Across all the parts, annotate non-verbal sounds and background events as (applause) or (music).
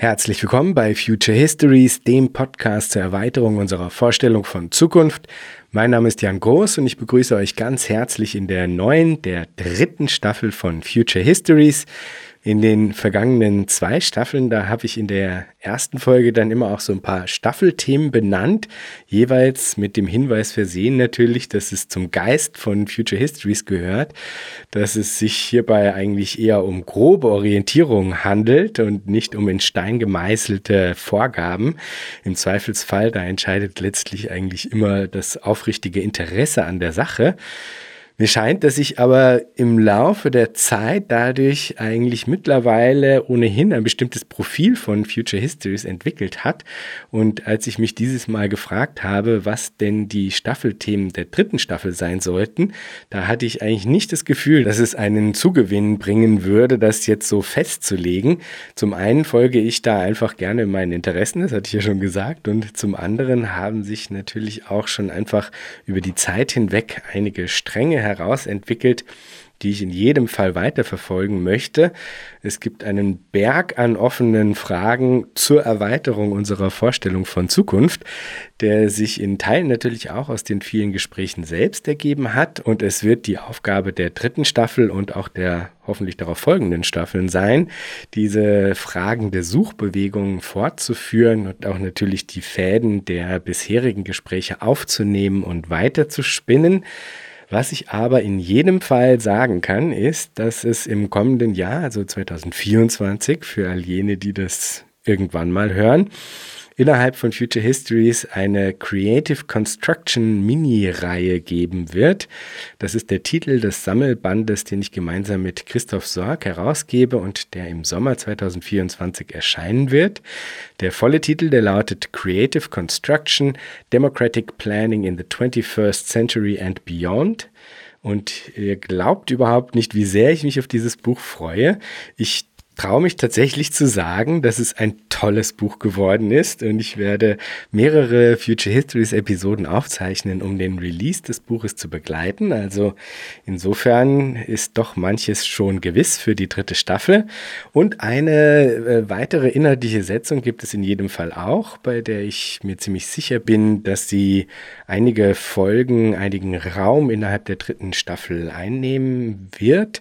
Herzlich willkommen bei Future Histories, dem Podcast zur Erweiterung unserer Vorstellung von Zukunft. Mein Name ist Jan Groß und ich begrüße euch ganz herzlich in der neuen, der dritten Staffel von Future Histories. In den vergangenen zwei Staffeln, da habe ich in der ersten Folge dann immer auch so ein paar Staffelthemen benannt, jeweils mit dem Hinweis versehen natürlich, dass es zum Geist von Future Histories gehört, dass es sich hierbei eigentlich eher um grobe Orientierung handelt und nicht um in Stein gemeißelte Vorgaben. Im Zweifelsfall, da entscheidet letztlich eigentlich immer das aufrichtige Interesse an der Sache. Mir scheint, dass sich aber im Laufe der Zeit dadurch eigentlich mittlerweile ohnehin ein bestimmtes Profil von Future Histories entwickelt hat. Und als ich mich dieses Mal gefragt habe, was denn die Staffelthemen der dritten Staffel sein sollten, da hatte ich eigentlich nicht das Gefühl, dass es einen Zugewinn bringen würde, das jetzt so festzulegen. Zum einen folge ich da einfach gerne meinen Interessen, das hatte ich ja schon gesagt, und zum anderen haben sich natürlich auch schon einfach über die Zeit hinweg einige strenge heraus entwickelt, die ich in jedem Fall weiterverfolgen möchte. Es gibt einen Berg an offenen Fragen zur Erweiterung unserer Vorstellung von Zukunft, der sich in Teilen natürlich auch aus den vielen Gesprächen selbst ergeben hat. Und es wird die Aufgabe der dritten Staffel und auch der hoffentlich darauf folgenden Staffeln sein, diese Fragen der Suchbewegungen fortzuführen und auch natürlich die Fäden der bisherigen Gespräche aufzunehmen und weiterzuspinnen. Was ich aber in jedem Fall sagen kann, ist, dass es im kommenden Jahr, also 2024, für all jene, die das irgendwann mal hören, innerhalb von Future Histories eine Creative Construction Mini-Reihe geben wird. Das ist der Titel des Sammelbandes, den ich gemeinsam mit Christoph Sorg herausgebe und der im Sommer 2024 erscheinen wird. Der volle Titel, der lautet Creative Construction, Democratic Planning in the 21st Century and Beyond. Und ihr glaubt überhaupt nicht, wie sehr ich mich auf dieses Buch freue. Ich traue mich tatsächlich zu sagen, dass es ein tolles Buch geworden ist und ich werde mehrere Future Histories Episoden aufzeichnen, um den Release des Buches zu begleiten. Also insofern ist doch manches schon gewiss für die dritte Staffel und eine äh, weitere inhaltliche Setzung gibt es in jedem Fall auch, bei der ich mir ziemlich sicher bin, dass sie einige Folgen, einigen Raum innerhalb der dritten Staffel einnehmen wird.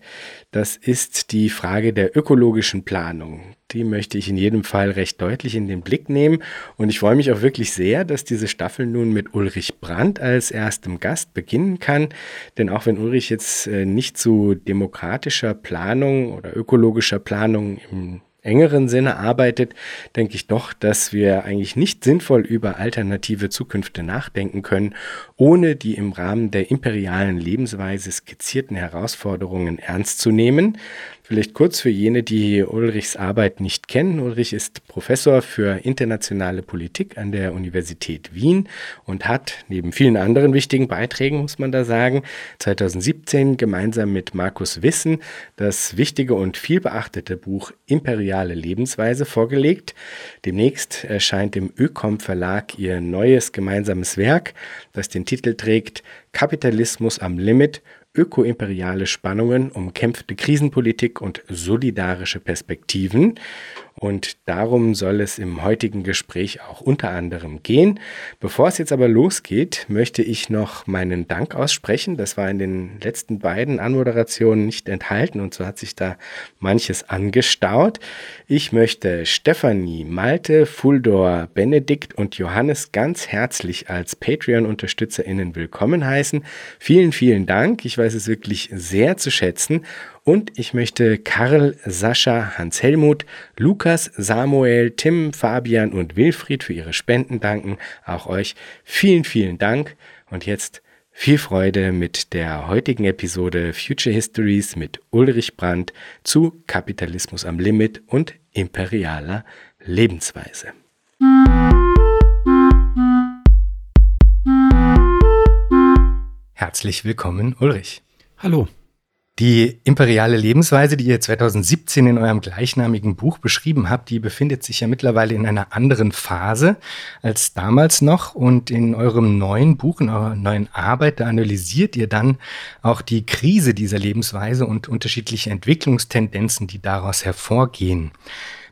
Das ist die Frage der ökologischen Planung. Die möchte ich in jedem Fall recht deutlich in den Blick nehmen. Und ich freue mich auch wirklich sehr, dass diese Staffel nun mit Ulrich Brandt als erstem Gast beginnen kann. Denn auch wenn Ulrich jetzt äh, nicht zu demokratischer Planung oder ökologischer Planung im engeren Sinne arbeitet, denke ich doch, dass wir eigentlich nicht sinnvoll über alternative Zukünfte nachdenken können, ohne die im Rahmen der imperialen Lebensweise skizzierten Herausforderungen ernst zu nehmen. Vielleicht kurz für jene, die Ulrichs Arbeit nicht kennen. Ulrich ist Professor für internationale Politik an der Universität Wien und hat neben vielen anderen wichtigen Beiträgen, muss man da sagen, 2017 gemeinsam mit Markus Wissen das wichtige und vielbeachtete Buch Imperiale Lebensweise vorgelegt. Demnächst erscheint im Ökom Verlag ihr neues gemeinsames Werk, das den Titel trägt Kapitalismus am Limit ökoimperiale Spannungen, umkämpfte Krisenpolitik und solidarische Perspektiven. Und darum soll es im heutigen Gespräch auch unter anderem gehen. Bevor es jetzt aber losgeht, möchte ich noch meinen Dank aussprechen. Das war in den letzten beiden Anmoderationen nicht enthalten und so hat sich da manches angestaut. Ich möchte Stefanie, Malte, Fuldor, Benedikt und Johannes ganz herzlich als Patreon-UnterstützerInnen willkommen heißen. Vielen, vielen Dank. Ich weiß es wirklich sehr zu schätzen. Und ich möchte Karl, Sascha, Hans-Helmut, Lukas, Samuel, Tim, Fabian und Wilfried für ihre Spenden danken. Auch euch vielen, vielen Dank. Und jetzt viel Freude mit der heutigen Episode Future Histories mit Ulrich Brandt zu Kapitalismus am Limit und imperialer Lebensweise. Herzlich willkommen, Ulrich. Hallo. Die imperiale Lebensweise, die ihr 2017 in eurem gleichnamigen Buch beschrieben habt, die befindet sich ja mittlerweile in einer anderen Phase als damals noch. Und in eurem neuen Buch, in eurer neuen Arbeit, da analysiert ihr dann auch die Krise dieser Lebensweise und unterschiedliche Entwicklungstendenzen, die daraus hervorgehen.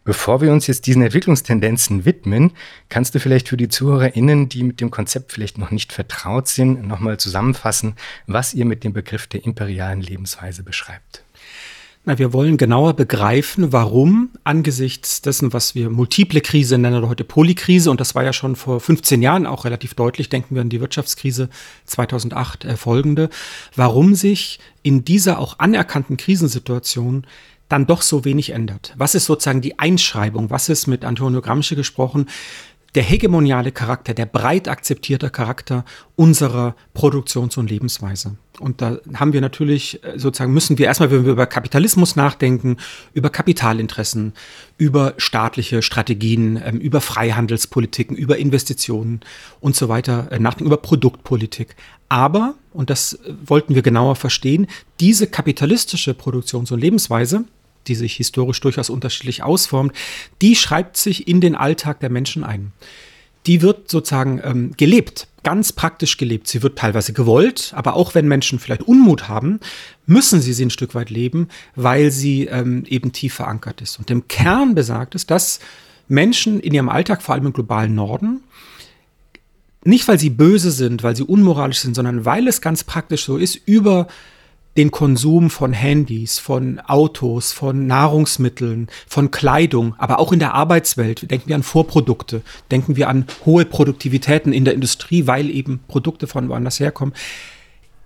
Bevor wir uns jetzt diesen Entwicklungstendenzen widmen, kannst du vielleicht für die ZuhörerInnen, die mit dem Konzept vielleicht noch nicht vertraut sind, nochmal zusammenfassen, was ihr mit dem Begriff der imperialen Lebensweise beschreibt. Na, wir wollen genauer begreifen, warum angesichts dessen, was wir multiple Krise nennen oder heute Polykrise, und das war ja schon vor 15 Jahren auch relativ deutlich, denken wir an die Wirtschaftskrise 2008 äh, folgende, warum sich in dieser auch anerkannten Krisensituation dann doch so wenig ändert. Was ist sozusagen die Einschreibung? Was ist mit Antonio Gramsci gesprochen? Der hegemoniale Charakter, der breit akzeptierte Charakter unserer Produktions- und Lebensweise. Und da haben wir natürlich äh, sozusagen müssen wir erstmal, wenn wir über Kapitalismus nachdenken, über Kapitalinteressen, über staatliche Strategien, ähm, über Freihandelspolitiken, über Investitionen und so weiter äh, nachdenken, über Produktpolitik. Aber, und das wollten wir genauer verstehen, diese kapitalistische Produktions- und Lebensweise die sich historisch durchaus unterschiedlich ausformt, die schreibt sich in den Alltag der Menschen ein. Die wird sozusagen ähm, gelebt, ganz praktisch gelebt. Sie wird teilweise gewollt, aber auch wenn Menschen vielleicht Unmut haben, müssen sie sie ein Stück weit leben, weil sie ähm, eben tief verankert ist. Und im Kern besagt es, dass Menschen in ihrem Alltag, vor allem im globalen Norden, nicht weil sie böse sind, weil sie unmoralisch sind, sondern weil es ganz praktisch so ist, über den Konsum von Handys, von Autos, von Nahrungsmitteln, von Kleidung, aber auch in der Arbeitswelt. Denken wir an Vorprodukte, denken wir an hohe Produktivitäten in der Industrie, weil eben Produkte von woanders herkommen.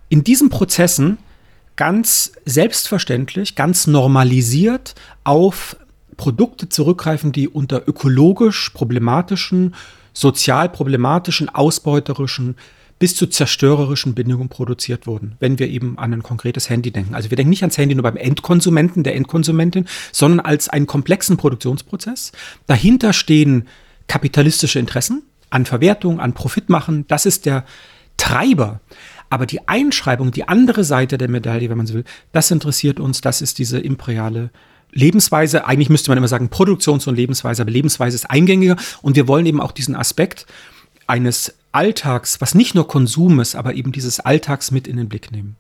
In diesen Prozessen ganz selbstverständlich, ganz normalisiert auf Produkte zurückgreifen, die unter ökologisch problematischen, sozial problematischen, ausbeuterischen bis zu zerstörerischen Bindungen produziert wurden, wenn wir eben an ein konkretes Handy denken. Also wir denken nicht ans Handy nur beim Endkonsumenten, der Endkonsumentin, sondern als einen komplexen Produktionsprozess. Dahinter stehen kapitalistische Interessen an Verwertung, an Profit machen. Das ist der Treiber. Aber die Einschreibung, die andere Seite der Medaille, wenn man so will, das interessiert uns. Das ist diese imperiale Lebensweise, eigentlich müsste man immer sagen Produktions- und Lebensweise, aber Lebensweise ist eingängiger und wir wollen eben auch diesen Aspekt eines Alltags, was nicht nur Konsum ist, aber eben dieses Alltags mit in den Blick nehmen.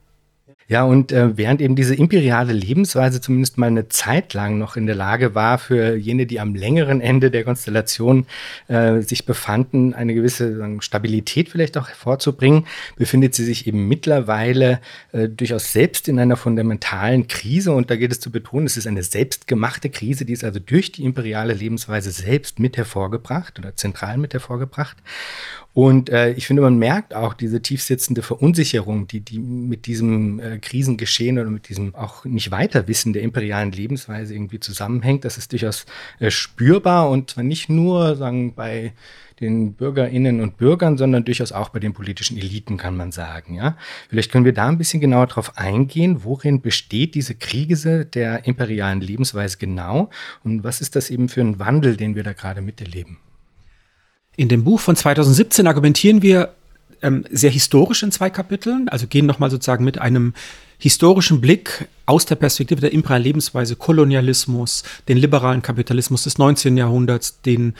Ja, und äh, während eben diese imperiale Lebensweise zumindest mal eine Zeit lang noch in der Lage war, für jene, die am längeren Ende der Konstellation äh, sich befanden, eine gewisse sagen, Stabilität vielleicht auch hervorzubringen, befindet sie sich eben mittlerweile äh, durchaus selbst in einer fundamentalen Krise. Und da geht es zu betonen, es ist eine selbstgemachte Krise, die ist also durch die imperiale Lebensweise selbst mit hervorgebracht oder zentral mit hervorgebracht. Und äh, ich finde, man merkt auch diese tiefsitzende Verunsicherung, die, die mit diesem äh, Krisengeschehen oder mit diesem auch nicht Weiterwissen der imperialen Lebensweise irgendwie zusammenhängt. Das ist durchaus äh, spürbar und zwar nicht nur sagen bei den Bürgerinnen und Bürgern, sondern durchaus auch bei den politischen Eliten, kann man sagen. Ja? Vielleicht können wir da ein bisschen genauer drauf eingehen, worin besteht diese Krise der imperialen Lebensweise genau und was ist das eben für ein Wandel, den wir da gerade miterleben? In dem Buch von 2017 argumentieren wir ähm, sehr historisch in zwei Kapiteln, also gehen nochmal sozusagen mit einem historischen Blick aus der Perspektive der imperialen Lebensweise, Kolonialismus, den liberalen Kapitalismus des 19. Jahrhunderts, den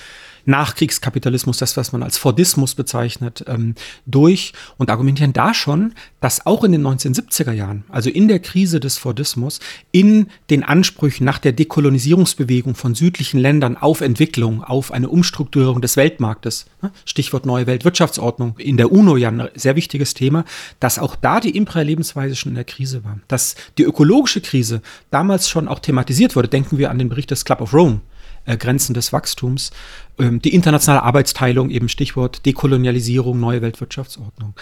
Nachkriegskapitalismus, das, was man als Fordismus bezeichnet, ähm, durch und argumentieren da schon, dass auch in den 1970er Jahren, also in der Krise des Fordismus, in den Ansprüchen nach der Dekolonisierungsbewegung von südlichen Ländern auf Entwicklung, auf eine Umstrukturierung des Weltmarktes, ne, Stichwort neue Weltwirtschaftsordnung, in der UNO ja ein sehr wichtiges Thema, dass auch da die imperiale Lebensweise schon in der Krise war. Dass die ökologische Krise damals schon auch thematisiert wurde, denken wir an den Bericht des Club of Rome, äh, Grenzen des Wachstums. Ähm, die internationale Arbeitsteilung, eben Stichwort Dekolonialisierung, neue Weltwirtschaftsordnung.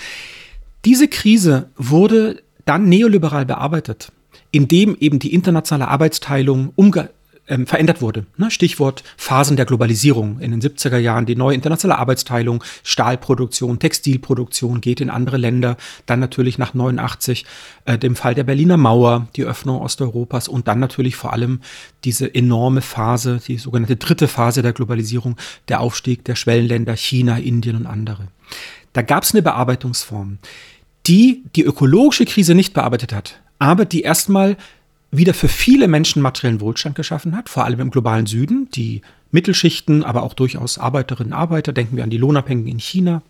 Diese Krise wurde dann neoliberal bearbeitet, indem eben die internationale Arbeitsteilung umge ähm, verändert wurde. Ne? Stichwort Phasen der Globalisierung in den 70er Jahren, die neue internationale Arbeitsteilung, Stahlproduktion, Textilproduktion geht in andere Länder, dann natürlich nach 89 äh, dem Fall der Berliner Mauer, die Öffnung Osteuropas und dann natürlich vor allem diese enorme Phase, die sogenannte dritte Phase der Globalisierung, der Aufstieg der Schwellenländer China, Indien und andere. Da gab es eine Bearbeitungsform, die die ökologische Krise nicht bearbeitet hat, aber die erstmal wieder für viele Menschen materiellen Wohlstand geschaffen hat, vor allem im globalen Süden, die Mittelschichten, aber auch durchaus Arbeiterinnen und Arbeiter, denken wir an die Lohnabhängigen in China.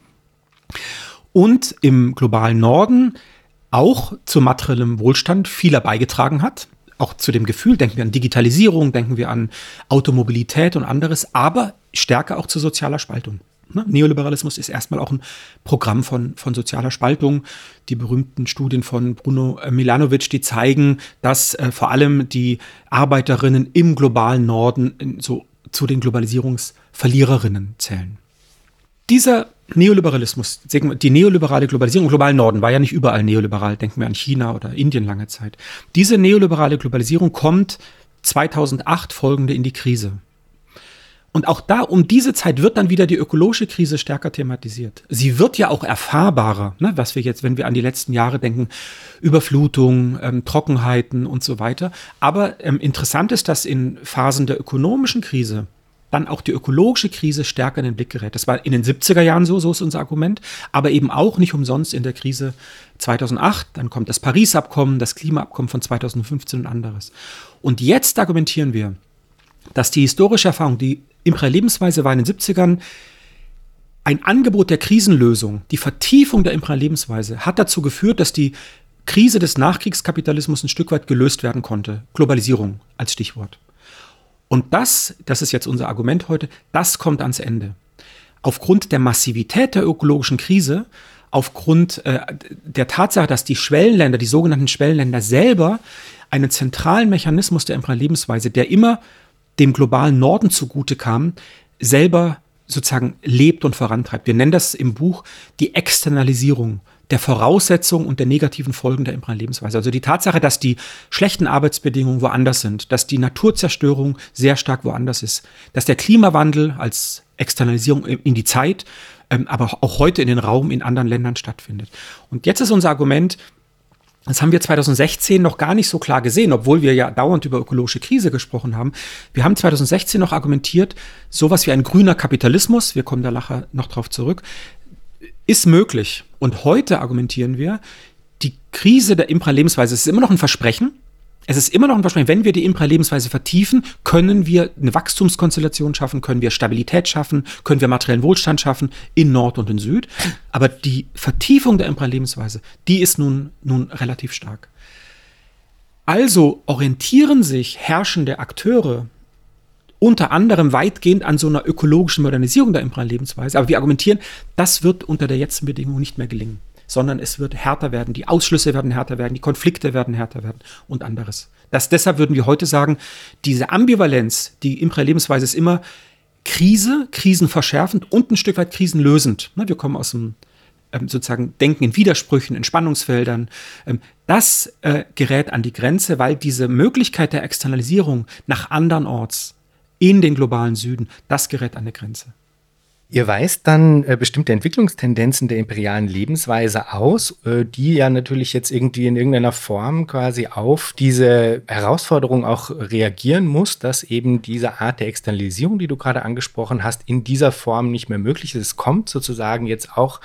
Und im globalen Norden auch zu materiellem Wohlstand vieler beigetragen hat, auch zu dem Gefühl, denken wir an Digitalisierung, denken wir an Automobilität und anderes, aber stärker auch zu sozialer Spaltung. Ne? Neoliberalismus ist erstmal auch ein Programm von, von sozialer Spaltung. Die berühmten Studien von Bruno Milanovic, die zeigen, dass äh, vor allem die Arbeiterinnen im globalen Norden so zu den Globalisierungsverliererinnen zählen. Dieser Neoliberalismus, die neoliberale Globalisierung im globalen Norden war ja nicht überall neoliberal, denken wir an China oder Indien lange Zeit. Diese neoliberale Globalisierung kommt 2008 folgende in die Krise. Und auch da, um diese Zeit wird dann wieder die ökologische Krise stärker thematisiert. Sie wird ja auch erfahrbarer, ne, was wir jetzt, wenn wir an die letzten Jahre denken, Überflutung, ähm, Trockenheiten und so weiter. Aber ähm, interessant ist, dass in Phasen der ökonomischen Krise dann auch die ökologische Krise stärker in den Blick gerät. Das war in den 70er Jahren so, so ist unser Argument, aber eben auch nicht umsonst in der Krise 2008. Dann kommt das Paris-Abkommen, das Klimaabkommen von 2015 und anderes. Und jetzt argumentieren wir, dass die historische Erfahrung, die Imperial-Lebensweise war in den 70ern ein Angebot der Krisenlösung, die Vertiefung der Imperial-Lebensweise hat dazu geführt, dass die Krise des Nachkriegskapitalismus ein Stück weit gelöst werden konnte. Globalisierung als Stichwort. Und das, das ist jetzt unser Argument heute, das kommt ans Ende. Aufgrund der Massivität der ökologischen Krise, aufgrund äh, der Tatsache, dass die Schwellenländer, die sogenannten Schwellenländer selber einen zentralen Mechanismus der Lebensweise, der immer dem globalen Norden zugute kam, selber sozusagen lebt und vorantreibt. Wir nennen das im Buch die Externalisierung der Voraussetzungen und der negativen Folgen der imperialen Lebensweise. Also die Tatsache, dass die schlechten Arbeitsbedingungen woanders sind, dass die Naturzerstörung sehr stark woanders ist, dass der Klimawandel als Externalisierung in die Zeit, ähm, aber auch heute in den Raum in anderen Ländern stattfindet. Und jetzt ist unser Argument, das haben wir 2016 noch gar nicht so klar gesehen, obwohl wir ja dauernd über ökologische Krise gesprochen haben. Wir haben 2016 noch argumentiert, sowas wie ein grüner Kapitalismus, wir kommen da nachher noch drauf zurück, ist möglich. Und heute argumentieren wir, die Krise der Impra-Lebensweise ist immer noch ein Versprechen, es ist immer noch ein Versprechen, wenn wir die Impra-Lebensweise vertiefen, können wir eine Wachstumskonstellation schaffen, können wir Stabilität schaffen, können wir materiellen Wohlstand schaffen in Nord und in Süd. Aber die Vertiefung der Impra-Lebensweise, die ist nun, nun relativ stark. Also orientieren sich herrschende Akteure unter anderem weitgehend an so einer ökologischen Modernisierung der Impra-Lebensweise. Aber wir argumentieren, das wird unter der jetzigen Bedingung nicht mehr gelingen sondern es wird härter werden, die Ausschlüsse werden härter werden, die Konflikte werden härter werden und anderes. Das, deshalb würden wir heute sagen, diese Ambivalenz, die imperiale Lebensweise ist immer Krise, krisenverschärfend und ein Stück weit krisenlösend. Wir kommen aus dem ähm, sozusagen Denken in Widersprüchen, in Spannungsfeldern. Ähm, das äh, gerät an die Grenze, weil diese Möglichkeit der Externalisierung nach andernorts in den globalen Süden, das gerät an die Grenze. Ihr weist dann äh, bestimmte Entwicklungstendenzen der imperialen Lebensweise aus, äh, die ja natürlich jetzt irgendwie in irgendeiner Form quasi auf diese Herausforderung auch reagieren muss, dass eben diese Art der Externalisierung, die du gerade angesprochen hast, in dieser Form nicht mehr möglich ist. Es kommt sozusagen jetzt auch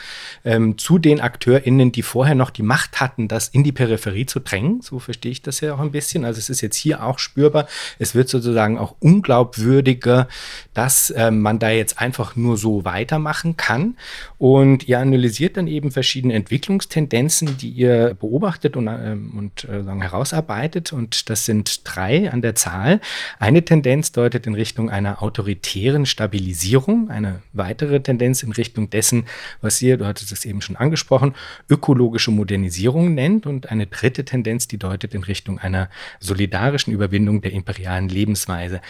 ähm, zu den AkteurInnen, die vorher noch die Macht hatten, das in die Peripherie zu drängen. So verstehe ich das ja auch ein bisschen. Also es ist jetzt hier auch spürbar. Es wird sozusagen auch unglaubwürdiger, dass äh, man da jetzt einfach nur so weitermachen kann. Und ihr analysiert dann eben verschiedene Entwicklungstendenzen, die ihr beobachtet und, ähm, und äh, herausarbeitet. Und das sind drei an der Zahl. Eine Tendenz deutet in Richtung einer autoritären Stabilisierung, eine weitere Tendenz in Richtung dessen, was ihr, du hattest es eben schon angesprochen, ökologische Modernisierung nennt. Und eine dritte Tendenz, die deutet in Richtung einer solidarischen Überwindung der imperialen Lebensweise.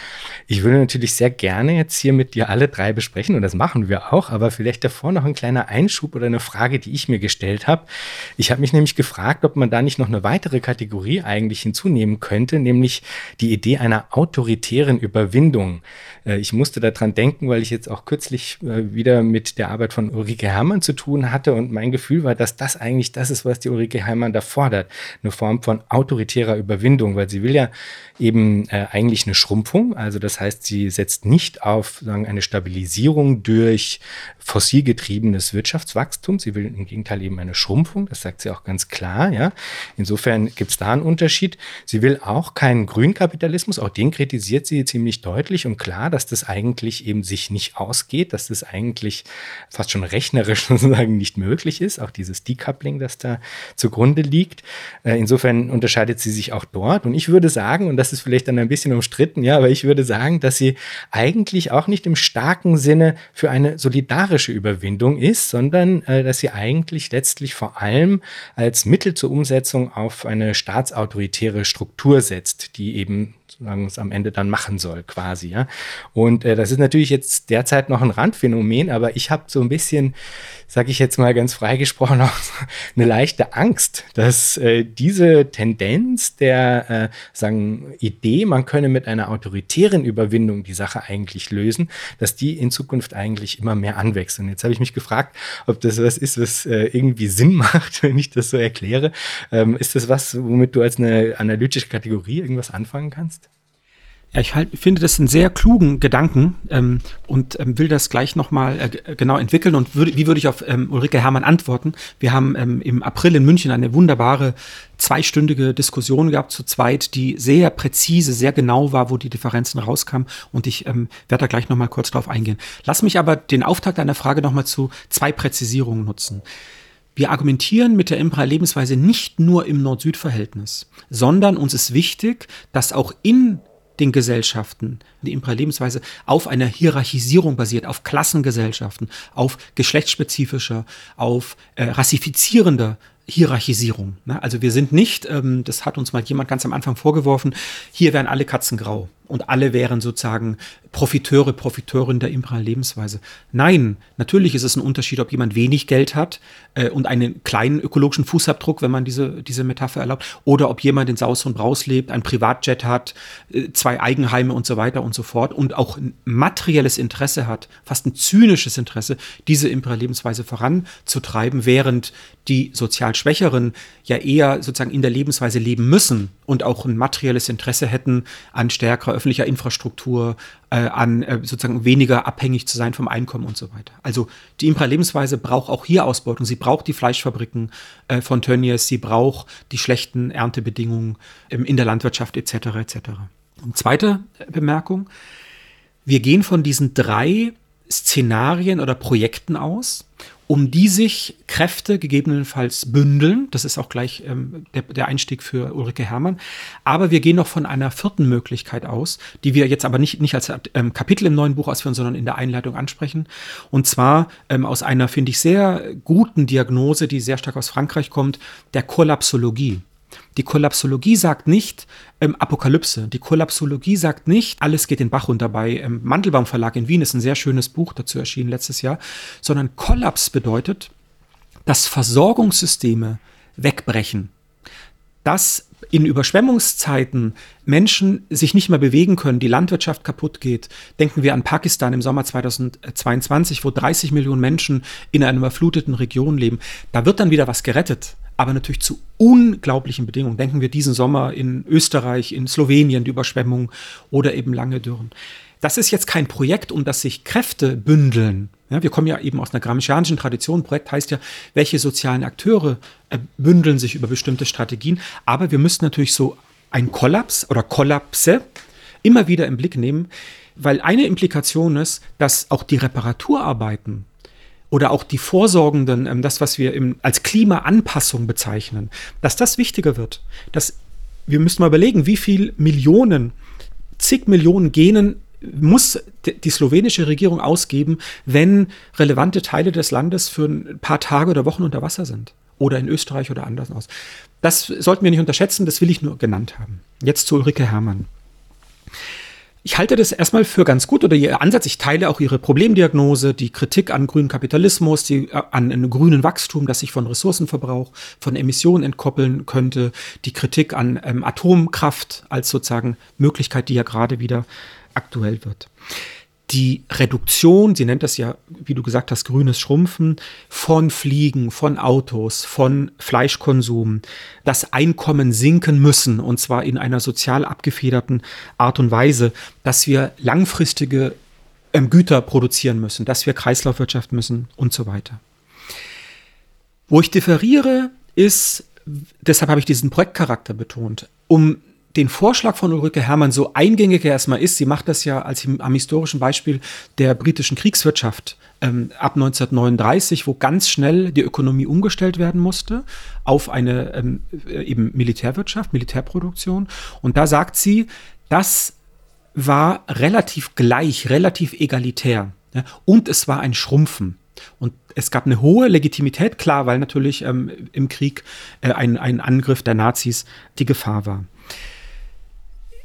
Ich würde natürlich sehr gerne jetzt hier mit dir alle drei besprechen und das machen machen wir auch, aber vielleicht davor noch ein kleiner Einschub oder eine Frage, die ich mir gestellt habe. Ich habe mich nämlich gefragt, ob man da nicht noch eine weitere Kategorie eigentlich hinzunehmen könnte, nämlich die Idee einer autoritären Überwindung. Äh, ich musste daran denken, weil ich jetzt auch kürzlich äh, wieder mit der Arbeit von Ulrike Herrmann zu tun hatte und mein Gefühl war, dass das eigentlich das ist, was die Ulrike Herrmann da fordert. Eine Form von autoritärer Überwindung, weil sie will ja eben äh, eigentlich eine Schrumpfung. Also das heißt, sie setzt nicht auf sagen, eine Stabilisierung durch durch fossilgetriebenes Wirtschaftswachstum. Sie will im Gegenteil eben eine Schrumpfung, das sagt sie auch ganz klar. Ja. Insofern gibt es da einen Unterschied. Sie will auch keinen Grünkapitalismus, auch den kritisiert sie ziemlich deutlich und klar, dass das eigentlich eben sich nicht ausgeht, dass das eigentlich fast schon rechnerisch (laughs) sozusagen nicht möglich ist, auch dieses Decoupling, das da zugrunde liegt. Äh, insofern unterscheidet sie sich auch dort. Und ich würde sagen, und das ist vielleicht dann ein bisschen umstritten, ja, aber ich würde sagen, dass sie eigentlich auch nicht im starken Sinne für eine solidarische Überwindung ist, sondern äh, dass sie eigentlich letztlich vor allem als Mittel zur Umsetzung auf eine staatsautoritäre Struktur setzt, die eben sozusagen es am Ende dann machen soll, quasi. Ja? Und äh, das ist natürlich jetzt derzeit noch ein Randphänomen, aber ich habe so ein bisschen, sage ich jetzt mal ganz frei gesprochen, (laughs) auch eine leichte Angst, dass äh, diese Tendenz der äh, sagen Idee, man könne mit einer autoritären Überwindung die Sache eigentlich lösen, dass die in Zukunft eigentlich immer mehr anwächst. Und jetzt habe ich mich gefragt, ob das was ist, was äh, irgendwie Sinn (laughs) macht, wenn ich das so erkläre. Ähm, ist das was, womit du als eine analytische Kategorie irgendwas anfangen kannst? Ja, ich halt, finde das einen sehr klugen Gedanken ähm, und ähm, will das gleich nochmal äh, genau entwickeln. Und würd, wie würde ich auf ähm, Ulrike Herrmann antworten? Wir haben ähm, im April in München eine wunderbare zweistündige Diskussion gehabt zu zweit, die sehr präzise, sehr genau war, wo die Differenzen rauskamen. Und ich ähm, werde da gleich nochmal kurz drauf eingehen. Lass mich aber den Auftakt deiner Frage nochmal zu zwei Präzisierungen nutzen. Wir argumentieren mit der Imperial Lebensweise nicht nur im Nord-Süd-Verhältnis, sondern uns ist wichtig, dass auch in den Gesellschaften, die Imperial-Lebensweise auf einer Hierarchisierung basiert, auf Klassengesellschaften, auf geschlechtsspezifischer, auf äh, rassifizierender Hierarchisierung. Ne? Also wir sind nicht, ähm, das hat uns mal jemand ganz am Anfang vorgeworfen, hier wären alle Katzen grau und alle wären sozusagen Profiteure, Profiteurinnen der imperialen Lebensweise. Nein, natürlich ist es ein Unterschied, ob jemand wenig Geld hat äh, und einen kleinen ökologischen Fußabdruck, wenn man diese, diese Metapher erlaubt, oder ob jemand in Saus und Braus lebt, ein Privatjet hat, äh, zwei Eigenheime und so weiter und so fort und auch ein materielles Interesse hat, fast ein zynisches Interesse, diese imperiale Lebensweise voranzutreiben, während die sozial Schwächeren ja eher sozusagen in der Lebensweise leben müssen und auch ein materielles Interesse hätten an stärkerer öffentlicher Infrastruktur, äh, an äh, sozusagen weniger abhängig zu sein vom Einkommen und so weiter. Also die Impra-Lebensweise braucht auch hier Ausbeutung. Sie braucht die Fleischfabriken äh, von Tönnies, sie braucht die schlechten Erntebedingungen ähm, in der Landwirtschaft etc. etc. Und zweite Bemerkung, wir gehen von diesen drei Szenarien oder Projekten aus um die sich Kräfte gegebenenfalls bündeln. Das ist auch gleich ähm, der, der, Einstieg für Ulrike Herrmann. Aber wir gehen noch von einer vierten Möglichkeit aus, die wir jetzt aber nicht, nicht als ähm, Kapitel im neuen Buch ausführen, sondern in der Einleitung ansprechen. Und zwar ähm, aus einer, finde ich, sehr guten Diagnose, die sehr stark aus Frankreich kommt, der Kollapsologie. Die Kollapsologie sagt nicht ähm, Apokalypse. Die Kollapsologie sagt nicht, alles geht den Bach runter. Bei ähm, Mandelbaum Verlag in Wien ist ein sehr schönes Buch dazu erschienen letztes Jahr. Sondern Kollaps bedeutet, dass Versorgungssysteme wegbrechen. Dass in Überschwemmungszeiten Menschen sich nicht mehr bewegen können, die Landwirtschaft kaputt geht. Denken wir an Pakistan im Sommer 2022, wo 30 Millionen Menschen in einer überfluteten Region leben. Da wird dann wieder was gerettet aber natürlich zu unglaublichen Bedingungen. Denken wir diesen Sommer in Österreich, in Slowenien, die Überschwemmung oder eben lange Dürren. Das ist jetzt kein Projekt, um das sich Kräfte bündeln. Ja, wir kommen ja eben aus einer gramscianischen Tradition. Projekt heißt ja, welche sozialen Akteure äh, bündeln sich über bestimmte Strategien. Aber wir müssen natürlich so ein Kollaps oder Kollapse immer wieder im Blick nehmen, weil eine Implikation ist, dass auch die Reparaturarbeiten oder auch die Vorsorgenden, ähm, das, was wir als Klimaanpassung bezeichnen, dass das wichtiger wird. Dass wir müssen mal überlegen, wie viel Millionen, zig Millionen Genen muss die slowenische Regierung ausgeben, wenn relevante Teile des Landes für ein paar Tage oder Wochen unter Wasser sind. Oder in Österreich oder anders aus. Das sollten wir nicht unterschätzen, das will ich nur genannt haben. Jetzt zu Ulrike Herrmann. Ich halte das erstmal für ganz gut oder Ihr Ansatz. Ich teile auch Ihre Problemdiagnose, die Kritik an grünen Kapitalismus, die, äh, an einem grünen Wachstum, das sich von Ressourcenverbrauch, von Emissionen entkoppeln könnte, die Kritik an ähm, Atomkraft als sozusagen Möglichkeit, die ja gerade wieder aktuell wird die Reduktion, sie nennt das ja, wie du gesagt hast, grünes Schrumpfen, von Fliegen, von Autos, von Fleischkonsum, das Einkommen sinken müssen, und zwar in einer sozial abgefederten Art und Weise, dass wir langfristige ähm, Güter produzieren müssen, dass wir Kreislaufwirtschaft müssen und so weiter. Wo ich differiere, ist, deshalb habe ich diesen Projektcharakter betont, um den Vorschlag von Ulrike Herrmann so eingängig er erstmal ist, sie macht das ja als am historischen Beispiel der britischen Kriegswirtschaft ähm, ab 1939, wo ganz schnell die Ökonomie umgestellt werden musste auf eine ähm, eben Militärwirtschaft, Militärproduktion. Und da sagt sie, das war relativ gleich, relativ egalitär. Ja, und es war ein Schrumpfen. Und es gab eine hohe Legitimität, klar, weil natürlich ähm, im Krieg äh, ein, ein Angriff der Nazis die Gefahr war.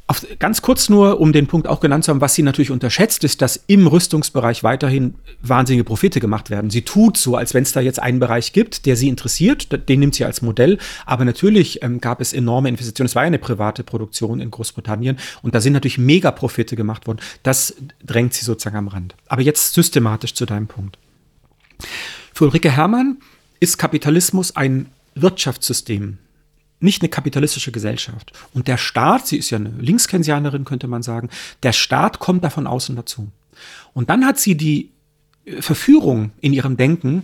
Auf, ganz kurz nur, um den Punkt auch genannt zu haben, was sie natürlich unterschätzt, ist, dass im Rüstungsbereich weiterhin wahnsinnige Profite gemacht werden. Sie tut so, als wenn es da jetzt einen Bereich gibt, der sie interessiert, den nimmt sie als Modell. Aber natürlich ähm, gab es enorme Investitionen. Es war ja eine private Produktion in Großbritannien und da sind natürlich mega Profite gemacht worden. Das drängt sie sozusagen am Rand. Aber jetzt systematisch zu deinem Punkt. Für Ulrike Herrmann ist Kapitalismus ein Wirtschaftssystem, nicht eine kapitalistische Gesellschaft. Und der Staat, sie ist ja eine Linkskensianerin, könnte man sagen, der Staat kommt da von außen dazu. Und dann hat sie die äh, Verführung in ihrem Denken,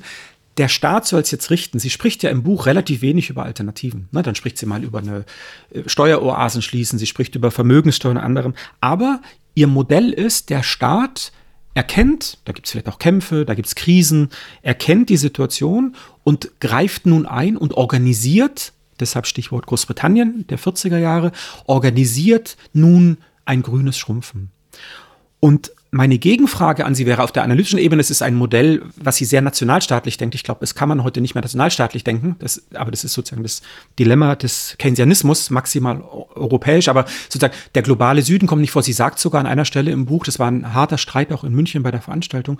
der Staat soll es jetzt richten. Sie spricht ja im Buch relativ wenig über Alternativen. Ne, dann spricht sie mal über eine äh, Steueroasen schließen, sie spricht über Vermögenssteuern und anderem. Aber ihr Modell ist, der Staat erkennt, da gibt es vielleicht auch Kämpfe, da gibt es Krisen, erkennt die Situation und greift nun ein und organisiert deshalb Stichwort Großbritannien der 40er Jahre, organisiert nun ein grünes Schrumpfen. Und meine Gegenfrage an Sie wäre auf der analytischen Ebene, es ist ein Modell, was Sie sehr nationalstaatlich denkt. Ich glaube, das kann man heute nicht mehr nationalstaatlich denken, das, aber das ist sozusagen das Dilemma des Keynesianismus, maximal europäisch, aber sozusagen der globale Süden kommt nicht vor. Sie sagt sogar an einer Stelle im Buch, das war ein harter Streit auch in München bei der Veranstaltung,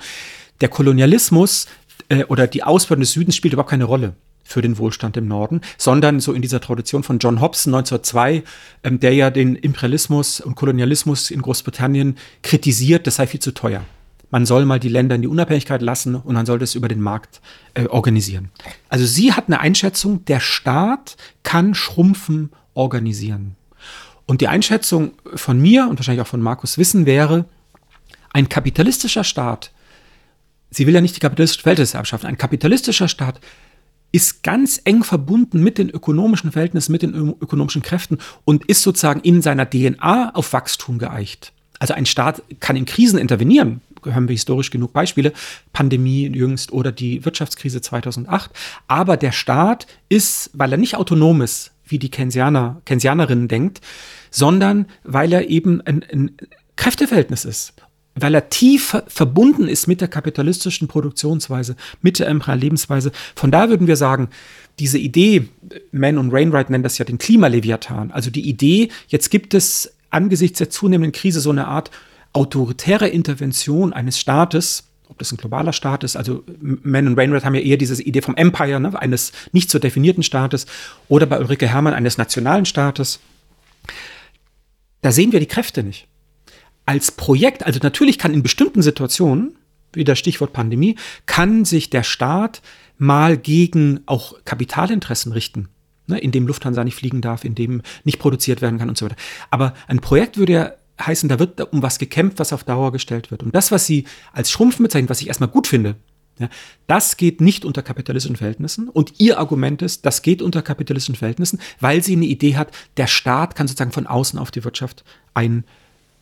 der Kolonialismus äh, oder die Ausbeutung des Südens spielt überhaupt keine Rolle für den Wohlstand im Norden, sondern so in dieser Tradition von John Hobson 1902, ähm, der ja den Imperialismus und Kolonialismus in Großbritannien kritisiert, das sei viel zu teuer. Man soll mal die Länder in die Unabhängigkeit lassen und man soll das über den Markt äh, organisieren. Also sie hat eine Einschätzung, der Staat kann Schrumpfen organisieren. Und die Einschätzung von mir und wahrscheinlich auch von Markus Wissen wäre, ein kapitalistischer Staat, sie will ja nicht die kapitalistische Welt abschaffen, ein kapitalistischer Staat ist ganz eng verbunden mit den ökonomischen Verhältnissen, mit den ökonomischen Kräften und ist sozusagen in seiner DNA auf Wachstum geeicht. Also ein Staat kann in Krisen intervenieren, haben wir historisch genug Beispiele, Pandemie jüngst oder die Wirtschaftskrise 2008. Aber der Staat ist, weil er nicht autonom ist, wie die Keynesianer, Keynesianerinnen denkt, sondern weil er eben ein, ein Kräfteverhältnis ist weil er tief verbunden ist mit der kapitalistischen Produktionsweise, mit der imperialen Lebensweise. Von da würden wir sagen, diese Idee, Mann und Rainwright nennen das ja den Klimaleviathan, also die Idee, jetzt gibt es angesichts der zunehmenden Krise so eine Art autoritäre Intervention eines Staates, ob das ein globaler Staat ist, also Mann und Rainwright haben ja eher diese Idee vom Empire, ne, eines nicht so definierten Staates, oder bei Ulrike Herrmann eines nationalen Staates. Da sehen wir die Kräfte nicht als Projekt, also natürlich kann in bestimmten Situationen, wie das Stichwort Pandemie, kann sich der Staat mal gegen auch Kapitalinteressen richten, ne, in dem Lufthansa nicht fliegen darf, in dem nicht produziert werden kann und so weiter. Aber ein Projekt würde ja heißen, da wird um was gekämpft, was auf Dauer gestellt wird. Und das, was Sie als Schrumpfen bezeichnen, was ich erstmal gut finde, ja, das geht nicht unter kapitalistischen Verhältnissen. Und Ihr Argument ist, das geht unter kapitalistischen Verhältnissen, weil sie eine Idee hat, der Staat kann sozusagen von außen auf die Wirtschaft ein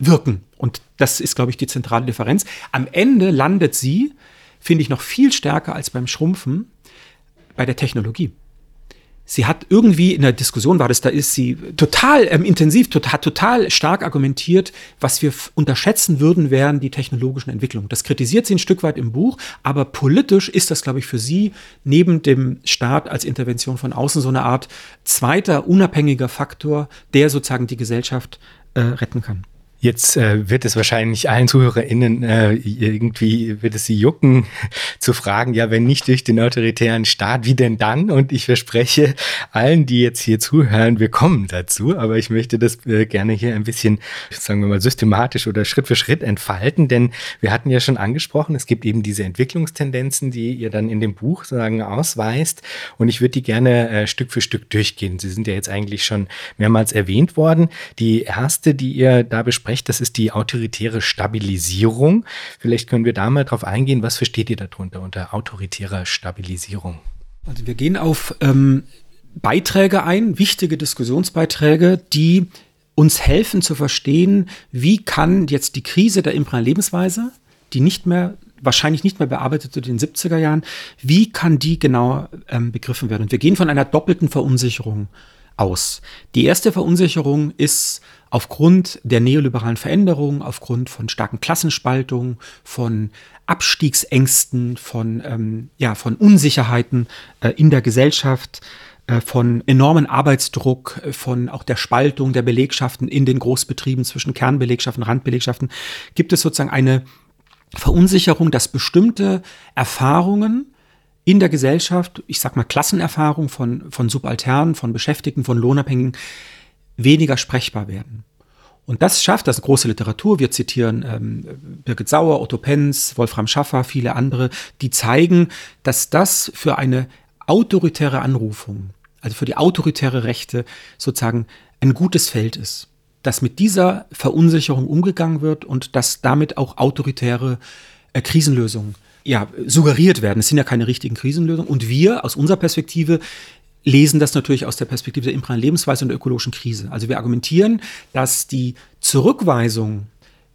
wirken. Und das ist, glaube ich, die zentrale Differenz. Am Ende landet sie, finde ich, noch viel stärker als beim Schrumpfen bei der Technologie. Sie hat irgendwie in der Diskussion war das, da ist sie total ähm, intensiv, total, total stark argumentiert, was wir unterschätzen würden, wären die technologischen Entwicklungen. Das kritisiert sie ein Stück weit im Buch, aber politisch ist das, glaube ich, für sie neben dem Staat als Intervention von außen so eine Art zweiter unabhängiger Faktor, der sozusagen die Gesellschaft äh, retten kann. Jetzt äh, wird es wahrscheinlich allen ZuhörerInnen äh, irgendwie wird es sie jucken, (laughs) zu fragen, ja, wenn nicht durch den autoritären Staat, wie denn dann? Und ich verspreche allen, die jetzt hier zuhören, wir kommen dazu, aber ich möchte das äh, gerne hier ein bisschen, sagen wir mal, systematisch oder Schritt für Schritt entfalten, denn wir hatten ja schon angesprochen, es gibt eben diese Entwicklungstendenzen, die ihr dann in dem Buch sagen ausweist und ich würde die gerne äh, Stück für Stück durchgehen. Sie sind ja jetzt eigentlich schon mehrmals erwähnt worden. Die erste, die ihr da besprecht, sprecht, das ist die autoritäre Stabilisierung. Vielleicht können wir da mal drauf eingehen. Was versteht ihr darunter unter autoritärer Stabilisierung? Also wir gehen auf ähm, Beiträge ein, wichtige Diskussionsbeiträge, die uns helfen zu verstehen, wie kann jetzt die Krise der imperialen Lebensweise, die nicht mehr wahrscheinlich nicht mehr bearbeitet in den 70er Jahren, wie kann die genauer ähm, begriffen werden? Und wir gehen von einer doppelten Verunsicherung aus. Die erste Verunsicherung ist aufgrund der neoliberalen Veränderungen, aufgrund von starken Klassenspaltungen, von Abstiegsängsten, von, ähm, ja, von Unsicherheiten äh, in der Gesellschaft, äh, von enormen Arbeitsdruck, äh, von auch der Spaltung der Belegschaften in den Großbetrieben zwischen Kernbelegschaften, Randbelegschaften, gibt es sozusagen eine Verunsicherung, dass bestimmte Erfahrungen in der Gesellschaft, ich sag mal Klassenerfahrung von, von Subalternen, von Beschäftigten, von Lohnabhängigen, weniger sprechbar werden. Und das schafft das große Literatur. Wir zitieren ähm, Birgit Sauer, Otto Penz, Wolfram Schaffer, viele andere, die zeigen, dass das für eine autoritäre Anrufung, also für die autoritäre Rechte sozusagen ein gutes Feld ist. Dass mit dieser Verunsicherung umgegangen wird und dass damit auch autoritäre äh, Krisenlösungen ja, suggeriert werden. Es sind ja keine richtigen Krisenlösungen. Und wir aus unserer Perspektive lesen das natürlich aus der Perspektive der imperialen Lebensweise und der ökologischen Krise. Also wir argumentieren, dass die Zurückweisung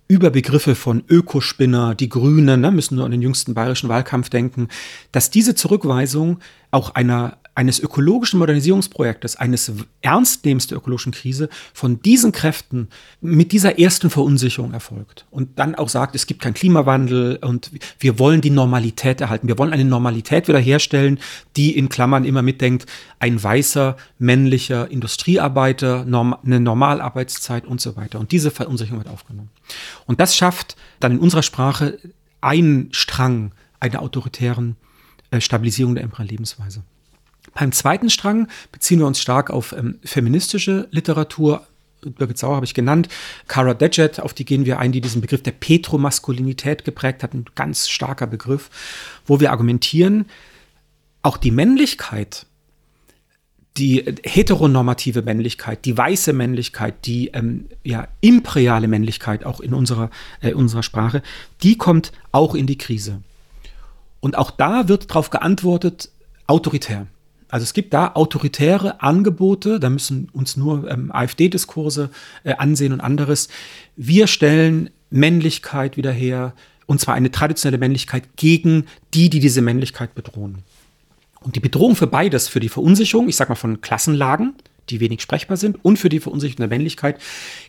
über Begriffe von Ökospinner, die Grünen, ne, müssen nur an den jüngsten bayerischen Wahlkampf denken, dass diese Zurückweisung auch einer eines ökologischen Modernisierungsprojektes, eines ernstnehmens der ökologischen Krise von diesen Kräften mit dieser ersten Verunsicherung erfolgt. Und dann auch sagt, es gibt keinen Klimawandel und wir wollen die Normalität erhalten. Wir wollen eine Normalität wiederherstellen, die in Klammern immer mitdenkt, ein weißer, männlicher Industriearbeiter, norm eine Normalarbeitszeit und so weiter. Und diese Verunsicherung wird aufgenommen. Und das schafft dann in unserer Sprache einen Strang einer autoritären äh, Stabilisierung der imperialen Lebensweise. Beim zweiten Strang beziehen wir uns stark auf ähm, feministische Literatur. Birgit Sauer habe ich genannt. Cara Degett, auf die gehen wir ein, die diesen Begriff der Petromaskulinität geprägt hat, ein ganz starker Begriff, wo wir argumentieren, auch die Männlichkeit, die heteronormative Männlichkeit, die weiße Männlichkeit, die ähm, ja, imperiale Männlichkeit auch in unserer, äh, unserer Sprache, die kommt auch in die Krise. Und auch da wird darauf geantwortet, autoritär. Also es gibt da autoritäre Angebote, da müssen uns nur ähm, AfD-Diskurse äh, ansehen und anderes. Wir stellen Männlichkeit wieder her, und zwar eine traditionelle Männlichkeit gegen die, die diese Männlichkeit bedrohen. Und die Bedrohung für beides, für die Verunsicherung, ich sag mal von Klassenlagen, die wenig sprechbar sind, und für die Verunsicherung der Männlichkeit,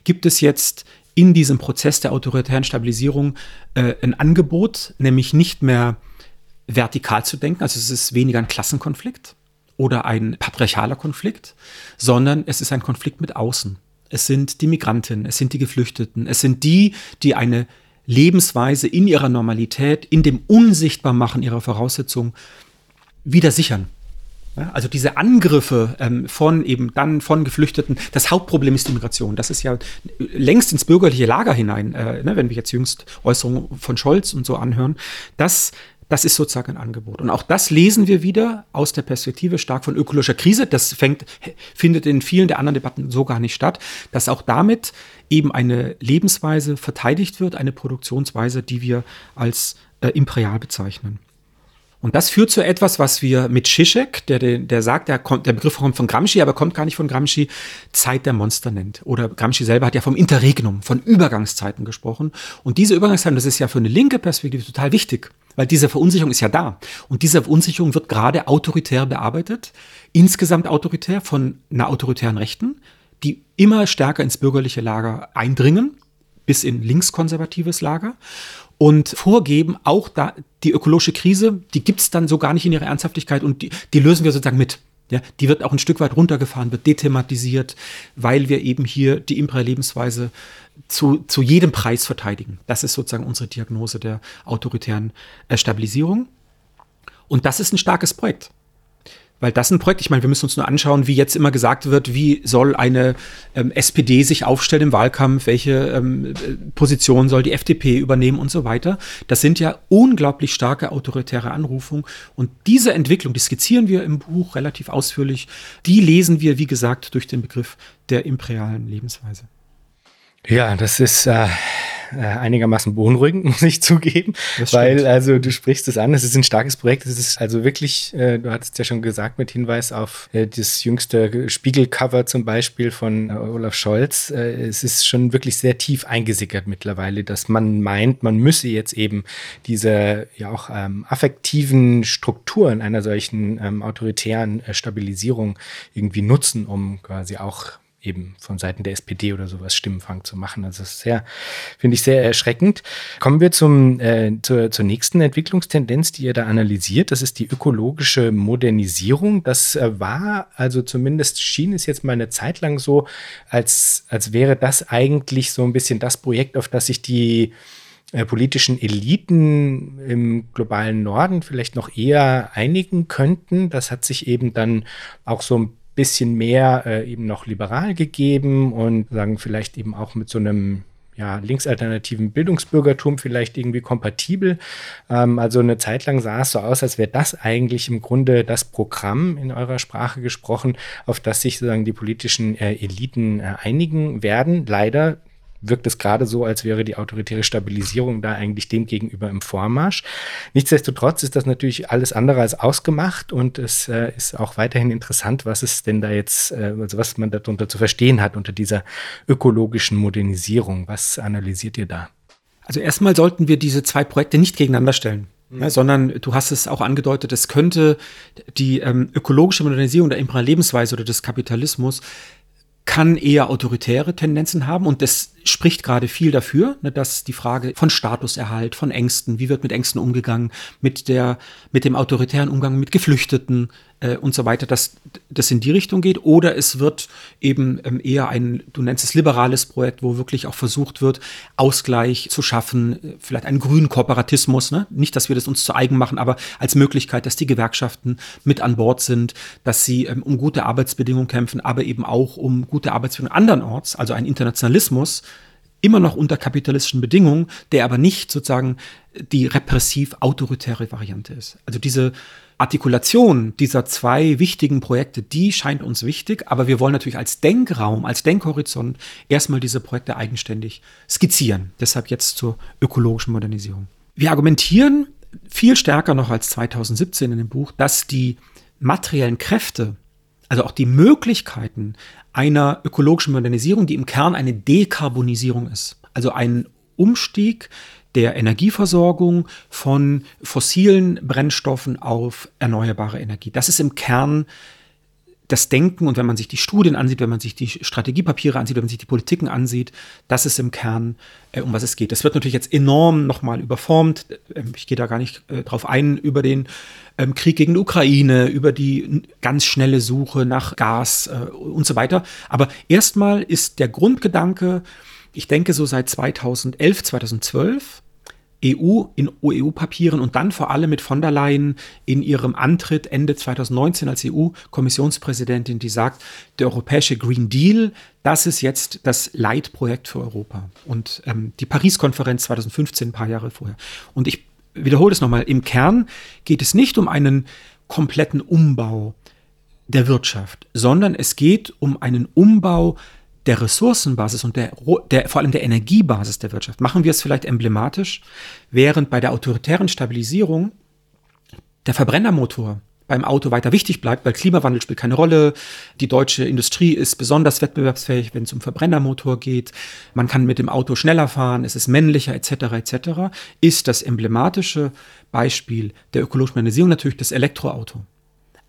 gibt es jetzt in diesem Prozess der autoritären Stabilisierung äh, ein Angebot, nämlich nicht mehr vertikal zu denken, also es ist weniger ein Klassenkonflikt, oder ein patriarchaler Konflikt, sondern es ist ein Konflikt mit außen. Es sind die Migrantinnen, es sind die Geflüchteten, es sind die, die eine Lebensweise in ihrer Normalität, in dem Unsichtbarmachen ihrer Voraussetzungen wieder sichern. Also diese Angriffe ähm, von eben dann von Geflüchteten, das Hauptproblem ist die Migration. Das ist ja längst ins bürgerliche Lager hinein, äh, ne, wenn wir jetzt jüngst Äußerungen von Scholz und so anhören. Das das ist sozusagen ein Angebot. Und auch das lesen wir wieder aus der Perspektive stark von ökologischer Krise. Das fängt, findet in vielen der anderen Debatten so gar nicht statt, dass auch damit eben eine Lebensweise verteidigt wird, eine Produktionsweise, die wir als äh, imperial bezeichnen. Und das führt zu etwas, was wir mit Zizek, der, der sagt, der, kommt, der Begriff kommt von Gramsci, aber kommt gar nicht von Gramsci, Zeit der Monster nennt. Oder Gramsci selber hat ja vom Interregnum, von Übergangszeiten gesprochen. Und diese Übergangszeiten, das ist ja für eine linke Perspektive total wichtig, weil diese Verunsicherung ist ja da. Und diese Verunsicherung wird gerade autoritär bearbeitet, insgesamt autoritär von einer autoritären Rechten, die immer stärker ins bürgerliche Lager eindringen, bis in linkskonservatives Lager und vorgeben, auch da die ökologische Krise, die gibt es dann so gar nicht in ihrer Ernsthaftigkeit und die, die lösen wir sozusagen mit. Ja, die wird auch ein Stück weit runtergefahren, wird dethematisiert, weil wir eben hier die imperiale Lebensweise zu, zu jedem Preis verteidigen. Das ist sozusagen unsere Diagnose der autoritären äh, Stabilisierung. Und das ist ein starkes Projekt. Weil das ein Projekt, ich meine, wir müssen uns nur anschauen, wie jetzt immer gesagt wird, wie soll eine ähm, SPD sich aufstellen im Wahlkampf, welche ähm, Position soll die FDP übernehmen und so weiter. Das sind ja unglaublich starke autoritäre Anrufungen. Und diese Entwicklung, die skizzieren wir im Buch relativ ausführlich, die lesen wir, wie gesagt, durch den Begriff der imperialen Lebensweise. Ja, das ist äh, äh, einigermaßen beunruhigend, (laughs) muss ich zugeben. Weil, also du sprichst es an, es ist ein starkes Projekt. Es ist also wirklich, äh, du hattest ja schon gesagt, mit Hinweis auf äh, das jüngste Spiegelcover zum Beispiel von äh, Olaf Scholz. Äh, es ist schon wirklich sehr tief eingesickert mittlerweile, dass man meint, man müsse jetzt eben diese ja auch ähm, affektiven Strukturen einer solchen ähm, autoritären Stabilisierung irgendwie nutzen, um quasi auch eben von Seiten der SPD oder sowas Stimmenfang zu machen. Also das ist sehr, finde ich sehr erschreckend. Kommen wir zum, äh, zur, zur nächsten Entwicklungstendenz, die ihr da analysiert. Das ist die ökologische Modernisierung. Das äh, war, also zumindest schien es jetzt mal eine Zeit lang so, als, als wäre das eigentlich so ein bisschen das Projekt, auf das sich die äh, politischen Eliten im globalen Norden vielleicht noch eher einigen könnten. Das hat sich eben dann auch so ein bisschen mehr äh, eben noch liberal gegeben und sagen vielleicht eben auch mit so einem ja, linksalternativen Bildungsbürgertum vielleicht irgendwie kompatibel. Ähm, also eine Zeit lang sah es so aus, als wäre das eigentlich im Grunde das Programm in eurer Sprache gesprochen, auf das sich sozusagen die politischen äh, Eliten äh, einigen werden. Leider wirkt es gerade so, als wäre die autoritäre Stabilisierung da eigentlich dem gegenüber im Vormarsch. Nichtsdestotrotz ist das natürlich alles andere als ausgemacht und es äh, ist auch weiterhin interessant, was es denn da jetzt, äh, also was man darunter zu verstehen hat unter dieser ökologischen Modernisierung. Was analysiert ihr da? Also erstmal sollten wir diese zwei Projekte nicht gegeneinander stellen. Mhm. Ja, sondern du hast es auch angedeutet, es könnte die ähm, ökologische Modernisierung der imperialen Lebensweise oder des Kapitalismus kann eher autoritäre Tendenzen haben und das spricht gerade viel dafür, ne, dass die Frage von Statuserhalt, von Ängsten, wie wird mit Ängsten umgegangen, mit der, mit dem autoritären Umgang mit Geflüchteten äh, und so weiter, dass das in die Richtung geht. Oder es wird eben ähm, eher ein, du nennst es liberales Projekt, wo wirklich auch versucht wird, Ausgleich zu schaffen, äh, vielleicht einen grünen Kooperatismus, ne? nicht, dass wir das uns zu eigen machen, aber als Möglichkeit, dass die Gewerkschaften mit an Bord sind, dass sie ähm, um gute Arbeitsbedingungen kämpfen, aber eben auch um gute Arbeitsbedingungen andernorts, also ein Internationalismus, immer noch unter kapitalistischen Bedingungen, der aber nicht sozusagen die repressiv-autoritäre Variante ist. Also diese Artikulation dieser zwei wichtigen Projekte, die scheint uns wichtig, aber wir wollen natürlich als Denkraum, als Denkhorizont erstmal diese Projekte eigenständig skizzieren. Deshalb jetzt zur ökologischen Modernisierung. Wir argumentieren viel stärker noch als 2017 in dem Buch, dass die materiellen Kräfte, also auch die Möglichkeiten einer ökologischen Modernisierung, die im Kern eine Dekarbonisierung ist. Also ein Umstieg der Energieversorgung von fossilen Brennstoffen auf erneuerbare Energie. Das ist im Kern das Denken und wenn man sich die Studien ansieht, wenn man sich die Strategiepapiere ansieht, wenn man sich die Politiken ansieht, das ist im Kern, äh, um was es geht. Das wird natürlich jetzt enorm nochmal überformt. Ähm, ich gehe da gar nicht äh, drauf ein, über den ähm, Krieg gegen die Ukraine, über die ganz schnelle Suche nach Gas äh, und so weiter. Aber erstmal ist der Grundgedanke, ich denke so seit 2011, 2012, EU in EU-Papieren und dann vor allem mit von der Leyen in ihrem Antritt Ende 2019 als EU-Kommissionspräsidentin, die sagt, der europäische Green Deal, das ist jetzt das Leitprojekt für Europa. Und ähm, die Paris-Konferenz 2015, ein paar Jahre vorher. Und ich wiederhole es nochmal, im Kern geht es nicht um einen kompletten Umbau der Wirtschaft, sondern es geht um einen Umbau der Ressourcenbasis und der, der, vor allem der Energiebasis der Wirtschaft. Machen wir es vielleicht emblematisch, während bei der autoritären Stabilisierung der Verbrennermotor beim Auto weiter wichtig bleibt, weil Klimawandel spielt keine Rolle. Die deutsche Industrie ist besonders wettbewerbsfähig, wenn es um Verbrennermotor geht. Man kann mit dem Auto schneller fahren, es ist männlicher etc. etc. Ist das emblematische Beispiel der ökologischen Modernisierung natürlich das Elektroauto.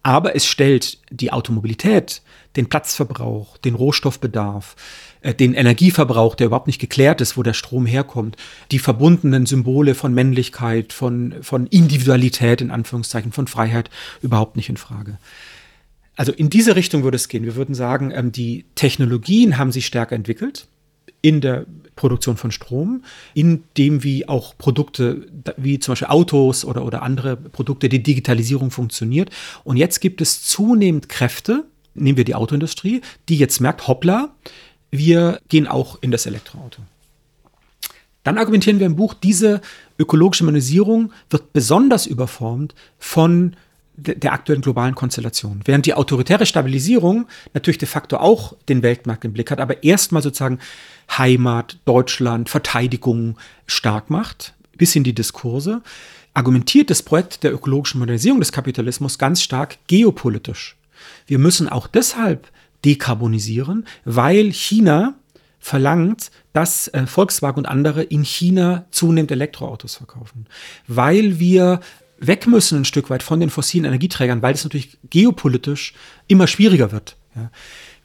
Aber es stellt die Automobilität, den Platzverbrauch, den Rohstoffbedarf, äh, den Energieverbrauch, der überhaupt nicht geklärt ist, wo der Strom herkommt, die verbundenen Symbole von Männlichkeit, von, von Individualität in Anführungszeichen, von Freiheit überhaupt nicht in Frage. Also in diese Richtung würde es gehen. Wir würden sagen, ähm, die Technologien haben sich stärker entwickelt in der Produktion von Strom, in dem wie auch Produkte wie zum Beispiel Autos oder, oder andere Produkte, die Digitalisierung funktioniert. Und jetzt gibt es zunehmend Kräfte, nehmen wir die Autoindustrie, die jetzt merkt, hoppla, wir gehen auch in das Elektroauto. Dann argumentieren wir im Buch, diese ökologische Modernisierung wird besonders überformt von der aktuellen globalen Konstellation. Während die autoritäre Stabilisierung natürlich de facto auch den Weltmarkt im Blick hat, aber erstmal sozusagen Heimat, Deutschland, Verteidigung stark macht, bis in die Diskurse, argumentiert das Projekt der ökologischen Modernisierung des Kapitalismus ganz stark geopolitisch. Wir müssen auch deshalb dekarbonisieren, weil China verlangt, dass äh, Volkswagen und andere in China zunehmend Elektroautos verkaufen. Weil wir weg müssen ein Stück weit von den fossilen Energieträgern, weil es natürlich geopolitisch immer schwieriger wird. Ja.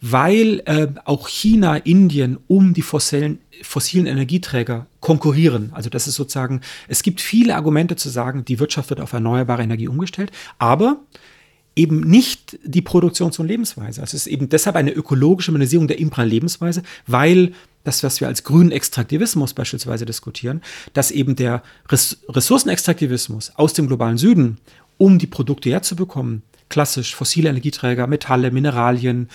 Weil äh, auch China, Indien um die fossilen, fossilen Energieträger konkurrieren. Also das ist sozusagen, es gibt viele Argumente zu sagen, die Wirtschaft wird auf erneuerbare Energie umgestellt, aber eben nicht die Produktions- und Lebensweise. Also es ist eben deshalb eine ökologische Modernisierung der imperialen Lebensweise, weil das, was wir als grünen Extraktivismus beispielsweise diskutieren, dass eben der Ressourcenextraktivismus aus dem globalen Süden, um die Produkte herzubekommen, klassisch fossile Energieträger, Metalle, Mineralien,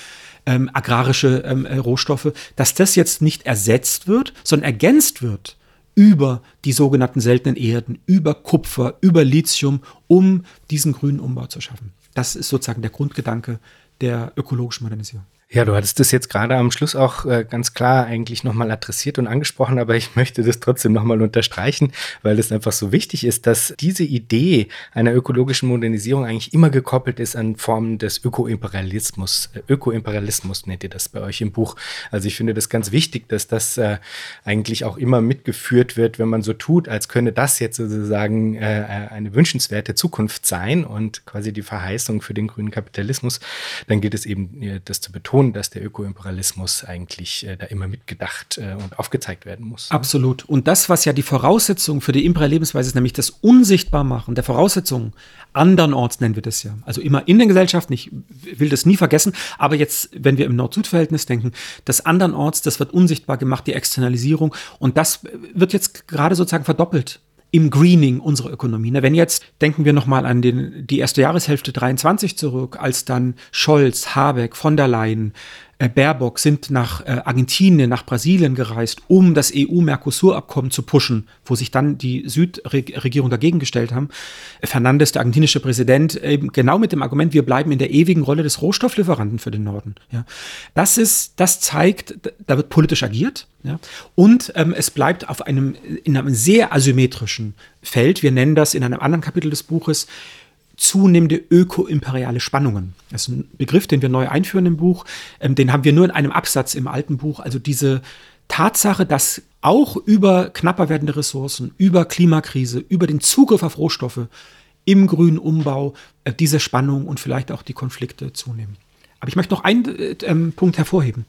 ähm, agrarische ähm, äh, Rohstoffe, dass das jetzt nicht ersetzt wird, sondern ergänzt wird über die sogenannten seltenen Erden, über Kupfer, über Lithium, um diesen grünen Umbau zu schaffen. Das ist sozusagen der Grundgedanke der ökologischen Modernisierung. Ja, du hattest das jetzt gerade am Schluss auch äh, ganz klar eigentlich nochmal adressiert und angesprochen, aber ich (laughs) möchte das trotzdem nochmal unterstreichen, weil es einfach so wichtig ist, dass diese Idee einer ökologischen Modernisierung eigentlich immer gekoppelt ist an Formen des Ökoimperialismus. Äh, Ökoimperialismus nennt ihr das bei euch im Buch. Also ich finde das ganz wichtig, dass das äh, eigentlich auch immer mitgeführt wird, wenn man so tut, als könne das jetzt sozusagen äh, eine wünschenswerte Zukunft sein und quasi die Verheißung für den grünen Kapitalismus, dann gilt es eben, äh, das zu betonen schon, dass der Ökoimperialismus eigentlich äh, da immer mitgedacht äh, und aufgezeigt werden muss. Absolut. Und das, was ja die Voraussetzung für die imperiale Lebensweise ist, nämlich das Unsichtbarmachen der Voraussetzungen andernorts nennen wir das ja. Also immer in den Gesellschaften, ich will das nie vergessen, aber jetzt, wenn wir im Nord-Süd-Verhältnis denken, das andernorts, das wird unsichtbar gemacht, die Externalisierung und das wird jetzt gerade sozusagen verdoppelt im Greening unserer Ökonomie. Wenn jetzt denken wir nochmal an den, die erste Jahreshälfte 23 zurück, als dann Scholz, Habeck, von der Leyen, Baerbock sind nach äh, Argentinien, nach Brasilien gereist, um das EU-Mercosur-Abkommen zu pushen, wo sich dann die Südregierung dagegen gestellt haben. Fernandes, der argentinische Präsident, eben genau mit dem Argument, wir bleiben in der ewigen Rolle des Rohstofflieferanten für den Norden. Ja. Das ist, das zeigt, da wird politisch agiert. Ja. Und ähm, es bleibt auf einem, in einem sehr asymmetrischen Feld. Wir nennen das in einem anderen Kapitel des Buches zunehmende ökoimperiale Spannungen. Das ist ein Begriff, den wir neu einführen im Buch. Ähm, den haben wir nur in einem Absatz im alten Buch. Also diese Tatsache, dass auch über knapper werdende Ressourcen, über Klimakrise, über den Zugriff auf Rohstoffe im grünen Umbau äh, diese Spannung und vielleicht auch die Konflikte zunehmen. Aber ich möchte noch einen äh, ähm, Punkt hervorheben.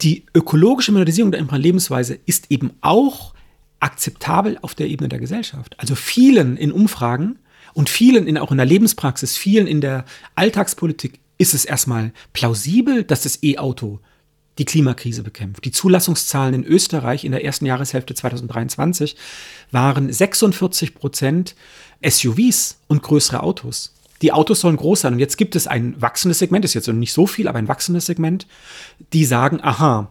Die ökologische Modernisierung der Lebensweise ist eben auch akzeptabel auf der Ebene der Gesellschaft. Also vielen in Umfragen und vielen in, auch in der Lebenspraxis, vielen in der Alltagspolitik ist es erstmal plausibel, dass das E-Auto die Klimakrise bekämpft. Die Zulassungszahlen in Österreich in der ersten Jahreshälfte 2023 waren 46 Prozent SUVs und größere Autos. Die Autos sollen groß sein. Und jetzt gibt es ein wachsendes Segment, ist jetzt nicht so viel, aber ein wachsendes Segment, die sagen, aha,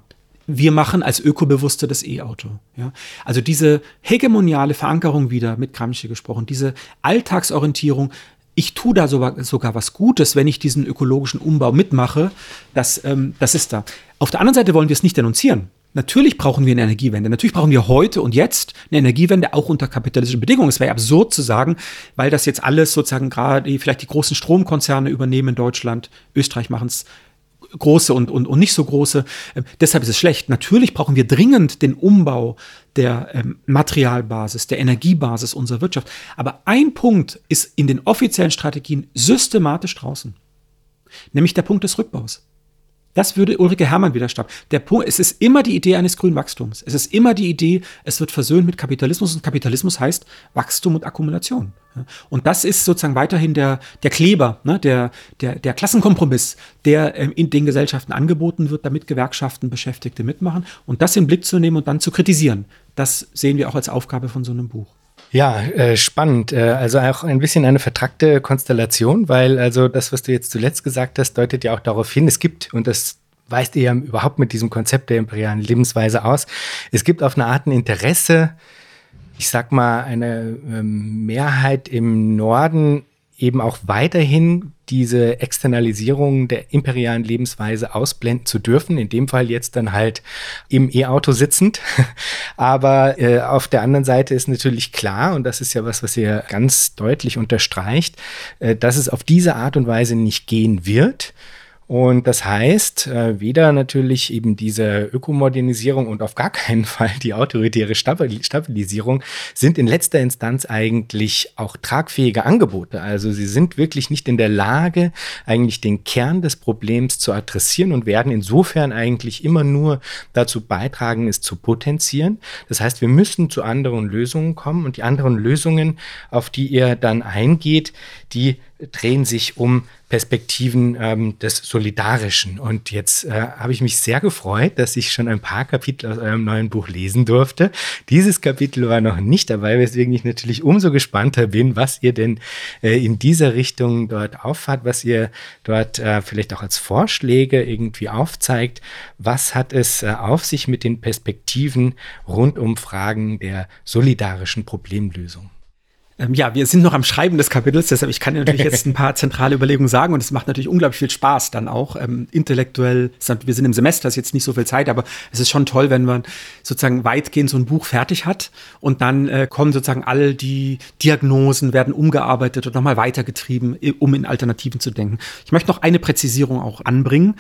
wir machen als Ökobewusste das E-Auto. Ja? Also diese hegemoniale Verankerung wieder, mit Gramsci gesprochen, diese Alltagsorientierung, ich tue da sogar, sogar was Gutes, wenn ich diesen ökologischen Umbau mitmache, das, ähm, das ist da. Auf der anderen Seite wollen wir es nicht denunzieren. Natürlich brauchen wir eine Energiewende. Natürlich brauchen wir heute und jetzt eine Energiewende auch unter kapitalistischen Bedingungen. Es wäre absurd zu sagen, weil das jetzt alles sozusagen gerade vielleicht die großen Stromkonzerne übernehmen in Deutschland. Österreich machen es große und, und, und nicht so große. Ähm, deshalb ist es schlecht. Natürlich brauchen wir dringend den Umbau der ähm, Materialbasis, der Energiebasis unserer Wirtschaft. Aber ein Punkt ist in den offiziellen Strategien systematisch draußen, nämlich der Punkt des Rückbaus. Das würde Ulrike Hermann widerstammen. Der Punkt, es ist immer die Idee eines grünen Wachstums. Es ist immer die Idee, es wird versöhnt mit Kapitalismus und Kapitalismus heißt Wachstum und Akkumulation. Und das ist sozusagen weiterhin der, der Kleber, ne, der, der, der Klassenkompromiss, der ähm, in den Gesellschaften angeboten wird, damit Gewerkschaften, Beschäftigte mitmachen. Und das in den Blick zu nehmen und dann zu kritisieren, das sehen wir auch als Aufgabe von so einem Buch. Ja, äh, spannend. Äh, also auch ein bisschen eine vertrackte Konstellation, weil also das, was du jetzt zuletzt gesagt hast, deutet ja auch darauf hin, es gibt, und das weist ihr ja überhaupt mit diesem Konzept der imperialen Lebensweise aus, es gibt auf eine Art ein Interesse, ich sag mal, eine ähm, Mehrheit im Norden eben auch weiterhin diese Externalisierung der imperialen Lebensweise ausblenden zu dürfen. In dem Fall jetzt dann halt im E-Auto sitzend. (laughs) Aber äh, auf der anderen Seite ist natürlich klar, und das ist ja was, was ihr ganz deutlich unterstreicht, äh, dass es auf diese Art und Weise nicht gehen wird. Und das heißt, äh, weder natürlich eben diese Ökomodernisierung und auf gar keinen (laughs) Fall die autoritäre Stabilisierung sind in letzter Instanz eigentlich auch tragfähige Angebote. Also sie sind wirklich nicht in der Lage, eigentlich den Kern des Problems zu adressieren und werden insofern eigentlich immer nur dazu beitragen, es zu potenzieren. Das heißt, wir müssen zu anderen Lösungen kommen und die anderen Lösungen, auf die ihr dann eingeht, die drehen sich um Perspektiven ähm, des Solidarischen. Und jetzt äh, habe ich mich sehr gefreut, dass ich schon ein paar Kapitel aus eurem neuen Buch lesen durfte. Dieses Kapitel war noch nicht dabei, weswegen ich natürlich umso gespannter bin, was ihr denn äh, in dieser Richtung dort auffahrt, was ihr dort äh, vielleicht auch als Vorschläge irgendwie aufzeigt. Was hat es äh, auf sich mit den Perspektiven rund um Fragen der solidarischen Problemlösung? Ähm, ja, wir sind noch am Schreiben des Kapitels, deshalb ich kann natürlich jetzt (laughs) ein paar zentrale Überlegungen sagen und es macht natürlich unglaublich viel Spaß dann auch ähm, intellektuell. Wir sind im Semester, ist jetzt nicht so viel Zeit, aber es ist schon toll, wenn man sozusagen weitgehend so ein Buch fertig hat und dann äh, kommen sozusagen all die Diagnosen werden umgearbeitet und nochmal weitergetrieben, um in Alternativen zu denken. Ich möchte noch eine Präzisierung auch anbringen,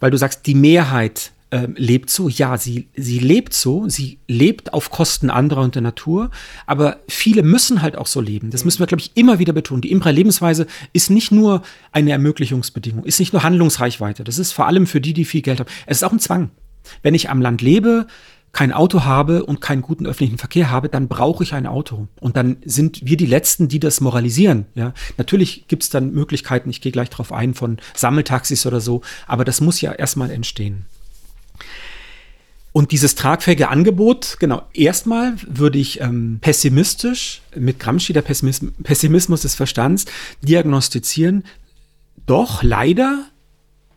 weil du sagst, die Mehrheit ähm, lebt so. Ja, sie, sie lebt so, sie lebt auf Kosten anderer und der Natur, aber viele müssen halt auch so leben. Das müssen wir, glaube ich, immer wieder betonen. Die imperiale Lebensweise ist nicht nur eine Ermöglichungsbedingung, ist nicht nur Handlungsreichweite. Das ist vor allem für die, die viel Geld haben. Es ist auch ein Zwang. Wenn ich am Land lebe, kein Auto habe und keinen guten öffentlichen Verkehr habe, dann brauche ich ein Auto. Und dann sind wir die Letzten, die das moralisieren. Ja, natürlich gibt es dann Möglichkeiten, ich gehe gleich darauf ein, von Sammeltaxis oder so, aber das muss ja erstmal entstehen. Und dieses tragfähige Angebot, genau, erstmal würde ich ähm, pessimistisch mit Gramsci, der Pessimism Pessimismus des Verstands, diagnostizieren. Doch leider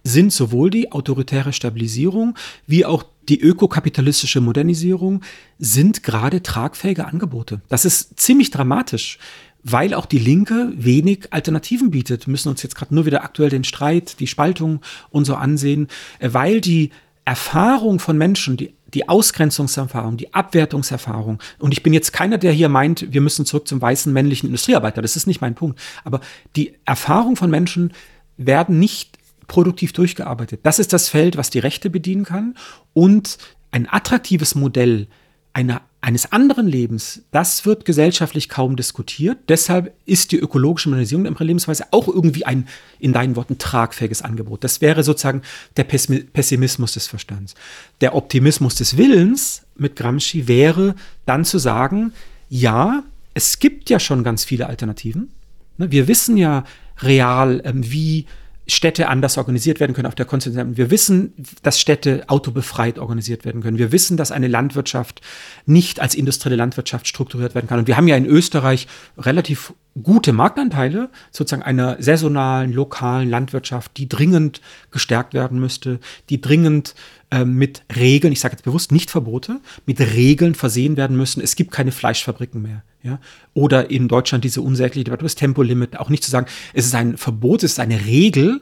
sind sowohl die autoritäre Stabilisierung wie auch die ökokapitalistische Modernisierung sind gerade tragfähige Angebote. Das ist ziemlich dramatisch, weil auch die Linke wenig Alternativen bietet. Wir müssen uns jetzt gerade nur wieder aktuell den Streit, die Spaltung und so ansehen, äh, weil die Erfahrung von Menschen, die, die Ausgrenzungserfahrung, die Abwertungserfahrung, und ich bin jetzt keiner, der hier meint, wir müssen zurück zum weißen männlichen Industriearbeiter, das ist nicht mein Punkt, aber die Erfahrung von Menschen werden nicht produktiv durchgearbeitet. Das ist das Feld, was die Rechte bedienen kann und ein attraktives Modell einer eines anderen Lebens, das wird gesellschaftlich kaum diskutiert. Deshalb ist die ökologische Modernisierung der Lebensweise auch irgendwie ein, in deinen Worten, tragfähiges Angebot. Das wäre sozusagen der Pessimismus des Verstands. Der Optimismus des Willens mit Gramsci wäre dann zu sagen, ja, es gibt ja schon ganz viele Alternativen. Ne, wir wissen ja real, ähm, wie Städte anders organisiert werden können auf der kontinentalen. Wir wissen, dass Städte autobefreit organisiert werden können. Wir wissen, dass eine Landwirtschaft nicht als industrielle Landwirtschaft strukturiert werden kann. Und wir haben ja in Österreich relativ gute Marktanteile sozusagen einer saisonalen, lokalen Landwirtschaft, die dringend gestärkt werden müsste, die dringend äh, mit Regeln, ich sage jetzt bewusst nicht Verbote, mit Regeln versehen werden müssen. Es gibt keine Fleischfabriken mehr. Ja? Oder in Deutschland diese unsägliche Debatte über das Tempolimit, auch nicht zu sagen, es ist ein Verbot, es ist eine Regel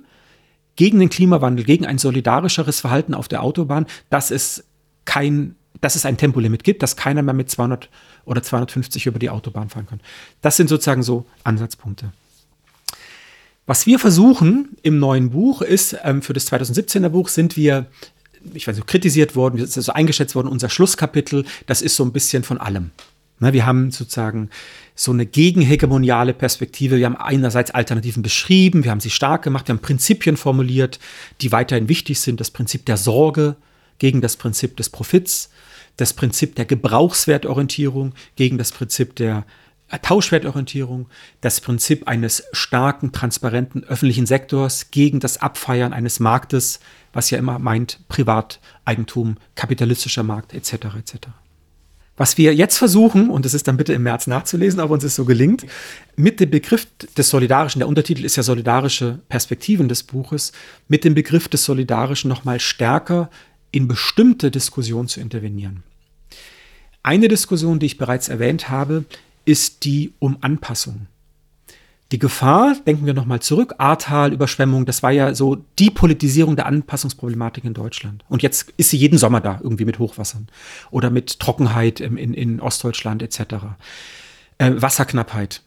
gegen den Klimawandel, gegen ein solidarischeres Verhalten auf der Autobahn, dass es kein, dass es ein Tempolimit gibt, dass keiner mehr mit 200 oder 250 über die Autobahn fahren kann. Das sind sozusagen so Ansatzpunkte. Was wir versuchen im neuen Buch ist, ähm, für das 2017er Buch sind wir, ich weiß nicht, kritisiert worden, wir sind also eingeschätzt worden, unser Schlusskapitel, das ist so ein bisschen von allem. Wir haben sozusagen so eine gegenhegemoniale Perspektive. Wir haben einerseits Alternativen beschrieben, wir haben sie stark gemacht, wir haben Prinzipien formuliert, die weiterhin wichtig sind. Das Prinzip der Sorge gegen das Prinzip des Profits, das Prinzip der Gebrauchswertorientierung gegen das Prinzip der Tauschwertorientierung, das Prinzip eines starken, transparenten öffentlichen Sektors gegen das Abfeiern eines Marktes, was ja immer meint Privateigentum, kapitalistischer Markt etc. etc. Was wir jetzt versuchen, und das ist dann bitte im März nachzulesen, ob uns es so gelingt, mit dem Begriff des Solidarischen, der Untertitel ist ja solidarische Perspektiven des Buches, mit dem Begriff des Solidarischen nochmal stärker in bestimmte Diskussionen zu intervenieren. Eine Diskussion, die ich bereits erwähnt habe, ist die um Anpassung. Die Gefahr, denken wir nochmal zurück, Ahrtal, Überschwemmung, das war ja so die Politisierung der Anpassungsproblematik in Deutschland. Und jetzt ist sie jeden Sommer da, irgendwie mit Hochwassern oder mit Trockenheit in, in Ostdeutschland etc. Äh, Wasserknappheit.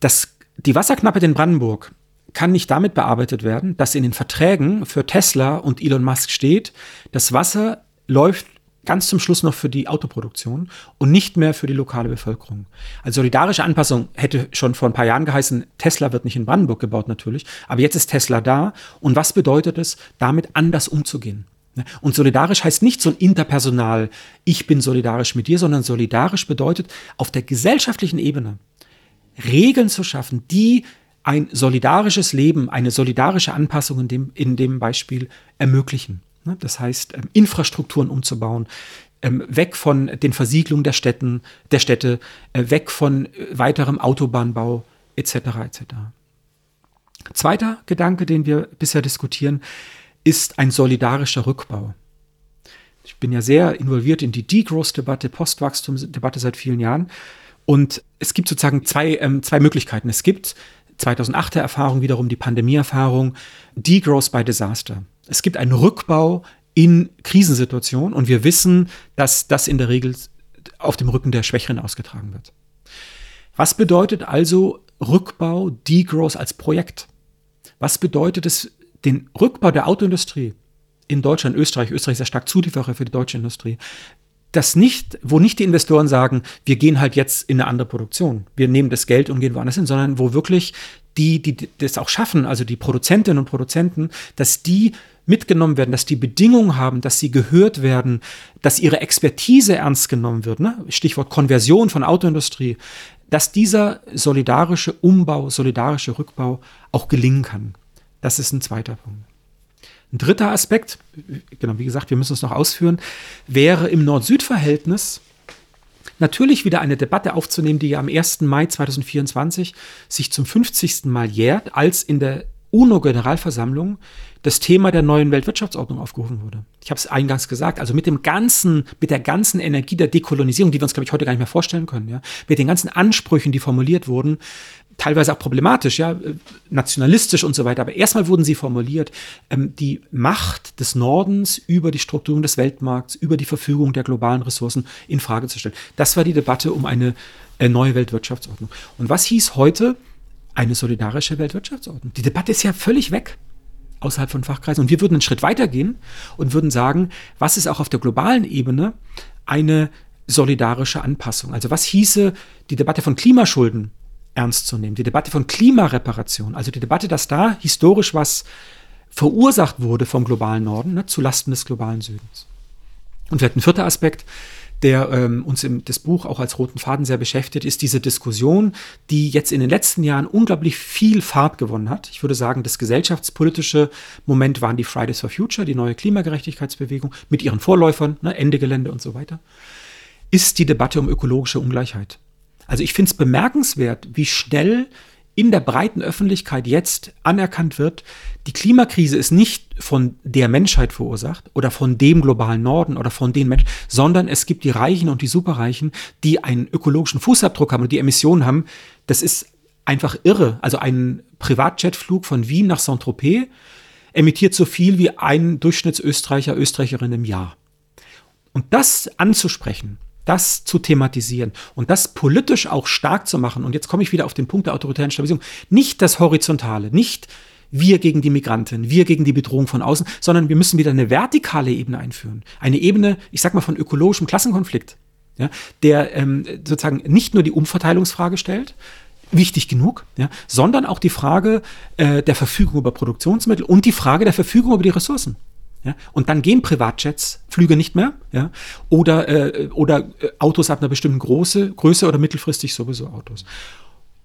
Das, die Wasserknappheit in Brandenburg kann nicht damit bearbeitet werden, dass in den Verträgen für Tesla und Elon Musk steht, das Wasser läuft ganz zum Schluss noch für die Autoproduktion und nicht mehr für die lokale Bevölkerung. Also solidarische Anpassung hätte schon vor ein paar Jahren geheißen, Tesla wird nicht in Brandenburg gebaut natürlich, aber jetzt ist Tesla da und was bedeutet es, damit anders umzugehen? Und solidarisch heißt nicht so ein interpersonal, ich bin solidarisch mit dir, sondern solidarisch bedeutet auf der gesellschaftlichen Ebene Regeln zu schaffen, die ein solidarisches Leben, eine solidarische Anpassung in dem, in dem Beispiel ermöglichen. Ne? Das heißt, ähm, Infrastrukturen umzubauen, ähm, weg von den Versiegelungen der Städten, der Städte, äh, weg von äh, weiterem Autobahnbau etc. etc. Zweiter Gedanke, den wir bisher diskutieren, ist ein solidarischer Rückbau. Ich bin ja sehr involviert in die Degrowth-Debatte, Postwachstum-Debatte seit vielen Jahren. Und es gibt sozusagen zwei, ähm, zwei Möglichkeiten. Es gibt 2008er Erfahrung, wiederum die Pandemie-Erfahrung, Degrowth by Disaster. Es gibt einen Rückbau in Krisensituationen und wir wissen, dass das in der Regel auf dem Rücken der Schwächeren ausgetragen wird. Was bedeutet also Rückbau, Degrowth als Projekt? Was bedeutet es, den Rückbau der Autoindustrie in Deutschland, Österreich, Österreich ist ja stark Zulieferer für die deutsche Industrie, das nicht, wo nicht die Investoren sagen, wir gehen halt jetzt in eine andere Produktion, wir nehmen das Geld und gehen woanders hin, sondern wo wirklich die, die das auch schaffen, also die Produzentinnen und Produzenten, dass die mitgenommen werden, dass die Bedingungen haben, dass sie gehört werden, dass ihre Expertise ernst genommen wird, ne? Stichwort Konversion von Autoindustrie, dass dieser solidarische Umbau, solidarische Rückbau auch gelingen kann. Das ist ein zweiter Punkt. Ein dritter Aspekt, genau wie gesagt, wir müssen es noch ausführen, wäre im Nord-Süd-Verhältnis natürlich wieder eine Debatte aufzunehmen, die ja am 1. Mai 2024 sich zum 50. Mal jährt, als in der UNO-Generalversammlung das Thema der neuen Weltwirtschaftsordnung aufgerufen wurde. Ich habe es eingangs gesagt, also mit dem ganzen, mit der ganzen Energie der Dekolonisierung, die wir uns, glaube ich, heute gar nicht mehr vorstellen können, ja, mit den ganzen Ansprüchen, die formuliert wurden, teilweise auch problematisch, ja, nationalistisch und so weiter. Aber erstmal wurden sie formuliert, ähm, die Macht des Nordens über die Strukturierung des Weltmarkts, über die Verfügung der globalen Ressourcen in Frage zu stellen. Das war die Debatte um eine äh, neue Weltwirtschaftsordnung. Und was hieß heute eine solidarische Weltwirtschaftsordnung? Die Debatte ist ja völlig weg außerhalb von Fachkreisen. Und wir würden einen Schritt weiter gehen und würden sagen, was ist auch auf der globalen Ebene eine solidarische Anpassung? Also was hieße die Debatte von Klimaschulden ernst zu nehmen. Die Debatte von Klimareparation, also die Debatte, dass da historisch was verursacht wurde vom globalen Norden ne, zu Lasten des globalen Südens. Und vielleicht ein vierter Aspekt, der ähm, uns im das Buch auch als roten Faden sehr beschäftigt, ist diese Diskussion, die jetzt in den letzten Jahren unglaublich viel Fahrt gewonnen hat. Ich würde sagen, das gesellschaftspolitische Moment waren die Fridays for Future, die neue Klimagerechtigkeitsbewegung mit ihren Vorläufern, ne, Ende Gelände und so weiter, ist die Debatte um ökologische Ungleichheit. Also ich finde es bemerkenswert, wie schnell in der breiten Öffentlichkeit jetzt anerkannt wird, die Klimakrise ist nicht von der Menschheit verursacht oder von dem globalen Norden oder von den Menschen, sondern es gibt die Reichen und die Superreichen, die einen ökologischen Fußabdruck haben und die Emissionen haben. Das ist einfach irre. Also ein Privatjetflug von Wien nach Saint-Tropez emittiert so viel wie ein Durchschnittsösterreicher, Österreicherin im Jahr. Und das anzusprechen, das zu thematisieren und das politisch auch stark zu machen. Und jetzt komme ich wieder auf den Punkt der autoritären Stabilisierung. Nicht das Horizontale, nicht wir gegen die Migranten, wir gegen die Bedrohung von außen, sondern wir müssen wieder eine vertikale Ebene einführen. Eine Ebene, ich sag mal, von ökologischem Klassenkonflikt, ja, der ähm, sozusagen nicht nur die Umverteilungsfrage stellt, wichtig genug, ja, sondern auch die Frage äh, der Verfügung über Produktionsmittel und die Frage der Verfügung über die Ressourcen. Ja? Und dann gehen Privatjets, Flüge nicht mehr, ja? oder, äh, oder äh, Autos ab einer bestimmten Große, Größe oder mittelfristig sowieso Autos.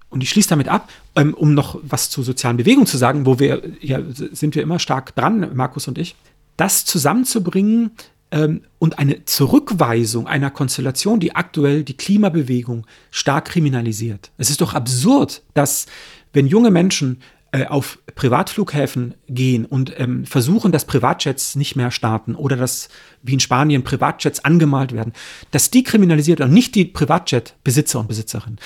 Und ich schließe damit ab, ähm, um noch was zu sozialen Bewegungen zu sagen, wo wir, ja, sind wir immer stark dran, Markus und ich, das zusammenzubringen ähm, und eine Zurückweisung einer Konstellation, die aktuell die Klimabewegung stark kriminalisiert. Es ist doch absurd, dass wenn junge Menschen auf Privatflughäfen gehen und ähm, versuchen, dass Privatjets nicht mehr starten oder dass, wie in Spanien, Privatjets angemalt werden, dass die kriminalisiert und nicht die Privatjet-Besitzer und Besitzerinnen.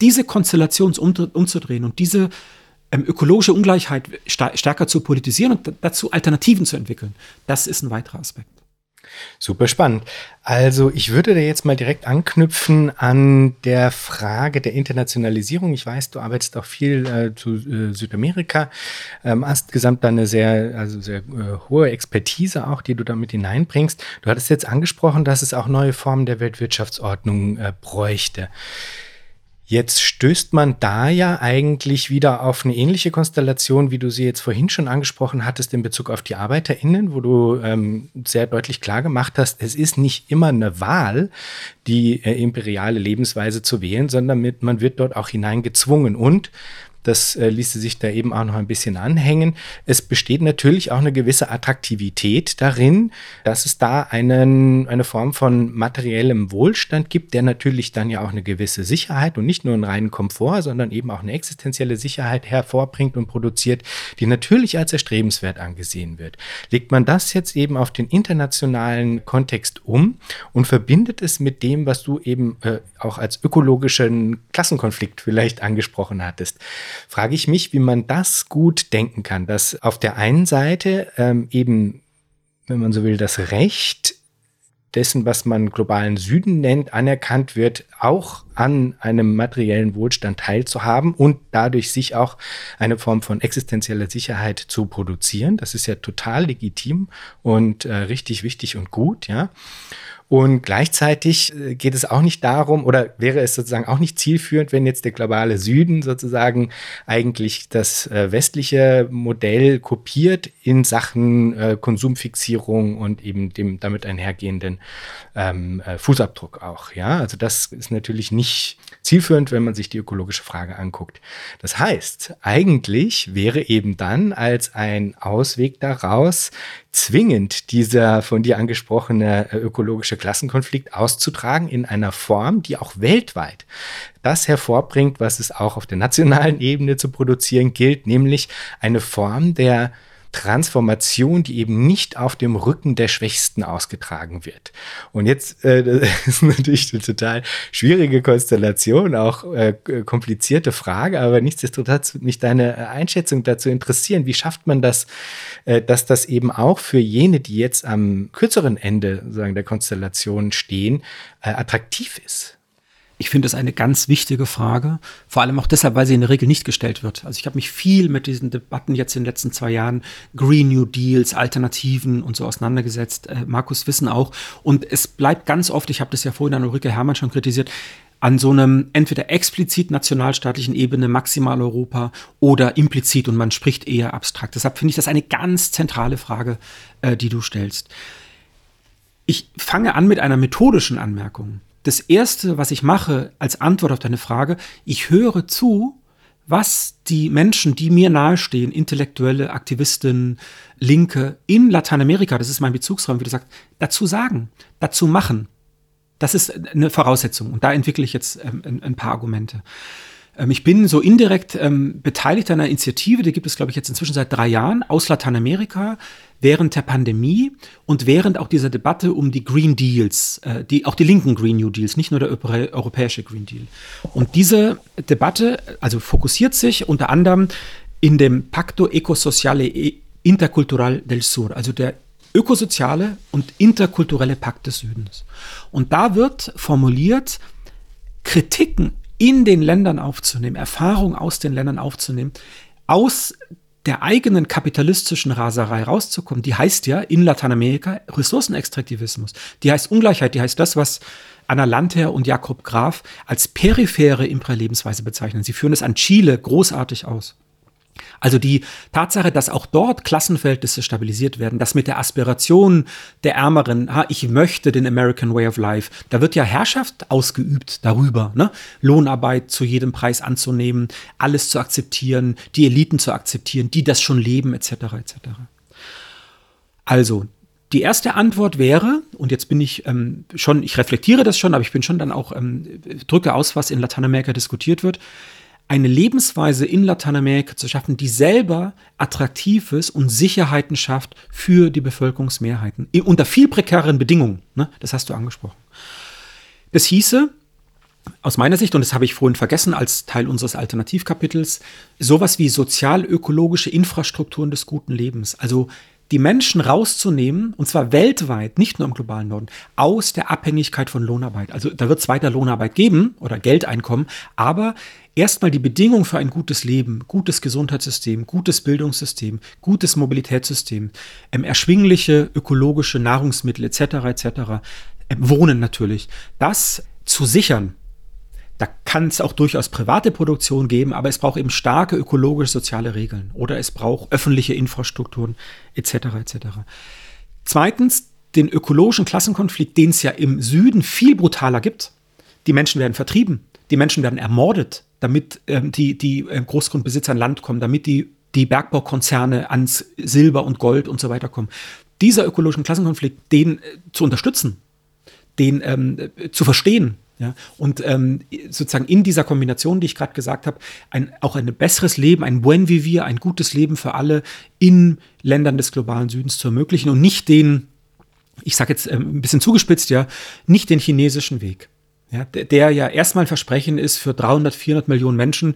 Diese Konstellation umzudrehen und diese ähm, ökologische Ungleichheit stärker zu politisieren und dazu Alternativen zu entwickeln, das ist ein weiterer Aspekt. Super spannend. Also ich würde da jetzt mal direkt anknüpfen an der Frage der Internationalisierung. Ich weiß, du arbeitest auch viel äh, zu äh, Südamerika, ähm, hast gesamt eine sehr, also sehr äh, hohe Expertise auch, die du damit hineinbringst. Du hattest jetzt angesprochen, dass es auch neue Formen der Weltwirtschaftsordnung äh, bräuchte. Jetzt stößt man da ja eigentlich wieder auf eine ähnliche Konstellation, wie du sie jetzt vorhin schon angesprochen hattest in Bezug auf die ArbeiterInnen, wo du ähm, sehr deutlich klar gemacht hast, es ist nicht immer eine Wahl, die äh, imperiale Lebensweise zu wählen, sondern mit, man wird dort auch hineingezwungen. Und das äh, ließe sich da eben auch noch ein bisschen anhängen. Es besteht natürlich auch eine gewisse Attraktivität darin, dass es da einen, eine Form von materiellem Wohlstand gibt, der natürlich dann ja auch eine gewisse Sicherheit und nicht nur einen reinen Komfort, sondern eben auch eine existenzielle Sicherheit hervorbringt und produziert, die natürlich als erstrebenswert angesehen wird. Legt man das jetzt eben auf den internationalen Kontext um und verbindet es mit dem, was du eben äh, auch als ökologischen Klassenkonflikt vielleicht angesprochen hattest, frage ich mich, wie man das gut denken kann, dass auf der einen Seite ähm, eben, wenn man so will, das Recht dessen, was man globalen Süden nennt, anerkannt wird, auch an einem materiellen Wohlstand teilzuhaben und dadurch sich auch eine Form von existenzieller Sicherheit zu produzieren. Das ist ja total legitim und äh, richtig wichtig und gut, ja. Und gleichzeitig äh, geht es auch nicht darum, oder wäre es sozusagen auch nicht zielführend, wenn jetzt der globale Süden sozusagen eigentlich das äh, westliche Modell kopiert in Sachen äh, Konsumfixierung und eben dem damit einhergehenden ähm, Fußabdruck auch. Ja, also das ist natürlich nicht zielführend, wenn man sich die ökologische Frage anguckt. Das heißt, eigentlich wäre eben dann als ein Ausweg daraus zwingend dieser von dir angesprochene äh, ökologische Klassenkonflikt auszutragen in einer Form, die auch weltweit das hervorbringt, was es auch auf der nationalen Ebene zu produzieren gilt, nämlich eine Form der Transformation, die eben nicht auf dem Rücken der Schwächsten ausgetragen wird. Und jetzt äh, (laughs) ist natürlich eine total schwierige Konstellation, auch äh, komplizierte Frage, aber nichtsdestotrotz mich deine Einschätzung dazu interessieren. Wie schafft man das, äh, dass das eben auch für jene, die jetzt am kürzeren Ende sagen, der Konstellation stehen, äh, attraktiv ist? Ich finde es eine ganz wichtige Frage, vor allem auch deshalb, weil sie in der Regel nicht gestellt wird. Also ich habe mich viel mit diesen Debatten jetzt in den letzten zwei Jahren, Green New Deals, Alternativen und so auseinandergesetzt. Äh, Markus Wissen auch. Und es bleibt ganz oft, ich habe das ja vorhin an Ulrike Hermann schon kritisiert, an so einem entweder explizit nationalstaatlichen Ebene, maximal Europa oder implizit und man spricht eher abstrakt. Deshalb finde ich das eine ganz zentrale Frage, äh, die du stellst. Ich fange an mit einer methodischen Anmerkung das Erste, was ich mache als Antwort auf deine Frage, ich höre zu, was die Menschen, die mir nahestehen, Intellektuelle, Aktivistinnen, Linke in Lateinamerika, das ist mein Bezugsraum, wie du sagst, dazu sagen, dazu machen. Das ist eine Voraussetzung. Und da entwickle ich jetzt ähm, ein, paar Argumente. Ähm, ich bin so indirekt ähm, beteiligt an einer Initiative, die gibt es, glaube ich, jetzt inzwischen seit drei Jahren aus Lateinamerika, während der Pandemie und während auch dieser Debatte um die Green Deals, äh, die, auch die linken Green New Deals, nicht nur der europäische Green Deal. Und diese Debatte, also fokussiert sich unter anderem in dem Pacto Ecosociale e Intercultural del Sur, also der ökosoziale und interkulturelle Pakt des Südens. Und da wird formuliert, Kritiken in den Ländern aufzunehmen, Erfahrungen aus den Ländern aufzunehmen, aus der eigenen kapitalistischen Raserei rauszukommen, die heißt ja in Lateinamerika Ressourcenextraktivismus. Die heißt Ungleichheit, die heißt das, was Anna Landher und Jakob Graf als periphere Imperiallebensweise bezeichnen. Sie führen es an Chile großartig aus. Also die Tatsache, dass auch dort Klassenverhältnisse stabilisiert werden, dass mit der Aspiration der Ärmeren, ha, ich möchte den American Way of Life, da wird ja Herrschaft ausgeübt darüber, ne? Lohnarbeit zu jedem Preis anzunehmen, alles zu akzeptieren, die Eliten zu akzeptieren, die das schon leben, etc. etc. Also die erste Antwort wäre, und jetzt bin ich ähm, schon, ich reflektiere das schon, aber ich bin schon dann auch, ähm, drücke aus, was in Lateinamerika diskutiert wird, eine Lebensweise in Lateinamerika zu schaffen, die selber attraktiv ist und Sicherheiten schafft für die Bevölkerungsmehrheiten. Unter viel prekäreren Bedingungen. Ne? Das hast du angesprochen. Das hieße, aus meiner Sicht, und das habe ich vorhin vergessen als Teil unseres Alternativkapitels, sowas wie sozial-ökologische Infrastrukturen des guten Lebens. Also die Menschen rauszunehmen, und zwar weltweit, nicht nur im globalen Norden, aus der Abhängigkeit von Lohnarbeit. Also da wird es weiter Lohnarbeit geben oder Geldeinkommen, aber erstmal die Bedingungen für ein gutes Leben, gutes Gesundheitssystem, gutes Bildungssystem, gutes Mobilitätssystem, ähm, erschwingliche ökologische Nahrungsmittel etc. etc. Ähm, Wohnen natürlich, das zu sichern. Da kann es auch durchaus private Produktion geben, aber es braucht eben starke ökologische, soziale Regeln oder es braucht öffentliche Infrastrukturen etc. etc. Zweitens den ökologischen Klassenkonflikt, den es ja im Süden viel brutaler gibt. Die Menschen werden vertrieben, die Menschen werden ermordet, damit ähm, die, die äh, Großgrundbesitzer an Land kommen, damit die, die Bergbaukonzerne ans Silber und Gold und so weiter kommen. Dieser ökologischen Klassenkonflikt, den äh, zu unterstützen, den ähm, äh, zu verstehen, ja, und ähm, sozusagen in dieser Kombination, die ich gerade gesagt habe, ein, auch ein besseres Leben, ein Buen Vivir, ein gutes Leben für alle in Ländern des globalen Südens zu ermöglichen und nicht den, ich sage jetzt ähm, ein bisschen zugespitzt, ja, nicht den chinesischen Weg. Ja, der, der ja erstmal ein Versprechen ist für 300, 400 Millionen Menschen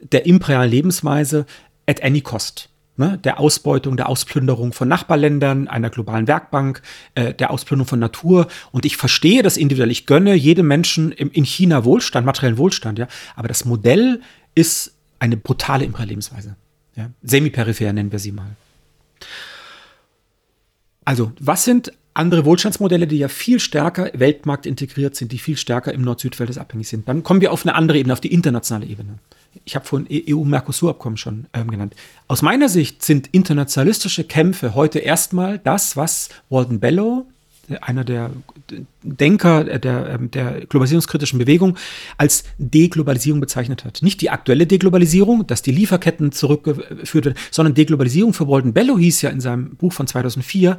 der imperialen Lebensweise at any cost ne, der Ausbeutung, der Ausplünderung von Nachbarländern, einer globalen Werkbank, äh, der Ausplünderung von Natur. Und ich verstehe das individuell. Ich gönne jedem Menschen im, in China Wohlstand, materiellen Wohlstand, ja. Aber das Modell ist eine brutale imperiale Lebensweise. Ja. Semiperipher nennen wir sie mal. Also, was sind andere Wohlstandsmodelle, die ja viel stärker Weltmarkt integriert sind, die viel stärker im Nord-Süd-Verhältnis abhängig sind? Dann kommen wir auf eine andere Ebene, auf die internationale Ebene ich habe vorhin EU-Mercosur-Abkommen schon ähm, genannt. Aus meiner Sicht sind internationalistische Kämpfe heute erstmal das, was Walden Bellow, einer der Denker der, ähm, der globalisierungskritischen Bewegung, als Deglobalisierung bezeichnet hat. Nicht die aktuelle Deglobalisierung, dass die Lieferketten zurückgeführt werden, sondern Deglobalisierung für Walden Bellow hieß ja in seinem Buch von 2004,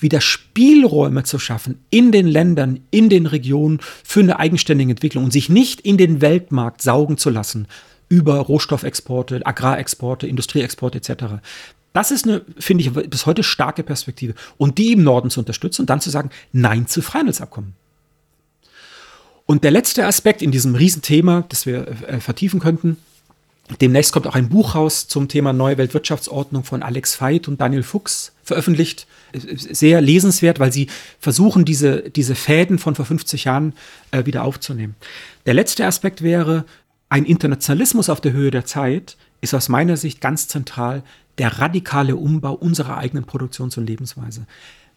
wieder Spielräume zu schaffen in den Ländern, in den Regionen für eine eigenständige Entwicklung und sich nicht in den Weltmarkt saugen zu lassen, über Rohstoffexporte, Agrarexporte, Industrieexporte etc. Das ist eine, finde ich, bis heute starke Perspektive. Und die im Norden zu unterstützen und dann zu sagen, Nein zu Freihandelsabkommen. Und der letzte Aspekt in diesem Riesenthema, das wir äh, vertiefen könnten, demnächst kommt auch ein Buch raus zum Thema Neue Weltwirtschaftsordnung von Alex Veit und Daniel Fuchs veröffentlicht. Sehr lesenswert, weil sie versuchen, diese, diese Fäden von vor 50 Jahren äh, wieder aufzunehmen. Der letzte Aspekt wäre, ein Internationalismus auf der Höhe der Zeit ist aus meiner Sicht ganz zentral der radikale Umbau unserer eigenen Produktions- und Lebensweise.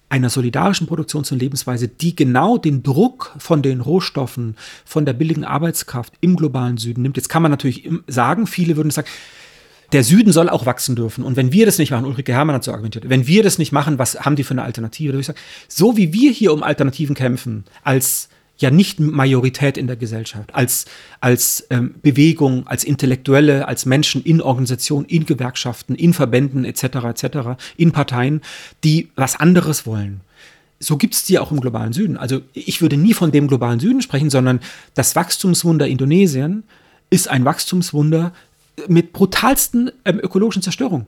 Einer solidarischen Produktions- und Lebensweise, die genau den Druck von den Rohstoffen, von der billigen Arbeitskraft im globalen Süden nimmt. Jetzt kann man natürlich sagen, viele würden sagen, der Süden soll auch wachsen dürfen. Und wenn wir das nicht machen, Ulrike Herrmann hat so argumentiert, wenn wir das nicht machen, was haben die für eine Alternative? So wie wir hier um Alternativen kämpfen, als ja nicht Majorität in der Gesellschaft, als, als ähm, Bewegung, als Intellektuelle, als Menschen in Organisationen, in Gewerkschaften, in Verbänden etc. etc., in Parteien, die was anderes wollen. So gibt es die auch im globalen Süden. Also ich würde nie von dem globalen Süden sprechen, sondern das Wachstumswunder Indonesien ist ein Wachstumswunder mit brutalsten ähm, ökologischen Zerstörungen.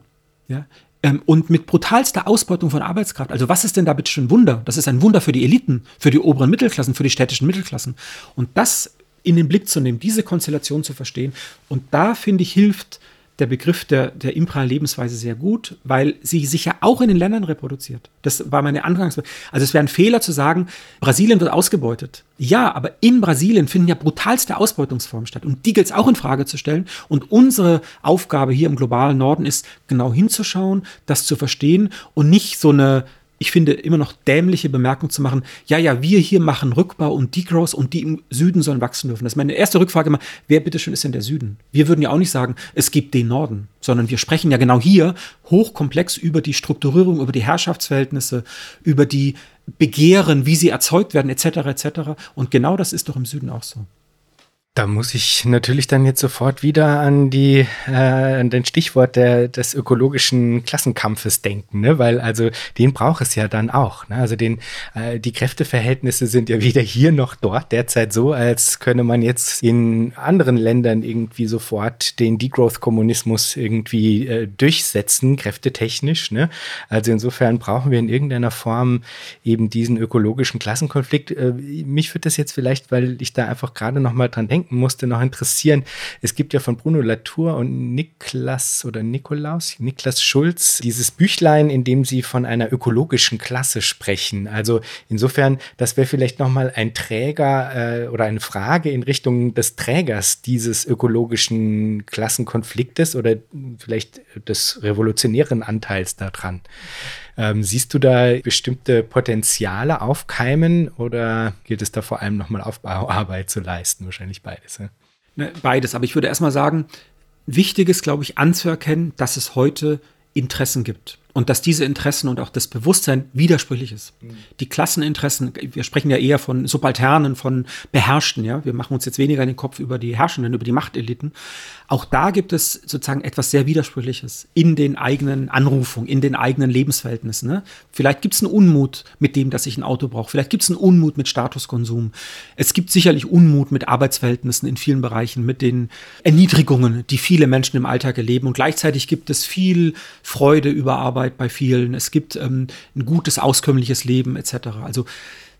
Ja? Ähm, und mit brutalster Ausbeutung von Arbeitskraft. Also was ist denn da bitte schon Wunder? Das ist ein Wunder für die Eliten, für die oberen Mittelklassen, für die städtischen Mittelklassen. Und das in den Blick zu nehmen, diese Konstellation zu verstehen. Und da finde ich, hilft der Begriff der, der imperialen Lebensweise sehr gut, weil sie sich ja auch in den Ländern reproduziert. Das war meine Anfangs. Also es wäre ein Fehler zu sagen, Brasilien wird ausgebeutet. Ja, aber in Brasilien finden ja brutalste Ausbeutungsformen statt. Und die gilt es auch in Frage zu stellen. Und unsere Aufgabe hier im globalen Norden ist, genau hinzuschauen, das zu verstehen und nicht so eine ich finde, immer noch dämliche Bemerkung zu machen, ja, ja, wir hier machen Rückbau und Degrowth und die im Süden sollen wachsen dürfen. Das ist meine erste Rückfrage immer, wer bitteschön ist denn der Süden? Wir würden ja auch nicht sagen, es gibt den Norden, sondern wir sprechen ja genau hier hochkomplex über die Strukturierung, über die Herrschaftsverhältnisse, über die Begehren, wie sie erzeugt werden, etc., etc. Und genau das ist doch im Süden auch so. Da muss ich natürlich dann jetzt sofort wieder an die äh, an den Stichwort der, des ökologischen Klassenkampfes denken, ne? weil also den braucht es ja dann auch. Ne? Also den äh, die Kräfteverhältnisse sind ja weder hier noch dort derzeit so, als könne man jetzt in anderen Ländern irgendwie sofort den Degrowth-Kommunismus irgendwie äh, durchsetzen, kräftetechnisch. Ne? Also insofern brauchen wir in irgendeiner Form eben diesen ökologischen Klassenkonflikt. Äh, mich würde das jetzt vielleicht, weil ich da einfach gerade noch mal dran denke denken musste, noch interessieren. Es gibt ja von Bruno Latour und Niklas oder Nikolaus, Niklas Schulz, dieses Büchlein, in dem sie von einer ökologischen Klasse sprechen. Also insofern, das wäre vielleicht nochmal ein Träger äh, oder eine Frage in Richtung des Trägers dieses ökologischen Klassenkonfliktes oder vielleicht des revolutionären Anteils daran. Ähm, siehst du da bestimmte Potenziale aufkeimen oder gilt es da vor allem nochmal Aufbauarbeit zu leisten? Wahrscheinlich beides. Ja? Ne, beides, aber ich würde erstmal sagen, wichtig ist, glaube ich, anzuerkennen, dass es heute Interessen gibt und dass diese Interessen und auch das Bewusstsein widersprüchlich ist. Mhm. Die Klasseninteressen, wir sprechen ja eher von Subalternen, von Beherrschten, ja. Wir machen uns jetzt weniger in den Kopf über die Herrschenden, über die Machteliten. Auch da gibt es sozusagen etwas sehr Widersprüchliches in den eigenen Anrufungen, in den eigenen Lebensverhältnissen. Ne? Vielleicht gibt es einen Unmut mit dem, dass ich ein Auto brauche. Vielleicht gibt es einen Unmut mit Statuskonsum. Es gibt sicherlich Unmut mit Arbeitsverhältnissen in vielen Bereichen, mit den Erniedrigungen, die viele Menschen im Alltag erleben. Und gleichzeitig gibt es viel Freude über Arbeit bei vielen. Es gibt ähm, ein gutes, auskömmliches Leben etc. Also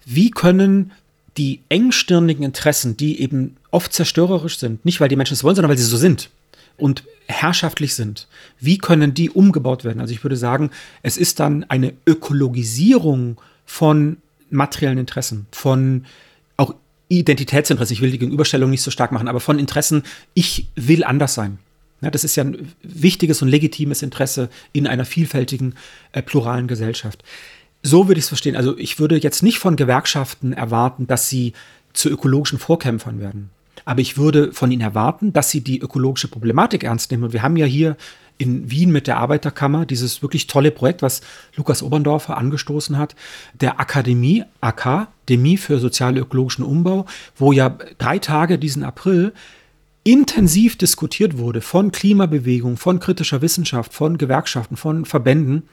wie können die engstirnigen Interessen, die eben oft zerstörerisch sind, nicht weil die Menschen es wollen, sondern weil sie so sind und herrschaftlich sind, wie können die umgebaut werden? Also ich würde sagen, es ist dann eine Ökologisierung von materiellen Interessen, von auch Identitätsinteressen. Ich will die Gegenüberstellung nicht so stark machen, aber von Interessen, ich will anders sein. Ja, das ist ja ein wichtiges und legitimes Interesse in einer vielfältigen, äh, pluralen Gesellschaft. So würde ich es verstehen. Also ich würde jetzt nicht von Gewerkschaften erwarten, dass sie zu ökologischen Vorkämpfern werden. Aber ich würde von ihnen erwarten, dass sie die ökologische Problematik ernst nehmen. Und wir haben ja hier in Wien mit der Arbeiterkammer dieses wirklich tolle Projekt, was Lukas Oberndorfer angestoßen hat, der Akademie, Akademie für sozial-ökologischen Umbau, wo ja drei Tage diesen April intensiv diskutiert wurde von Klimabewegung, von kritischer Wissenschaft, von Gewerkschaften, von Verbänden,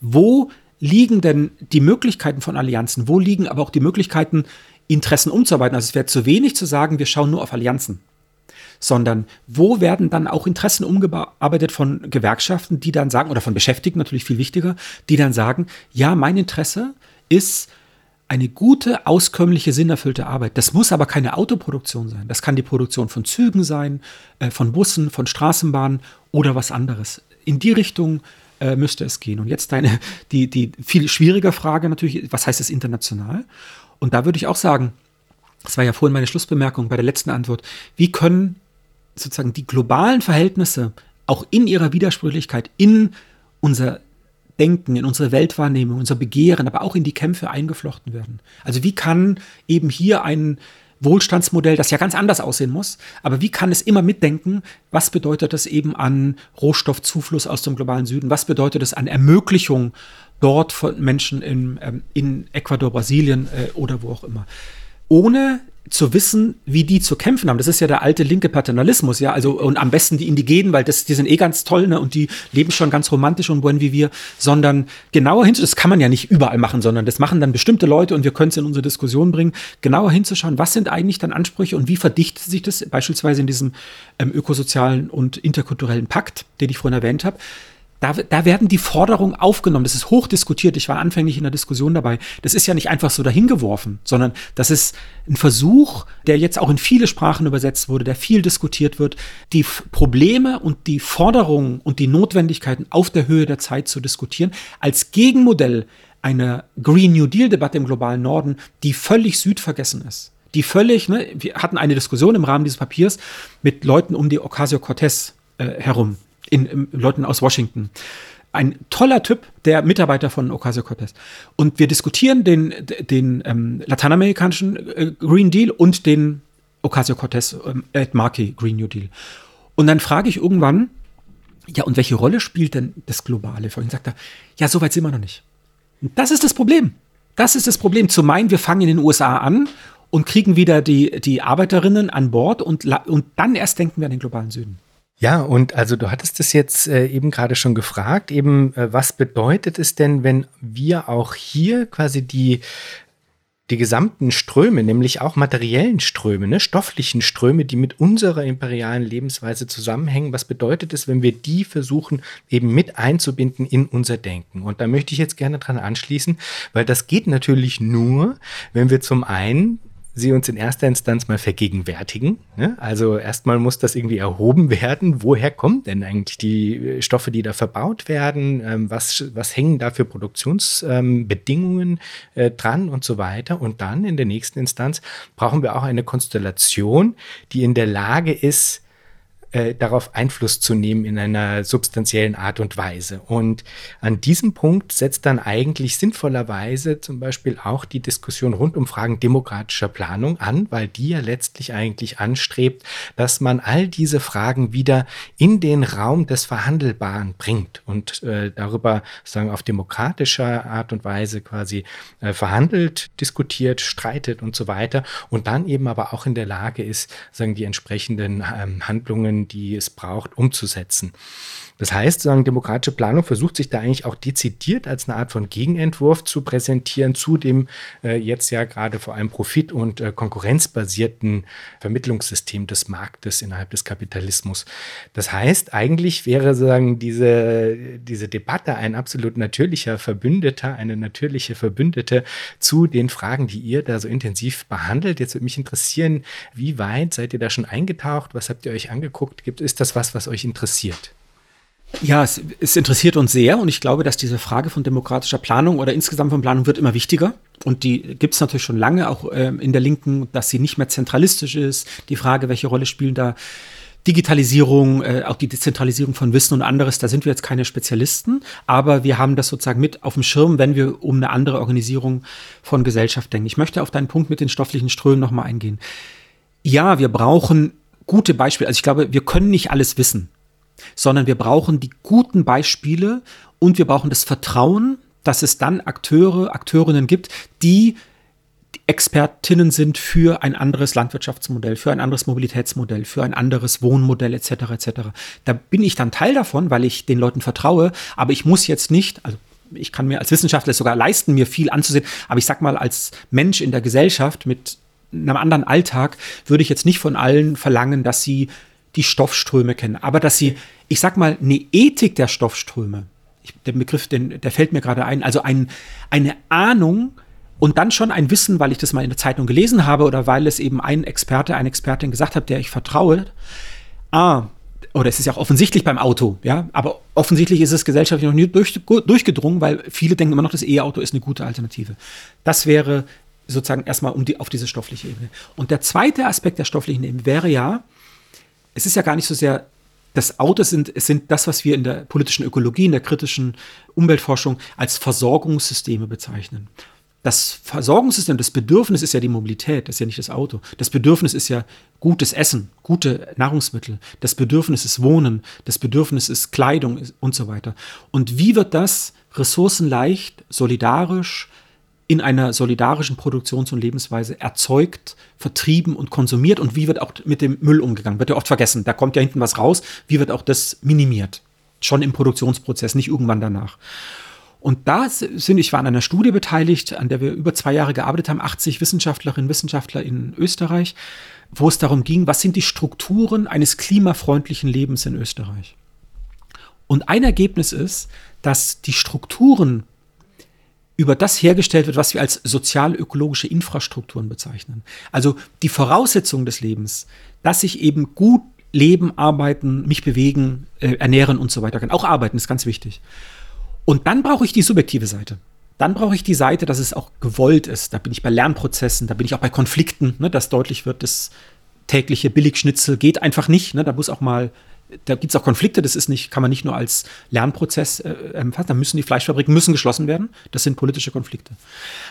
wo liegen denn die Möglichkeiten von Allianzen? Wo liegen aber auch die Möglichkeiten, Interessen umzuarbeiten? Also es wäre zu wenig zu sagen, wir schauen nur auf Allianzen, sondern wo werden dann auch Interessen umgearbeitet von Gewerkschaften, die dann sagen, oder von Beschäftigten natürlich viel wichtiger, die dann sagen, ja, mein Interesse ist eine gute, auskömmliche, sinnerfüllte Arbeit. Das muss aber keine Autoproduktion sein. Das kann die Produktion von Zügen sein, äh, von Bussen, von Straßenbahnen oder was anderes. In die Richtung äh, müsste es gehen. Und jetzt deine, die, die viel schwierige Frage natürlich, was heißt es international? Und da würde ich auch sagen, das war ja vorhin meine Schlussbemerkung bei der letzten Antwort, wie können sozusagen die globalen Verhältnisse auch in ihrer Widersprüchlichkeit in unser Denken, in unsere Weltwahrnehmung, unser Begehren, aber auch in die Kämpfe eingeflochten werden. Also wie kann eben hier ein Wohlstandsmodell, das ja ganz anders aussehen muss. Aber wie kann es immer mitdenken, was bedeutet das eben an Rohstoffzufluss aus dem globalen Süden? Was bedeutet es an Ermöglichung dort von Menschen in, ähm, in Ecuador, Brasilien äh, oder wo auch immer? Ohne zu wissen, wie die zu kämpfen haben. Das ist ja der alte linke Paternalismus, ja. Also, und am besten die Indigenen, weil das, die sind eh ganz toll, ne, und die leben schon ganz romantisch und buen wie wir, sondern genauer hinzuschauen, das kann man ja nicht überall machen, sondern das machen dann bestimmte Leute und wir können es in unsere Diskussion bringen, genauer hinzuschauen, was sind eigentlich dann Ansprüche und wie verdichtet sich das beispielsweise in diesem ähm, ökosozialen und interkulturellen Pakt, den ich vorhin erwähnt habe, da, da werden die Forderungen aufgenommen. Das ist hochdiskutiert. Ich war anfänglich in der Diskussion dabei. Das ist ja nicht einfach so dahingeworfen, sondern das ist ein Versuch, der jetzt auch in viele Sprachen übersetzt wurde, der viel diskutiert wird, die Probleme und die Forderungen und die Notwendigkeiten auf der Höhe der Zeit zu diskutieren, als Gegenmodell einer Green New Deal-Debatte im globalen Norden, die völlig südvergessen ist die völlig, ne, wir hatten eine Diskussion im Rahmen dieses Papiers mit Leuten um die Ocasio-Cortez äh, herum, in, in Leuten aus Washington. Ein toller Typ, der Mitarbeiter von Ocasio-Cortez. Und wir diskutieren den, den ähm, lateinamerikanischen äh, Green Deal und den Ocasio-Cortez ähm, Ed Markey Green New Deal. Und dann frage ich irgendwann, ja, und welche Rolle spielt denn das Globale? Vorhin sagt er, ja, so weit sind wir noch nicht. Und das ist das Problem. Das ist das Problem, zu meinen, wir fangen in den USA an und kriegen wieder die, die Arbeiterinnen an Bord und, und dann erst denken wir an den globalen Süden. Ja, und also du hattest es jetzt äh, eben gerade schon gefragt, eben äh, was bedeutet es denn, wenn wir auch hier quasi die die gesamten Ströme, nämlich auch materiellen Ströme, ne, stofflichen Ströme, die mit unserer imperialen Lebensweise zusammenhängen. Was bedeutet es, wenn wir die versuchen, eben mit einzubinden in unser Denken? Und da möchte ich jetzt gerne dran anschließen, weil das geht natürlich nur, wenn wir zum einen sie uns in erster Instanz mal vergegenwärtigen. Ne? Also erstmal muss das irgendwie erhoben werden. Woher kommen denn eigentlich die äh, Stoffe, die da verbaut werden? Ähm, was, was hängen da für Produktionsbedingungen ähm, äh, dran und so weiter? Und dann in der nächsten Instanz brauchen wir auch eine Konstellation, die in der Lage ist, äh, darauf Einfluss zu nehmen in einer substanziellen Art und Weise. Und an diesem Punkt setzt dann eigentlich sinnvollerweise zum Beispiel auch die Diskussion rund um Fragen demokratischer Planung an, weil die ja letztlich eigentlich anstrebt, dass man all diese Fragen wieder in den Raum des Verhandelbaren bringt und äh, darüber sagen auf demokratischer Art und Weise quasi äh, verhandelt, diskutiert, streitet und so weiter und dann eben aber auch in der Lage ist, sagen die entsprechenden ähm, Handlungen die es braucht, umzusetzen. Das heißt, sagen, demokratische Planung versucht sich da eigentlich auch dezidiert als eine Art von Gegenentwurf zu präsentieren zu dem äh, jetzt ja gerade vor allem profit- und äh, konkurrenzbasierten Vermittlungssystem des Marktes innerhalb des Kapitalismus. Das heißt, eigentlich wäre sagen diese, diese Debatte ein absolut natürlicher Verbündeter, eine natürliche Verbündete zu den Fragen, die ihr da so intensiv behandelt. Jetzt würde mich interessieren, wie weit seid ihr da schon eingetaucht? Was habt ihr euch angeguckt? Gibt, ist das was, was euch interessiert? Ja, es, es, interessiert uns sehr und ich glaube, dass diese Frage von demokratischer Planung oder insgesamt von Planung wird immer wichtiger. Und die gibt es natürlich schon lange, auch ähm, in der Linken, dass sie nicht mehr zentralistisch ist. Die Frage, welche Rolle spielen da Digitalisierung, äh, auch die Dezentralisierung von Wissen und anderes, da sind wir jetzt keine Spezialisten, aber wir haben das sozusagen mit auf dem Schirm, wenn wir um eine andere Organisierung von Gesellschaft denken. Ich möchte auf deinen Punkt mit den stofflichen Strömen nochmal eingehen. Ja, wir brauchen gute Beispiele. Also ich glaube, wir können nicht alles wissen sondern wir brauchen die guten Beispiele und wir brauchen das Vertrauen, dass es dann Akteure, Akteurinnen gibt, die Expertinnen sind für ein anderes Landwirtschaftsmodell, für ein anderes Mobilitätsmodell, für ein anderes Wohnmodell etc. etc. Da bin ich dann Teil davon, weil ich den Leuten vertraue, aber ich muss jetzt nicht, also ich kann mir als Wissenschaftler sogar leisten, mir viel anzusehen, aber ich sag mal, als Mensch in der Gesellschaft mit einem anderen Alltag würde ich jetzt nicht von allen verlangen, dass sie die Stoffströme kennen, aber dass sie, ich sag mal, eine Ethik der Stoffströme, ich, der Begriff, den, der fällt mir gerade ein, also ein, eine Ahnung und dann schon ein Wissen, weil ich das mal in der Zeitung gelesen habe oder weil es eben ein Experte, eine Expertin gesagt hat, der ich vertraue. Ah, oder es ist ja auch offensichtlich beim Auto, ja, aber offensichtlich ist es gesellschaftlich noch nie durch, durchgedrungen, weil viele denken immer noch, das E-Auto ist eine gute Alternative. Das wäre sozusagen erstmal um die, auf diese stoffliche Ebene. Und der zweite Aspekt der stofflichen Ebene wäre ja, es ist ja gar nicht so sehr das Auto sind, sind das, was wir in der politischen Ökologie, in der kritischen Umweltforschung als Versorgungssysteme bezeichnen. Das Versorgungssystem, das Bedürfnis ist ja die Mobilität, das ist ja nicht das Auto. Das Bedürfnis ist ja gutes Essen, gute Nahrungsmittel. Das Bedürfnis ist Wohnen, das Bedürfnis ist Kleidung und so weiter. Und wie wird das ressourcenleicht, solidarisch, in einer solidarischen Produktions- und Lebensweise erzeugt, vertrieben und konsumiert und wie wird auch mit dem Müll umgegangen? Wird ja oft vergessen. Da kommt ja hinten was raus. Wie wird auch das minimiert? Schon im Produktionsprozess, nicht irgendwann danach. Und da sind, ich war an einer Studie beteiligt, an der wir über zwei Jahre gearbeitet haben, 80 Wissenschaftlerinnen und Wissenschaftler in Österreich, wo es darum ging, was sind die Strukturen eines klimafreundlichen Lebens in Österreich? Und ein Ergebnis ist, dass die Strukturen über das hergestellt wird, was wir als sozial-ökologische Infrastrukturen bezeichnen. Also die Voraussetzungen des Lebens, dass ich eben gut leben, arbeiten, mich bewegen, äh, ernähren und so weiter kann. Auch arbeiten ist ganz wichtig. Und dann brauche ich die subjektive Seite. Dann brauche ich die Seite, dass es auch gewollt ist. Da bin ich bei Lernprozessen, da bin ich auch bei Konflikten, ne, dass deutlich wird, das tägliche Billigschnitzel geht einfach nicht. Ne, da muss auch mal da gibt es auch Konflikte, das ist nicht, kann man nicht nur als Lernprozess äh, empfassen, da müssen die Fleischfabriken müssen geschlossen werden. Das sind politische Konflikte.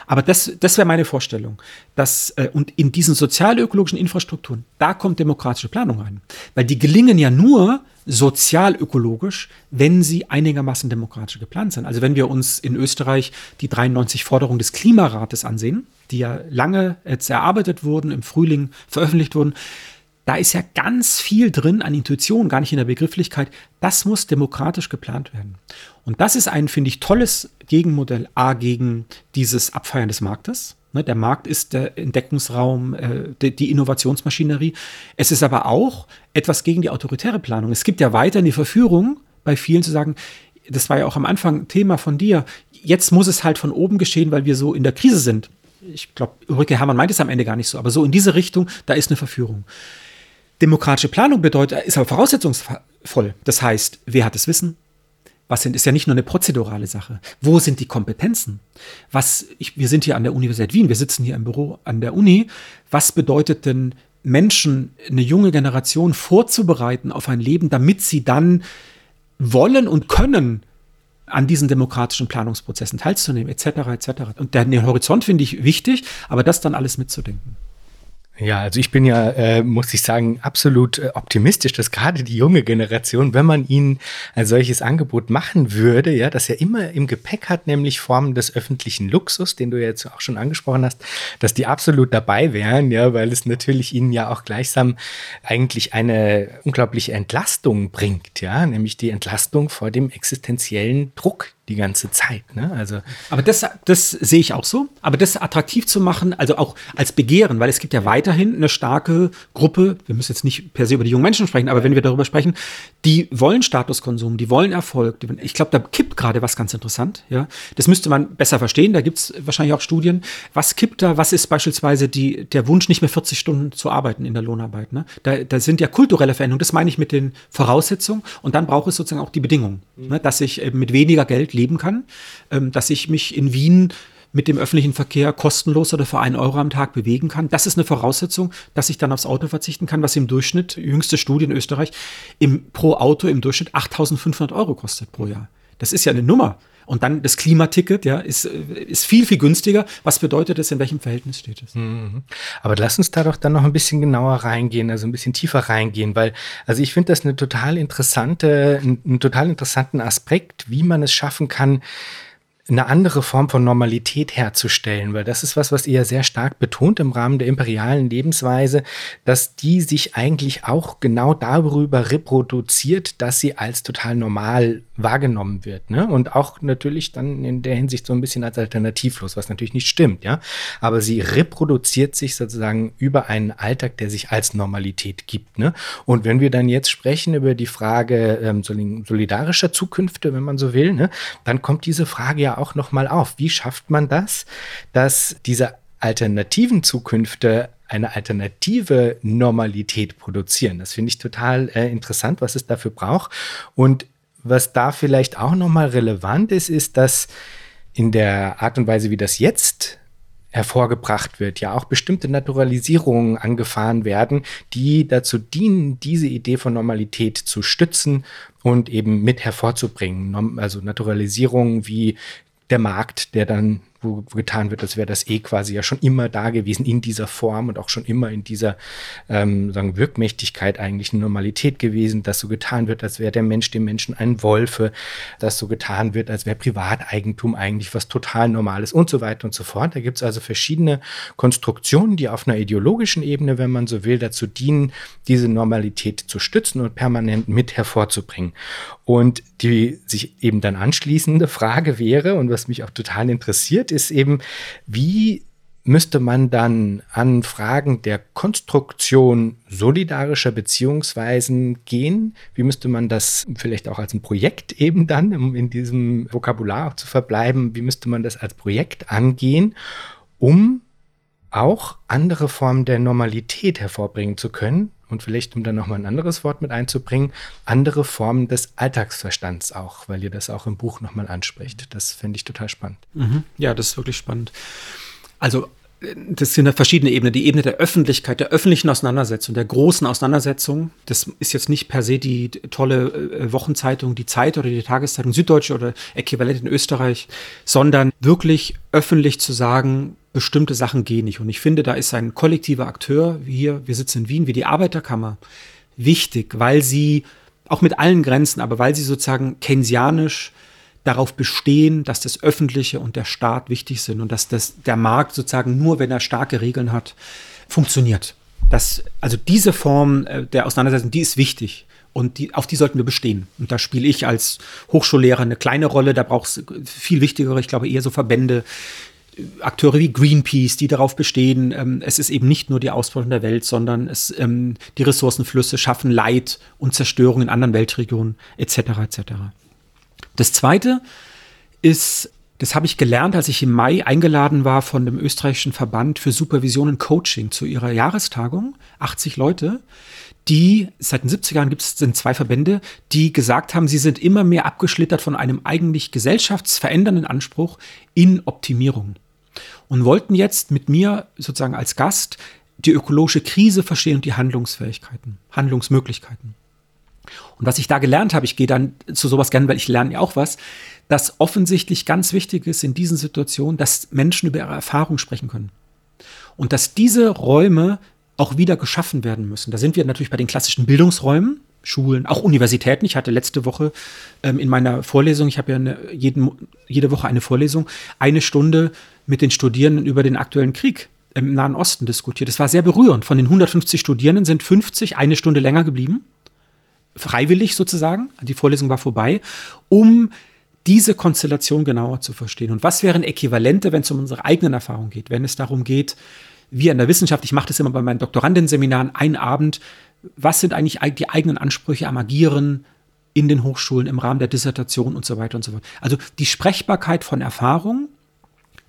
Aber das, das wäre meine Vorstellung. Dass, äh, und in diesen sozial-ökologischen Infrastrukturen, da kommt demokratische Planung rein. Weil die gelingen ja nur sozialökologisch, wenn sie einigermaßen demokratisch geplant sind. Also wenn wir uns in Österreich die 93 Forderungen des Klimarates ansehen, die ja lange jetzt erarbeitet wurden, im Frühling veröffentlicht wurden, da ist ja ganz viel drin an Intuition, gar nicht in der Begrifflichkeit. Das muss demokratisch geplant werden. Und das ist ein, finde ich, tolles Gegenmodell A gegen dieses Abfeiern des Marktes. Ne, der Markt ist der Entdeckungsraum, äh, die Innovationsmaschinerie. Es ist aber auch etwas gegen die autoritäre Planung. Es gibt ja weiterhin die Verführung bei vielen zu sagen, das war ja auch am Anfang Thema von dir, jetzt muss es halt von oben geschehen, weil wir so in der Krise sind. Ich glaube, Ulrike Hermann meint es am Ende gar nicht so, aber so in diese Richtung, da ist eine Verführung. Demokratische Planung bedeutet, ist aber voraussetzungsvoll. Das heißt, wer hat das Wissen? Was sind, ist ja nicht nur eine prozedurale Sache. Wo sind die Kompetenzen? Was, ich, wir sind hier an der Universität Wien, wir sitzen hier im Büro an der Uni. Was bedeutet denn Menschen, eine junge Generation vorzubereiten auf ein Leben, damit sie dann wollen und können, an diesen demokratischen Planungsprozessen teilzunehmen, etc., etc. Und den Horizont finde ich wichtig, aber das dann alles mitzudenken. Ja, also ich bin ja, äh, muss ich sagen, absolut äh, optimistisch, dass gerade die junge Generation, wenn man ihnen ein solches Angebot machen würde, ja, das ja immer im Gepäck hat, nämlich Formen des öffentlichen Luxus, den du jetzt auch schon angesprochen hast, dass die absolut dabei wären, ja, weil es natürlich ihnen ja auch gleichsam eigentlich eine unglaubliche Entlastung bringt, ja, nämlich die Entlastung vor dem existenziellen Druck, die ganze Zeit. Ne? Also aber das, das sehe ich auch so. Aber das attraktiv zu machen, also auch als Begehren, weil es gibt ja weiterhin eine starke Gruppe, wir müssen jetzt nicht per se über die jungen Menschen sprechen, aber wenn wir darüber sprechen, die wollen Statuskonsum, die wollen Erfolg. Ich glaube, da kippt gerade was ganz interessant. Ja? Das müsste man besser verstehen, da gibt es wahrscheinlich auch Studien. Was kippt da? Was ist beispielsweise die, der Wunsch, nicht mehr 40 Stunden zu arbeiten in der Lohnarbeit? Ne? Da, da sind ja kulturelle Veränderungen, das meine ich mit den Voraussetzungen. Und dann braucht es sozusagen auch die Bedingungen, ne? dass ich mit weniger Geld leben kann, ähm, dass ich mich in Wien mit dem öffentlichen Verkehr kostenlos oder für einen Euro am Tag bewegen kann. Das ist eine Voraussetzung, dass ich dann aufs Auto verzichten kann, was im Durchschnitt, jüngste Studie in Österreich, im, pro Auto im Durchschnitt 8.500 Euro kostet pro Jahr. Das ist ja eine Nummer. Und dann das Klimaticket, ja, ist, ist viel, viel günstiger. Was bedeutet das, in welchem Verhältnis steht es? Mhm. Aber lass uns da doch dann noch ein bisschen genauer reingehen, also ein bisschen tiefer reingehen, weil, also ich finde das eine total interessante, einen total interessanten Aspekt, wie man es schaffen kann, eine andere Form von Normalität herzustellen, weil das ist was, was ihr sehr stark betont im Rahmen der imperialen Lebensweise, dass die sich eigentlich auch genau darüber reproduziert, dass sie als total normal wahrgenommen wird. Ne? Und auch natürlich dann in der Hinsicht so ein bisschen als alternativlos, was natürlich nicht stimmt, ja. Aber sie reproduziert sich sozusagen über einen Alltag, der sich als Normalität gibt. Ne? Und wenn wir dann jetzt sprechen über die Frage ähm, solidarischer Zukünfte, wenn man so will, ne, dann kommt diese Frage ja auch nochmal auf. Wie schafft man das, dass diese alternativen Zukünfte eine alternative Normalität produzieren. Das finde ich total äh, interessant, was es dafür braucht. Und was da vielleicht auch nochmal relevant ist, ist, dass in der Art und Weise, wie das jetzt hervorgebracht wird, ja auch bestimmte Naturalisierungen angefahren werden, die dazu dienen, diese Idee von Normalität zu stützen und eben mit hervorzubringen. Also Naturalisierungen wie der Markt, der dann wo getan wird, als wäre das eh quasi ja schon immer da gewesen in dieser Form und auch schon immer in dieser ähm, sagen Wirkmächtigkeit eigentlich eine Normalität gewesen, dass so getan wird, als wäre der Mensch dem Menschen ein Wolfe, dass so getan wird, als wäre Privateigentum eigentlich was total Normales und so weiter und so fort. Da gibt es also verschiedene Konstruktionen, die auf einer ideologischen Ebene, wenn man so will, dazu dienen, diese Normalität zu stützen und permanent mit hervorzubringen. Und die sich eben dann anschließende Frage wäre, und was mich auch total interessiert, ist eben, wie müsste man dann an Fragen der Konstruktion solidarischer Beziehungsweisen gehen? Wie müsste man das vielleicht auch als ein Projekt eben dann, um in diesem Vokabular auch zu verbleiben, wie müsste man das als Projekt angehen, um auch andere Formen der Normalität hervorbringen zu können? Und vielleicht, um dann nochmal ein anderes Wort mit einzubringen, andere Formen des Alltagsverstands auch, weil ihr das auch im Buch nochmal anspricht. Das fände ich total spannend. Mhm. Ja, das ist wirklich spannend. Also das sind verschiedene Ebenen. Die Ebene der Öffentlichkeit, der öffentlichen Auseinandersetzung, der großen Auseinandersetzung. Das ist jetzt nicht per se die tolle äh, Wochenzeitung, die Zeit oder die Tageszeitung Süddeutsche oder Äquivalent in Österreich, sondern wirklich öffentlich zu sagen, bestimmte Sachen gehen nicht. Und ich finde, da ist ein kollektiver Akteur, wie hier, wir sitzen in Wien, wie die Arbeiterkammer, wichtig, weil sie auch mit allen Grenzen, aber weil sie sozusagen keynesianisch darauf bestehen, dass das Öffentliche und der Staat wichtig sind und dass das, der Markt sozusagen nur, wenn er starke Regeln hat, funktioniert. Das, also diese Form äh, der Auseinandersetzung, die ist wichtig. Und die, auf die sollten wir bestehen. Und da spiele ich als Hochschullehrer eine kleine Rolle. Da braucht es viel wichtigere, ich glaube, eher so Verbände, Akteure wie Greenpeace, die darauf bestehen, ähm, es ist eben nicht nur die Ausbeutung der Welt, sondern es, ähm, die Ressourcenflüsse schaffen Leid und Zerstörung in anderen Weltregionen etc. etc. Das Zweite ist, das habe ich gelernt, als ich im Mai eingeladen war von dem österreichischen Verband für Supervision und Coaching zu ihrer Jahrestagung, 80 Leute, die seit den 70er Jahren gibt es sind zwei Verbände, die gesagt haben, sie sind immer mehr abgeschlittert von einem eigentlich gesellschaftsverändernden Anspruch in Optimierung und wollten jetzt mit mir sozusagen als Gast die ökologische Krise verstehen und die Handlungsfähigkeiten, Handlungsmöglichkeiten. Und was ich da gelernt habe, ich gehe dann zu sowas gerne, weil ich lerne ja auch was, dass offensichtlich ganz wichtig ist in diesen Situationen, dass Menschen über ihre Erfahrung sprechen können. Und dass diese Räume auch wieder geschaffen werden müssen. Da sind wir natürlich bei den klassischen Bildungsräumen, Schulen, auch Universitäten. Ich hatte letzte Woche ähm, in meiner Vorlesung, ich habe ja eine, jeden, jede Woche eine Vorlesung, eine Stunde mit den Studierenden über den aktuellen Krieg im Nahen Osten diskutiert. Das war sehr berührend. Von den 150 Studierenden sind 50 eine Stunde länger geblieben, freiwillig sozusagen. Die Vorlesung war vorbei, um diese Konstellation genauer zu verstehen. Und was wären Äquivalente, wenn es um unsere eigenen Erfahrungen geht, wenn es darum geht, wir in der Wissenschaft, ich mache das immer bei meinen Doktorandenseminaren, einen Abend, was sind eigentlich die eigenen Ansprüche am Agieren in den Hochschulen im Rahmen der Dissertation und so weiter und so fort. Also die Sprechbarkeit von Erfahrung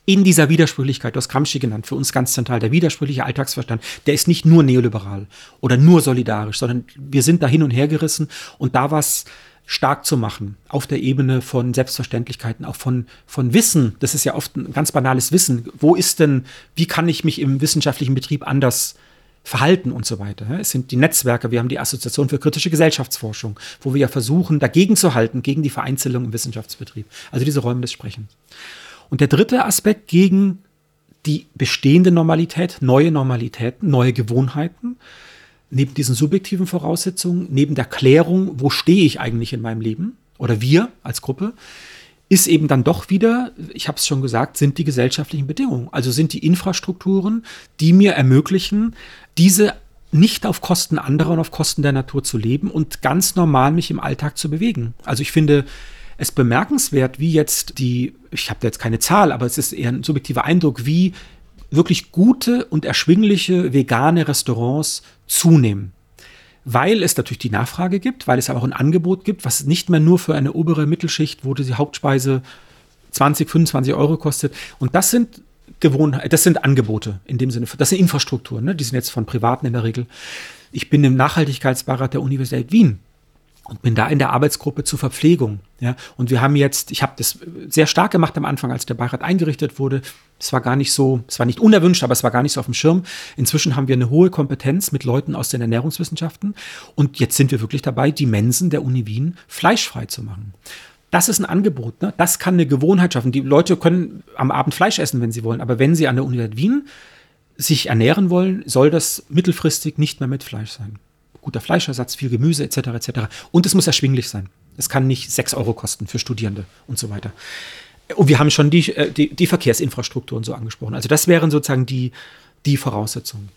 in dieser Widersprüchlichkeit, du hast Gramsci genannt, für uns ganz zentral, der widersprüchliche Alltagsverstand, der ist nicht nur neoliberal oder nur solidarisch, sondern wir sind da hin und her gerissen und da was stark zu machen auf der Ebene von Selbstverständlichkeiten, auch von, von Wissen. Das ist ja oft ein ganz banales Wissen. Wo ist denn, wie kann ich mich im wissenschaftlichen Betrieb anders verhalten und so weiter. Es sind die Netzwerke, wir haben die Assoziation für kritische Gesellschaftsforschung, wo wir ja versuchen, dagegen zu halten, gegen die Vereinzelung im Wissenschaftsbetrieb. Also diese Räume des Sprechens. Und der dritte Aspekt gegen die bestehende Normalität, neue Normalitäten, neue Gewohnheiten, neben diesen subjektiven Voraussetzungen, neben der Klärung, wo stehe ich eigentlich in meinem Leben oder wir als Gruppe, ist eben dann doch wieder, ich habe es schon gesagt, sind die gesellschaftlichen Bedingungen. Also sind die Infrastrukturen, die mir ermöglichen, diese nicht auf Kosten anderer und auf Kosten der Natur zu leben und ganz normal mich im Alltag zu bewegen. Also ich finde es bemerkenswert, wie jetzt die, ich habe da jetzt keine Zahl, aber es ist eher ein subjektiver Eindruck, wie wirklich gute und erschwingliche vegane Restaurants zunehmen. Weil es natürlich die Nachfrage gibt, weil es aber auch ein Angebot gibt, was nicht mehr nur für eine obere Mittelschicht, wo die Hauptspeise 20, 25 Euro kostet. Und das sind Gewohnheiten, das sind Angebote in dem Sinne, das sind Infrastrukturen, ne? die sind jetzt von Privaten in der Regel. Ich bin im Nachhaltigkeitsbeirat der Universität Wien und bin da in der Arbeitsgruppe zur Verpflegung. Ja, und wir haben jetzt, ich habe das sehr stark gemacht am Anfang, als der Beirat eingerichtet wurde. Es war gar nicht so, es war nicht unerwünscht, aber es war gar nicht so auf dem Schirm. Inzwischen haben wir eine hohe Kompetenz mit Leuten aus den Ernährungswissenschaften und jetzt sind wir wirklich dabei, die Mensen der Uni Wien fleischfrei zu machen. Das ist ein Angebot, ne? das kann eine Gewohnheit schaffen. Die Leute können am Abend Fleisch essen, wenn sie wollen, aber wenn sie an der Universität Wien sich ernähren wollen, soll das mittelfristig nicht mehr mit Fleisch sein guter Fleischersatz, viel Gemüse etc. etc. Und es muss erschwinglich sein. Es kann nicht 6 Euro kosten für Studierende und so weiter. Und wir haben schon die, äh, die, die Verkehrsinfrastruktur und so angesprochen. Also das wären sozusagen die, die Voraussetzungen.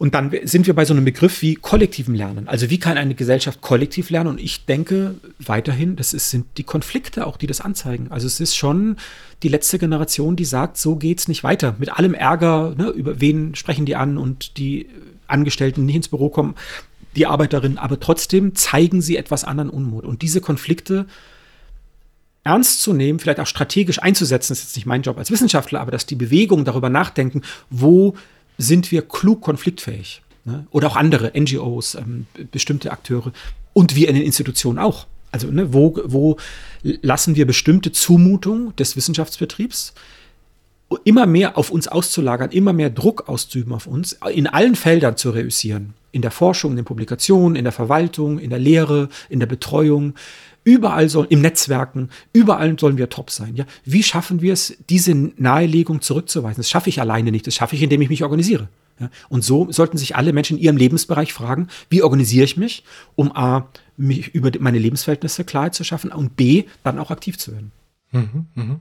Und dann sind wir bei so einem Begriff wie kollektivem Lernen. Also wie kann eine Gesellschaft kollektiv lernen? Und ich denke weiterhin, das ist, sind die Konflikte auch, die das anzeigen. Also es ist schon die letzte Generation, die sagt, so geht es nicht weiter. Mit allem Ärger, ne, über wen sprechen die an und die Angestellten nicht ins Büro kommen die Arbeiterinnen, aber trotzdem zeigen sie etwas anderen Unmut. Und diese Konflikte ernst zu nehmen, vielleicht auch strategisch einzusetzen, ist jetzt nicht mein Job als Wissenschaftler, aber dass die Bewegung darüber nachdenken, wo sind wir klug konfliktfähig. Ne? Oder auch andere NGOs, ähm, bestimmte Akteure und wir in den Institutionen auch. Also ne, wo, wo lassen wir bestimmte Zumutungen des Wissenschaftsbetriebs immer mehr auf uns auszulagern, immer mehr Druck auszuüben auf uns, in allen Feldern zu reüssieren. In der Forschung, in den Publikationen, in der Verwaltung, in der Lehre, in der Betreuung. Überall soll, im Netzwerken, überall sollen wir top sein. Ja? Wie schaffen wir es, diese Nahelegung zurückzuweisen? Das schaffe ich alleine nicht. Das schaffe ich, indem ich mich organisiere. Ja, und so sollten sich alle Menschen in ihrem Lebensbereich fragen, wie organisiere ich mich, um A, mich über meine Lebensverhältnisse Klarheit zu schaffen und B, dann auch aktiv zu werden. Mhm, mh.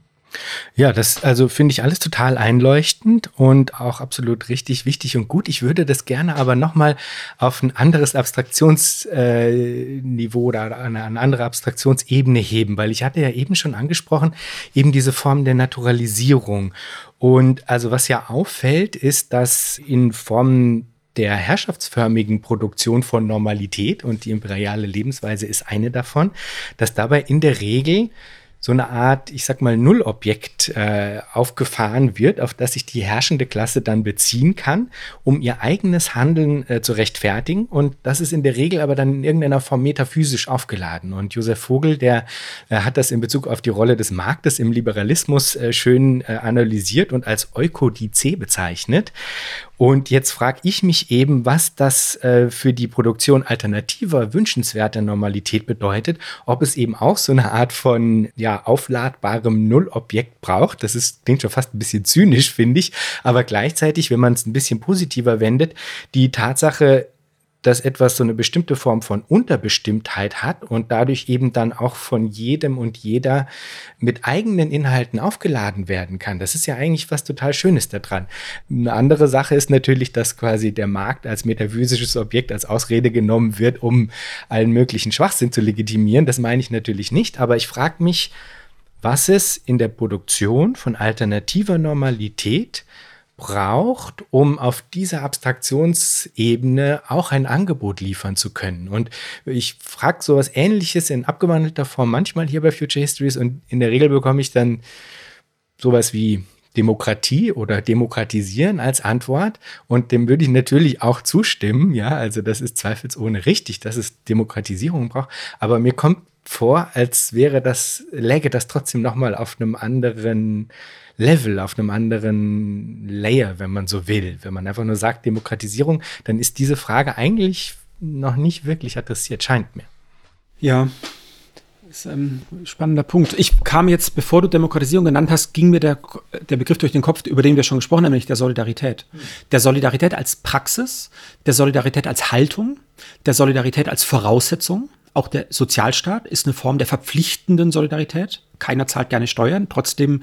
Ja, das also finde ich alles total einleuchtend und auch absolut richtig wichtig und gut. Ich würde das gerne aber nochmal auf ein anderes Abstraktionsniveau äh, oder eine, eine andere Abstraktionsebene heben, weil ich hatte ja eben schon angesprochen, eben diese Form der Naturalisierung. Und also was ja auffällt, ist, dass in Formen der herrschaftsförmigen Produktion von Normalität und die imperiale Lebensweise ist eine davon, dass dabei in der Regel so eine Art, ich sag mal, Nullobjekt äh, aufgefahren wird, auf das sich die herrschende Klasse dann beziehen kann, um ihr eigenes Handeln äh, zu rechtfertigen. Und das ist in der Regel aber dann in irgendeiner Form metaphysisch aufgeladen. Und Josef Vogel, der äh, hat das in Bezug auf die Rolle des Marktes im Liberalismus äh, schön äh, analysiert und als Eukodice bezeichnet. Und jetzt frage ich mich eben, was das äh, für die Produktion alternativer, wünschenswerter Normalität bedeutet. Ob es eben auch so eine Art von ja, aufladbarem Nullobjekt braucht. Das ist, klingt schon fast ein bisschen zynisch, finde ich. Aber gleichzeitig, wenn man es ein bisschen positiver wendet, die Tatsache, dass etwas so eine bestimmte Form von Unterbestimmtheit hat und dadurch eben dann auch von jedem und jeder mit eigenen Inhalten aufgeladen werden kann. Das ist ja eigentlich was total Schönes daran. Eine andere Sache ist natürlich, dass quasi der Markt als metaphysisches Objekt als Ausrede genommen wird, um allen möglichen Schwachsinn zu legitimieren. Das meine ich natürlich nicht, aber ich frage mich, was es in der Produktion von alternativer Normalität braucht, um auf dieser Abstraktionsebene auch ein Angebot liefern zu können. Und ich frage sowas ähnliches in abgewandelter Form manchmal hier bei Future Histories und in der Regel bekomme ich dann sowas wie Demokratie oder Demokratisieren als Antwort. Und dem würde ich natürlich auch zustimmen. Ja, also das ist zweifelsohne richtig, dass es Demokratisierung braucht. Aber mir kommt vor, als wäre das, läge das trotzdem nochmal auf einem anderen Level, auf einem anderen Layer, wenn man so will. Wenn man einfach nur sagt Demokratisierung, dann ist diese Frage eigentlich noch nicht wirklich adressiert, scheint mir. Ja, ist ein spannender Punkt. Ich kam jetzt, bevor du Demokratisierung genannt hast, ging mir der, der Begriff durch den Kopf, über den wir schon gesprochen haben, nämlich der Solidarität. Der Solidarität als Praxis, der Solidarität als Haltung, der Solidarität als Voraussetzung. Auch der Sozialstaat ist eine Form der verpflichtenden Solidarität. Keiner zahlt gerne Steuern. Trotzdem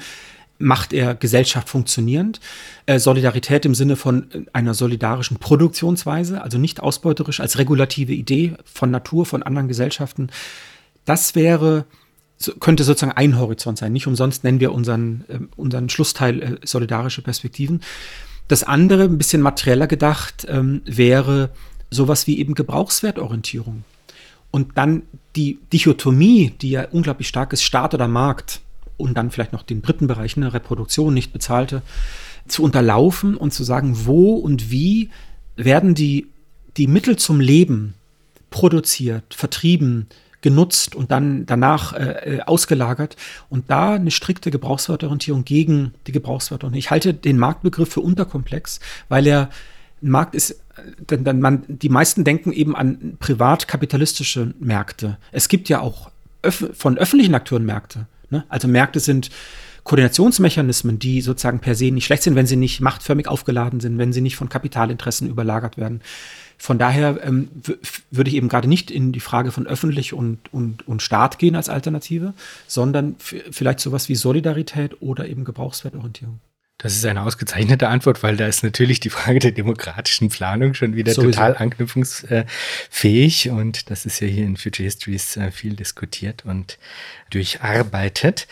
macht er Gesellschaft funktionierend. Äh, Solidarität im Sinne von äh, einer solidarischen Produktionsweise, also nicht ausbeuterisch als regulative Idee von Natur, von anderen Gesellschaften. Das wäre, könnte sozusagen ein Horizont sein. Nicht umsonst nennen wir unseren, äh, unseren Schlussteil äh, solidarische Perspektiven. Das andere, ein bisschen materieller gedacht, ähm, wäre sowas wie eben Gebrauchswertorientierung. Und dann die Dichotomie, die ja unglaublich stark ist, Staat oder Markt, und dann vielleicht noch den dritten Bereich, eine Reproduktion, nicht bezahlte, zu unterlaufen und zu sagen, wo und wie werden die, die Mittel zum Leben produziert, vertrieben, genutzt und dann danach äh, äh ausgelagert und da eine strikte Gebrauchswertorientierung gegen die Gebrauchswertorientierung. Ich halte den Marktbegriff für unterkomplex, weil er ein Markt ist, denn, denn man, die meisten denken eben an privatkapitalistische Märkte. Es gibt ja auch öff von öffentlichen Akteuren Märkte. Ne? Also Märkte sind Koordinationsmechanismen, die sozusagen per se nicht schlecht sind, wenn sie nicht machtförmig aufgeladen sind, wenn sie nicht von Kapitalinteressen überlagert werden. Von daher ähm, würde ich eben gerade nicht in die Frage von öffentlich und, und, und Staat gehen als Alternative, sondern vielleicht sowas wie Solidarität oder eben Gebrauchswertorientierung. Das ist eine ausgezeichnete Antwort, weil da ist natürlich die Frage der demokratischen Planung schon wieder Sowieso. total anknüpfungsfähig und das ist ja hier in Future Histories äh, viel diskutiert und durcharbeitet.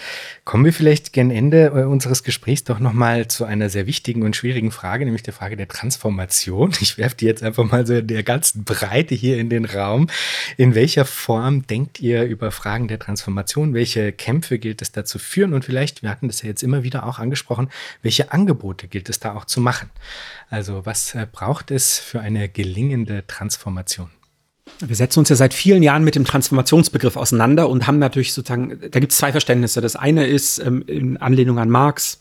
Kommen wir vielleicht gern Ende äh, unseres Gesprächs doch nochmal zu einer sehr wichtigen und schwierigen Frage, nämlich der Frage der Transformation. Ich werfe die jetzt einfach mal so in der ganzen Breite hier in den Raum. In welcher Form denkt ihr über Fragen der Transformation? Welche Kämpfe gilt es da zu führen? Und vielleicht, wir hatten das ja jetzt immer wieder auch angesprochen, welche Angebote gilt es da auch zu machen? Also was äh, braucht es für eine gelingende Transformation? Wir setzen uns ja seit vielen Jahren mit dem Transformationsbegriff auseinander und haben natürlich sozusagen, da gibt es zwei Verständnisse. Das eine ist ähm, in Anlehnung an Marx,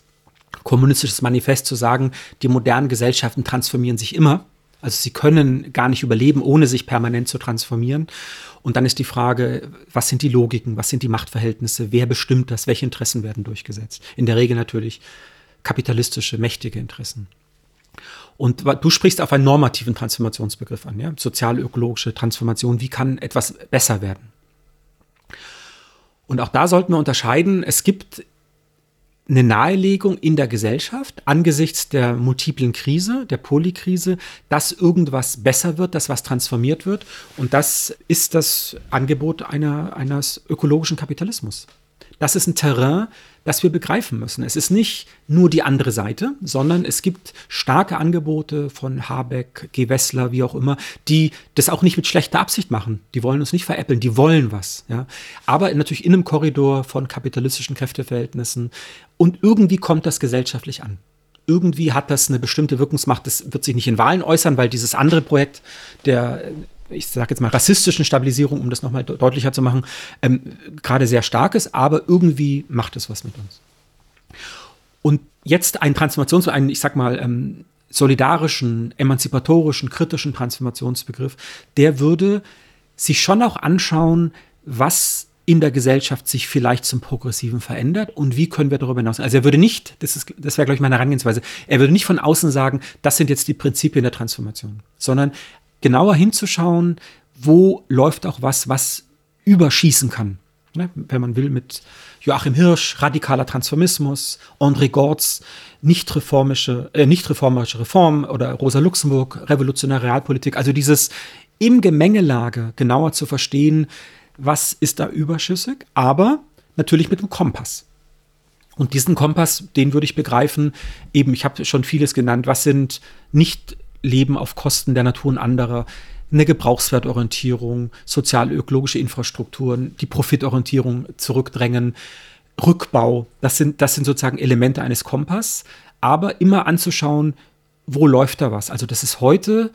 kommunistisches Manifest zu sagen, die modernen Gesellschaften transformieren sich immer. Also sie können gar nicht überleben, ohne sich permanent zu transformieren. Und dann ist die Frage, was sind die Logiken, was sind die Machtverhältnisse, wer bestimmt das, welche Interessen werden durchgesetzt? In der Regel natürlich kapitalistische, mächtige Interessen. Und du sprichst auf einen normativen Transformationsbegriff an, ja? sozial-ökologische Transformation. Wie kann etwas besser werden? Und auch da sollten wir unterscheiden. Es gibt eine Nahelegung in der Gesellschaft angesichts der multiplen Krise, der Polykrise, dass irgendwas besser wird, dass was transformiert wird. Und das ist das Angebot einer, eines ökologischen Kapitalismus. Das ist ein Terrain, das wir begreifen müssen. Es ist nicht nur die andere Seite, sondern es gibt starke Angebote von Habeck, Gewessler, wie auch immer, die das auch nicht mit schlechter Absicht machen. Die wollen uns nicht veräppeln, die wollen was. Ja? Aber natürlich in einem Korridor von kapitalistischen Kräfteverhältnissen. Und irgendwie kommt das gesellschaftlich an irgendwie hat das eine bestimmte Wirkungsmacht. Das wird sich nicht in Wahlen äußern, weil dieses andere Projekt der ich sage jetzt mal, rassistischen Stabilisierung, um das nochmal deutlicher zu machen, ähm, gerade sehr stark ist, aber irgendwie macht es was mit uns. Und jetzt ein Transformations-, einen, ich sag mal, ähm, solidarischen, emanzipatorischen, kritischen Transformationsbegriff, der würde sich schon auch anschauen, was in der Gesellschaft sich vielleicht zum Progressiven verändert und wie können wir darüber hinaus. Also er würde nicht, das, ist, das wäre, glaube ich, meine Herangehensweise, er würde nicht von außen sagen, das sind jetzt die Prinzipien der Transformation, sondern genauer hinzuschauen, wo läuft auch was, was überschießen kann. Ne? Wenn man will, mit Joachim Hirsch, radikaler Transformismus, André Gortz, nicht reformische, äh, nicht reformerische Reform oder Rosa Luxemburg, revolutionäre Realpolitik. Also dieses im Gemengelage genauer zu verstehen, was ist da überschüssig, aber natürlich mit dem Kompass. Und diesen Kompass, den würde ich begreifen, eben, ich habe schon vieles genannt, was sind nicht Leben auf Kosten der Natur und anderer, eine Gebrauchswertorientierung, sozial-ökologische Infrastrukturen, die Profitorientierung zurückdrängen, Rückbau, das sind, das sind sozusagen Elemente eines Kompass, aber immer anzuschauen, wo läuft da was. Also das ist heute,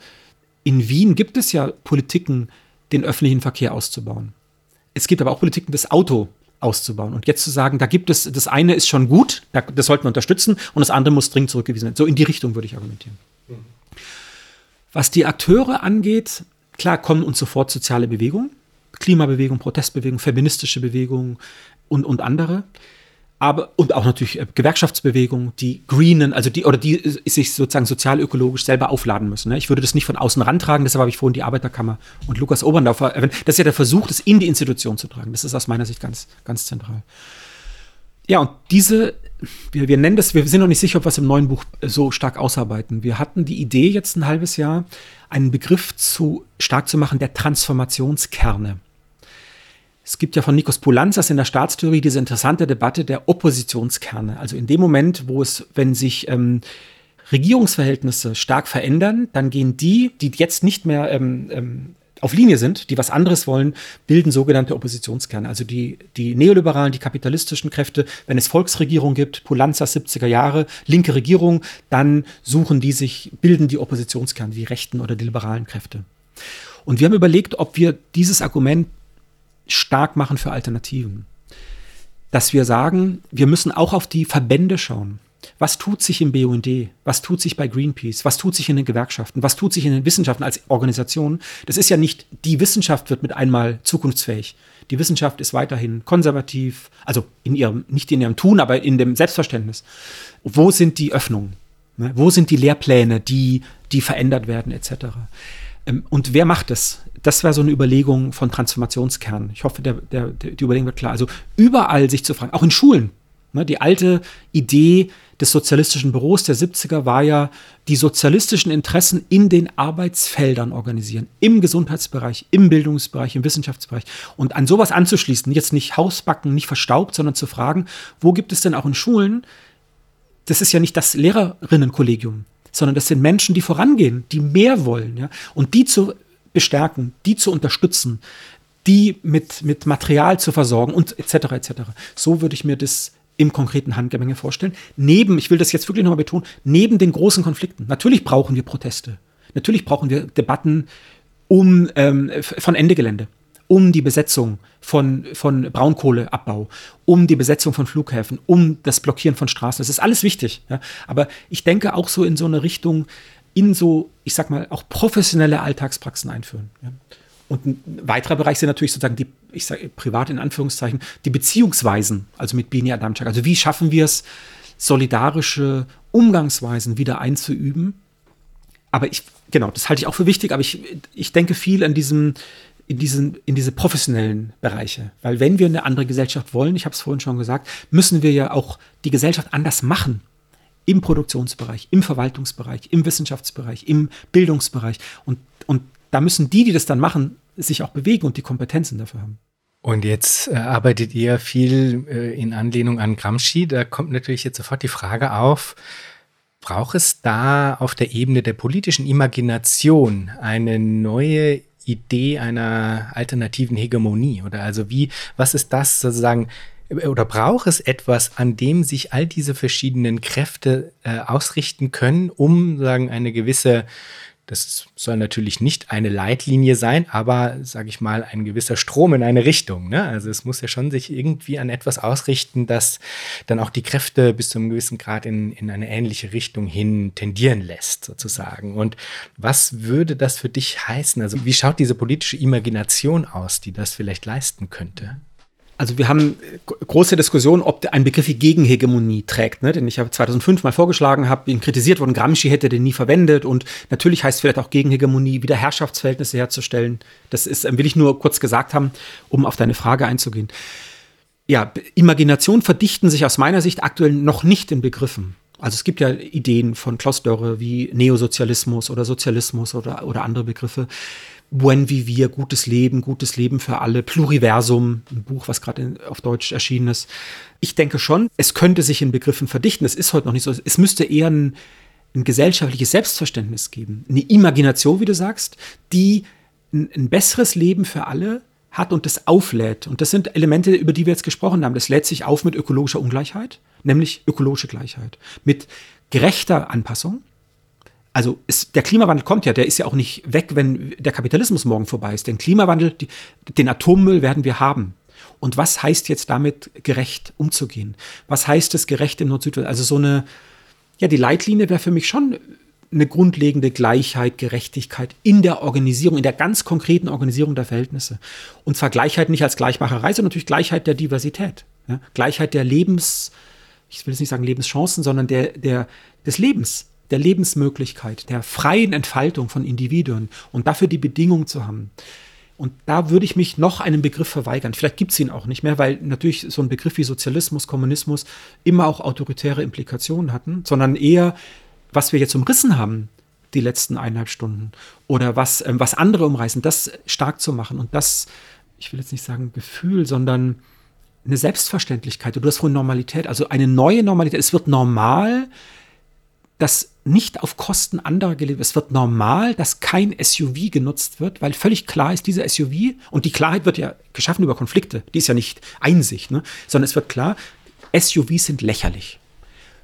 in Wien gibt es ja Politiken, den öffentlichen Verkehr auszubauen. Es gibt aber auch Politiken, das Auto auszubauen. Und jetzt zu sagen, da gibt es, das eine ist schon gut, das sollten wir unterstützen, und das andere muss dringend zurückgewiesen werden. So in die Richtung würde ich argumentieren. Was die Akteure angeht, klar kommen uns sofort soziale Bewegungen, Klimabewegung, Protestbewegung, feministische Bewegung und, und andere. Aber, und auch natürlich äh, Gewerkschaftsbewegungen, die Greenen, also die, oder die äh, sich sozusagen sozial-ökologisch selber aufladen müssen. Ne? Ich würde das nicht von außen rantragen, deshalb habe ich vorhin die Arbeiterkammer und Lukas Oberndorfer erwähnt. Das ist ja der Versuch, das in die Institution zu tragen. Das ist aus meiner Sicht ganz, ganz zentral. Ja, und diese wir, wir nennen das, wir sind noch nicht sicher, ob wir es im neuen Buch so stark ausarbeiten. Wir hatten die Idee jetzt ein halbes Jahr, einen Begriff zu stark zu machen, der Transformationskerne. Es gibt ja von Nikos Poulanzas in der Staatstheorie diese interessante Debatte der Oppositionskerne. Also in dem Moment, wo es, wenn sich ähm, Regierungsverhältnisse stark verändern, dann gehen die, die jetzt nicht mehr ähm, ähm, auf Linie sind, die was anderes wollen, bilden sogenannte Oppositionskerne. Also die, die neoliberalen, die kapitalistischen Kräfte, wenn es Volksregierung gibt, Pulanza 70er Jahre, linke Regierung, dann suchen die sich, bilden die Oppositionskerne, die rechten oder die liberalen Kräfte. Und wir haben überlegt, ob wir dieses Argument stark machen für Alternativen. Dass wir sagen, wir müssen auch auf die Verbände schauen. Was tut sich im BUND? Was tut sich bei Greenpeace? Was tut sich in den Gewerkschaften? Was tut sich in den Wissenschaften als Organisation? Das ist ja nicht, die Wissenschaft wird mit einmal zukunftsfähig. Die Wissenschaft ist weiterhin konservativ, also in ihrem, nicht in ihrem Tun, aber in dem Selbstverständnis. Wo sind die Öffnungen? Ne? Wo sind die Lehrpläne, die, die verändert werden, etc.? Ähm, und wer macht das? Das wäre so eine Überlegung von Transformationskern. Ich hoffe, der, der, die Überlegung wird klar. Also überall sich zu fragen, auch in Schulen. Ne? Die alte Idee, des sozialistischen Büros der 70er war ja, die sozialistischen Interessen in den Arbeitsfeldern organisieren, im Gesundheitsbereich, im Bildungsbereich, im Wissenschaftsbereich. Und an sowas anzuschließen, jetzt nicht Hausbacken, nicht verstaubt, sondern zu fragen, wo gibt es denn auch in Schulen, das ist ja nicht das Lehrerinnenkollegium, sondern das sind Menschen, die vorangehen, die mehr wollen, ja, und die zu bestärken, die zu unterstützen, die mit, mit Material zu versorgen und etc. etc. So würde ich mir das im konkreten Handgemenge vorstellen. Neben, ich will das jetzt wirklich nochmal betonen, neben den großen Konflikten. Natürlich brauchen wir Proteste. Natürlich brauchen wir Debatten um, ähm, von Ende Gelände, um die Besetzung von, von Braunkohleabbau, um die Besetzung von Flughäfen, um das Blockieren von Straßen. Das ist alles wichtig. Ja? Aber ich denke auch so in so eine Richtung, in so, ich sag mal, auch professionelle Alltagspraxen einführen. Ja? Und ein weiterer Bereich sind natürlich sozusagen die, ich sage privat in Anführungszeichen, die Beziehungsweisen, also mit Bini Adamczak. Also wie schaffen wir es, solidarische Umgangsweisen wieder einzuüben, aber ich, genau, das halte ich auch für wichtig, aber ich, ich denke viel an diesem, in, diesen, in diese professionellen Bereiche. Weil wenn wir eine andere Gesellschaft wollen, ich habe es vorhin schon gesagt, müssen wir ja auch die Gesellschaft anders machen. Im Produktionsbereich, im Verwaltungsbereich, im Wissenschaftsbereich, im Bildungsbereich. Und, und da müssen die, die das dann machen, sich auch bewegen und die Kompetenzen dafür haben. Und jetzt äh, arbeitet ihr viel äh, in Anlehnung an Gramsci. Da kommt natürlich jetzt sofort die Frage auf, braucht es da auf der Ebene der politischen Imagination eine neue Idee einer alternativen Hegemonie? Oder also wie, was ist das sozusagen, oder braucht es etwas, an dem sich all diese verschiedenen Kräfte äh, ausrichten können, um sagen eine gewisse das soll natürlich nicht eine Leitlinie sein, aber sage ich mal ein gewisser Strom in eine Richtung. Ne? Also es muss ja schon sich irgendwie an etwas ausrichten, das dann auch die Kräfte bis zu einem gewissen Grad in, in eine ähnliche Richtung hin tendieren lässt, sozusagen. Und was würde das für dich heißen? Also wie schaut diese politische Imagination aus, die das vielleicht leisten könnte? Also wir haben große Diskussionen, ob ein Begriff wie Gegenhegemonie trägt, ne? den ich ja 2005 mal vorgeschlagen habe, ihn kritisiert worden, Gramsci hätte den nie verwendet und natürlich heißt vielleicht auch Gegenhegemonie, wieder Herrschaftsverhältnisse herzustellen. Das ist, will ich nur kurz gesagt haben, um auf deine Frage einzugehen. Ja, Imagination verdichten sich aus meiner Sicht aktuell noch nicht in Begriffen. Also es gibt ja Ideen von Klaus Dörre wie Neosozialismus oder Sozialismus oder, oder andere Begriffe. Buen Vivir, Gutes Leben, Gutes Leben für alle, Pluriversum, ein Buch, was gerade auf Deutsch erschienen ist. Ich denke schon, es könnte sich in Begriffen verdichten. Es ist heute noch nicht so. Es müsste eher ein, ein gesellschaftliches Selbstverständnis geben. Eine Imagination, wie du sagst, die ein, ein besseres Leben für alle hat und das auflädt. Und das sind Elemente, über die wir jetzt gesprochen haben. Das lädt sich auf mit ökologischer Ungleichheit, nämlich ökologische Gleichheit, mit gerechter Anpassung, also ist, der Klimawandel kommt ja, der ist ja auch nicht weg, wenn der Kapitalismus morgen vorbei ist. Den Klimawandel, die, den Atommüll werden wir haben. Und was heißt jetzt damit gerecht umzugehen? Was heißt es gerecht im Nord-Süd? Also so eine, ja, die Leitlinie wäre für mich schon eine grundlegende Gleichheit, Gerechtigkeit in der Organisierung, in der ganz konkreten Organisierung der Verhältnisse. Und zwar Gleichheit nicht als Gleichmacherei, sondern natürlich Gleichheit der Diversität. Ja? Gleichheit der Lebens, ich will jetzt nicht sagen Lebenschancen, sondern der, der, des Lebens der Lebensmöglichkeit, der freien Entfaltung von Individuen und dafür die Bedingung zu haben. Und da würde ich mich noch einem Begriff verweigern. Vielleicht gibt es ihn auch nicht mehr, weil natürlich so ein Begriff wie Sozialismus, Kommunismus immer auch autoritäre Implikationen hatten, sondern eher, was wir jetzt umrissen haben, die letzten eineinhalb Stunden, oder was, ähm, was andere umreißen, das stark zu machen und das, ich will jetzt nicht sagen Gefühl, sondern eine Selbstverständlichkeit. Du hast vorhin Normalität, also eine neue Normalität. Es wird normal, dass nicht auf Kosten anderer gelebt wird. Es wird normal, dass kein SUV genutzt wird, weil völlig klar ist, diese SUV, und die Klarheit wird ja geschaffen über Konflikte, die ist ja nicht Einsicht, ne? sondern es wird klar, SUVs sind lächerlich.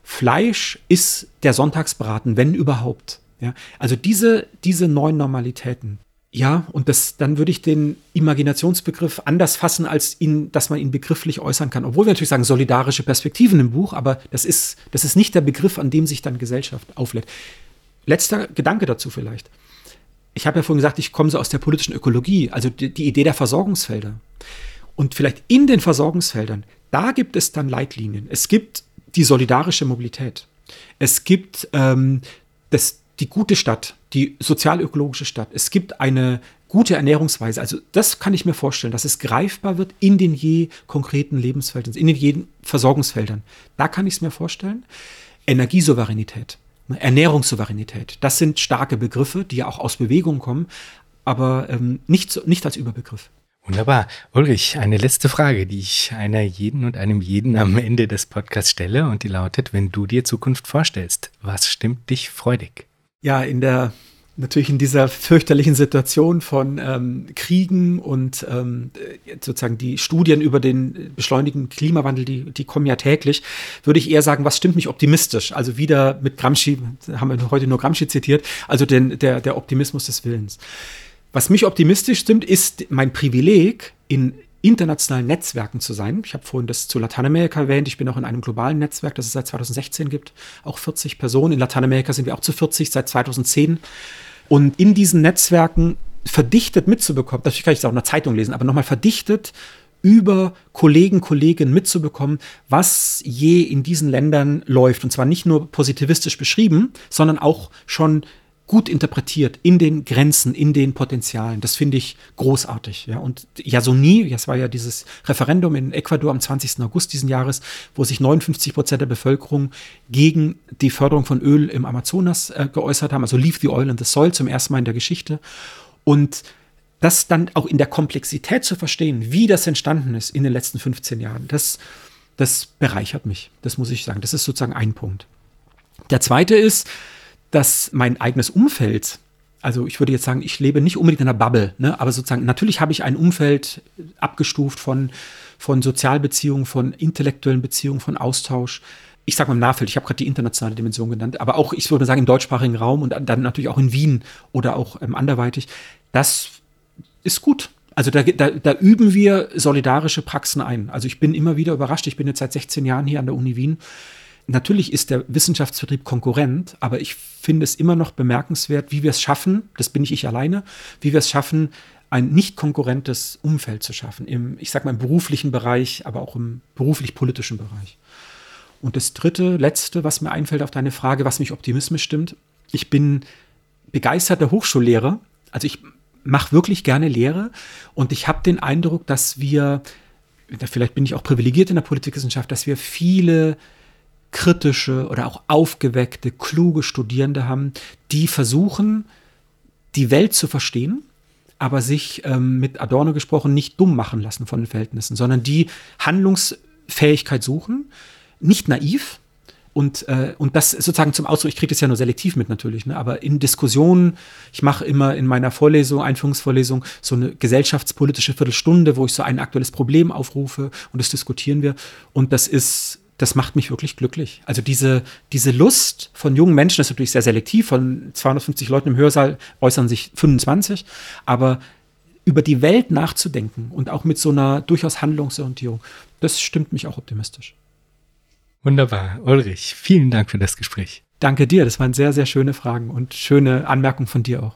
Fleisch ist der Sonntagsbraten, wenn überhaupt. Ja? Also diese, diese neuen Normalitäten, ja, und das, dann würde ich den Imaginationsbegriff anders fassen, als ihn, dass man ihn begrifflich äußern kann. Obwohl wir natürlich sagen, solidarische Perspektiven im Buch, aber das ist, das ist nicht der Begriff, an dem sich dann Gesellschaft auflädt. Letzter Gedanke dazu vielleicht. Ich habe ja vorhin gesagt, ich komme so aus der politischen Ökologie, also die, die Idee der Versorgungsfelder. Und vielleicht in den Versorgungsfeldern, da gibt es dann Leitlinien. Es gibt die solidarische Mobilität. Es gibt ähm, das, die gute Stadt, die sozialökologische Stadt. Es gibt eine gute Ernährungsweise. Also das kann ich mir vorstellen, dass es greifbar wird in den je konkreten Lebensfeldern, in den jeden Versorgungsfeldern. Da kann ich es mir vorstellen. Energiesouveränität, ne, Ernährungssouveränität, das sind starke Begriffe, die ja auch aus Bewegung kommen, aber ähm, nicht, nicht als Überbegriff. Wunderbar. Ulrich, eine letzte Frage, die ich einer jeden und einem jeden am Ende des Podcasts stelle und die lautet, wenn du dir Zukunft vorstellst, was stimmt dich freudig? Ja, in der natürlich in dieser fürchterlichen Situation von ähm, Kriegen und ähm, sozusagen die Studien über den beschleunigten Klimawandel, die, die kommen ja täglich, würde ich eher sagen, was stimmt mich optimistisch? Also wieder mit Gramsci, haben wir heute nur Gramsci zitiert, also den, der, der Optimismus des Willens. Was mich optimistisch stimmt, ist mein Privileg, in internationalen Netzwerken zu sein. Ich habe vorhin das zu Lateinamerika erwähnt. Ich bin auch in einem globalen Netzwerk, das es seit 2016 gibt. Auch 40 Personen. In Lateinamerika sind wir auch zu 40 seit 2010. Und in diesen Netzwerken verdichtet mitzubekommen, natürlich kann ich es auch in der Zeitung lesen, aber nochmal verdichtet über Kollegen, Kolleginnen mitzubekommen, was je in diesen Ländern läuft. Und zwar nicht nur positivistisch beschrieben, sondern auch schon gut interpretiert in den Grenzen, in den Potenzialen. Das finde ich großartig. Ja. Und Yasuni, das war ja dieses Referendum in Ecuador am 20. August diesen Jahres, wo sich 59 Prozent der Bevölkerung gegen die Förderung von Öl im Amazonas äh, geäußert haben, also Leave the Oil in the Soil zum ersten Mal in der Geschichte. Und das dann auch in der Komplexität zu verstehen, wie das entstanden ist in den letzten 15 Jahren, das, das bereichert mich. Das muss ich sagen. Das ist sozusagen ein Punkt. Der zweite ist, dass mein eigenes Umfeld, also ich würde jetzt sagen, ich lebe nicht unbedingt in einer Bubble, ne, aber sozusagen, natürlich habe ich ein Umfeld abgestuft von, von Sozialbeziehungen, von intellektuellen Beziehungen, von Austausch. Ich sage mal im Nachfeld, ich habe gerade die internationale Dimension genannt, aber auch, ich würde sagen, im deutschsprachigen Raum und dann natürlich auch in Wien oder auch ähm, anderweitig. Das ist gut. Also da, da, da üben wir solidarische Praxen ein. Also ich bin immer wieder überrascht. Ich bin jetzt seit 16 Jahren hier an der Uni Wien Natürlich ist der Wissenschaftsbetrieb Konkurrent, aber ich finde es immer noch bemerkenswert, wie wir es schaffen, das bin nicht ich alleine, wie wir es schaffen, ein nicht konkurrentes Umfeld zu schaffen, im, ich sag mal, im beruflichen Bereich, aber auch im beruflich-politischen Bereich. Und das dritte, letzte, was mir einfällt auf deine Frage, was mich optimistisch stimmt, ich bin begeisterter Hochschullehrer, also ich mache wirklich gerne Lehre und ich habe den Eindruck, dass wir, vielleicht bin ich auch privilegiert in der Politikwissenschaft, dass wir viele kritische oder auch aufgeweckte, kluge Studierende haben, die versuchen, die Welt zu verstehen, aber sich ähm, mit Adorno gesprochen nicht dumm machen lassen von den Verhältnissen, sondern die Handlungsfähigkeit suchen, nicht naiv. Und, äh, und das sozusagen zum Ausdruck, ich kriege das ja nur selektiv mit natürlich, ne, aber in Diskussionen, ich mache immer in meiner Vorlesung, Einführungsvorlesung, so eine gesellschaftspolitische Viertelstunde, wo ich so ein aktuelles Problem aufrufe und das diskutieren wir. Und das ist das macht mich wirklich glücklich. Also diese, diese Lust von jungen Menschen ist natürlich sehr selektiv. Von 250 Leuten im Hörsaal äußern sich 25. Aber über die Welt nachzudenken und auch mit so einer durchaus Handlungsorientierung, das stimmt mich auch optimistisch. Wunderbar. Ulrich, vielen Dank für das Gespräch. Danke dir. Das waren sehr, sehr schöne Fragen und schöne Anmerkungen von dir auch.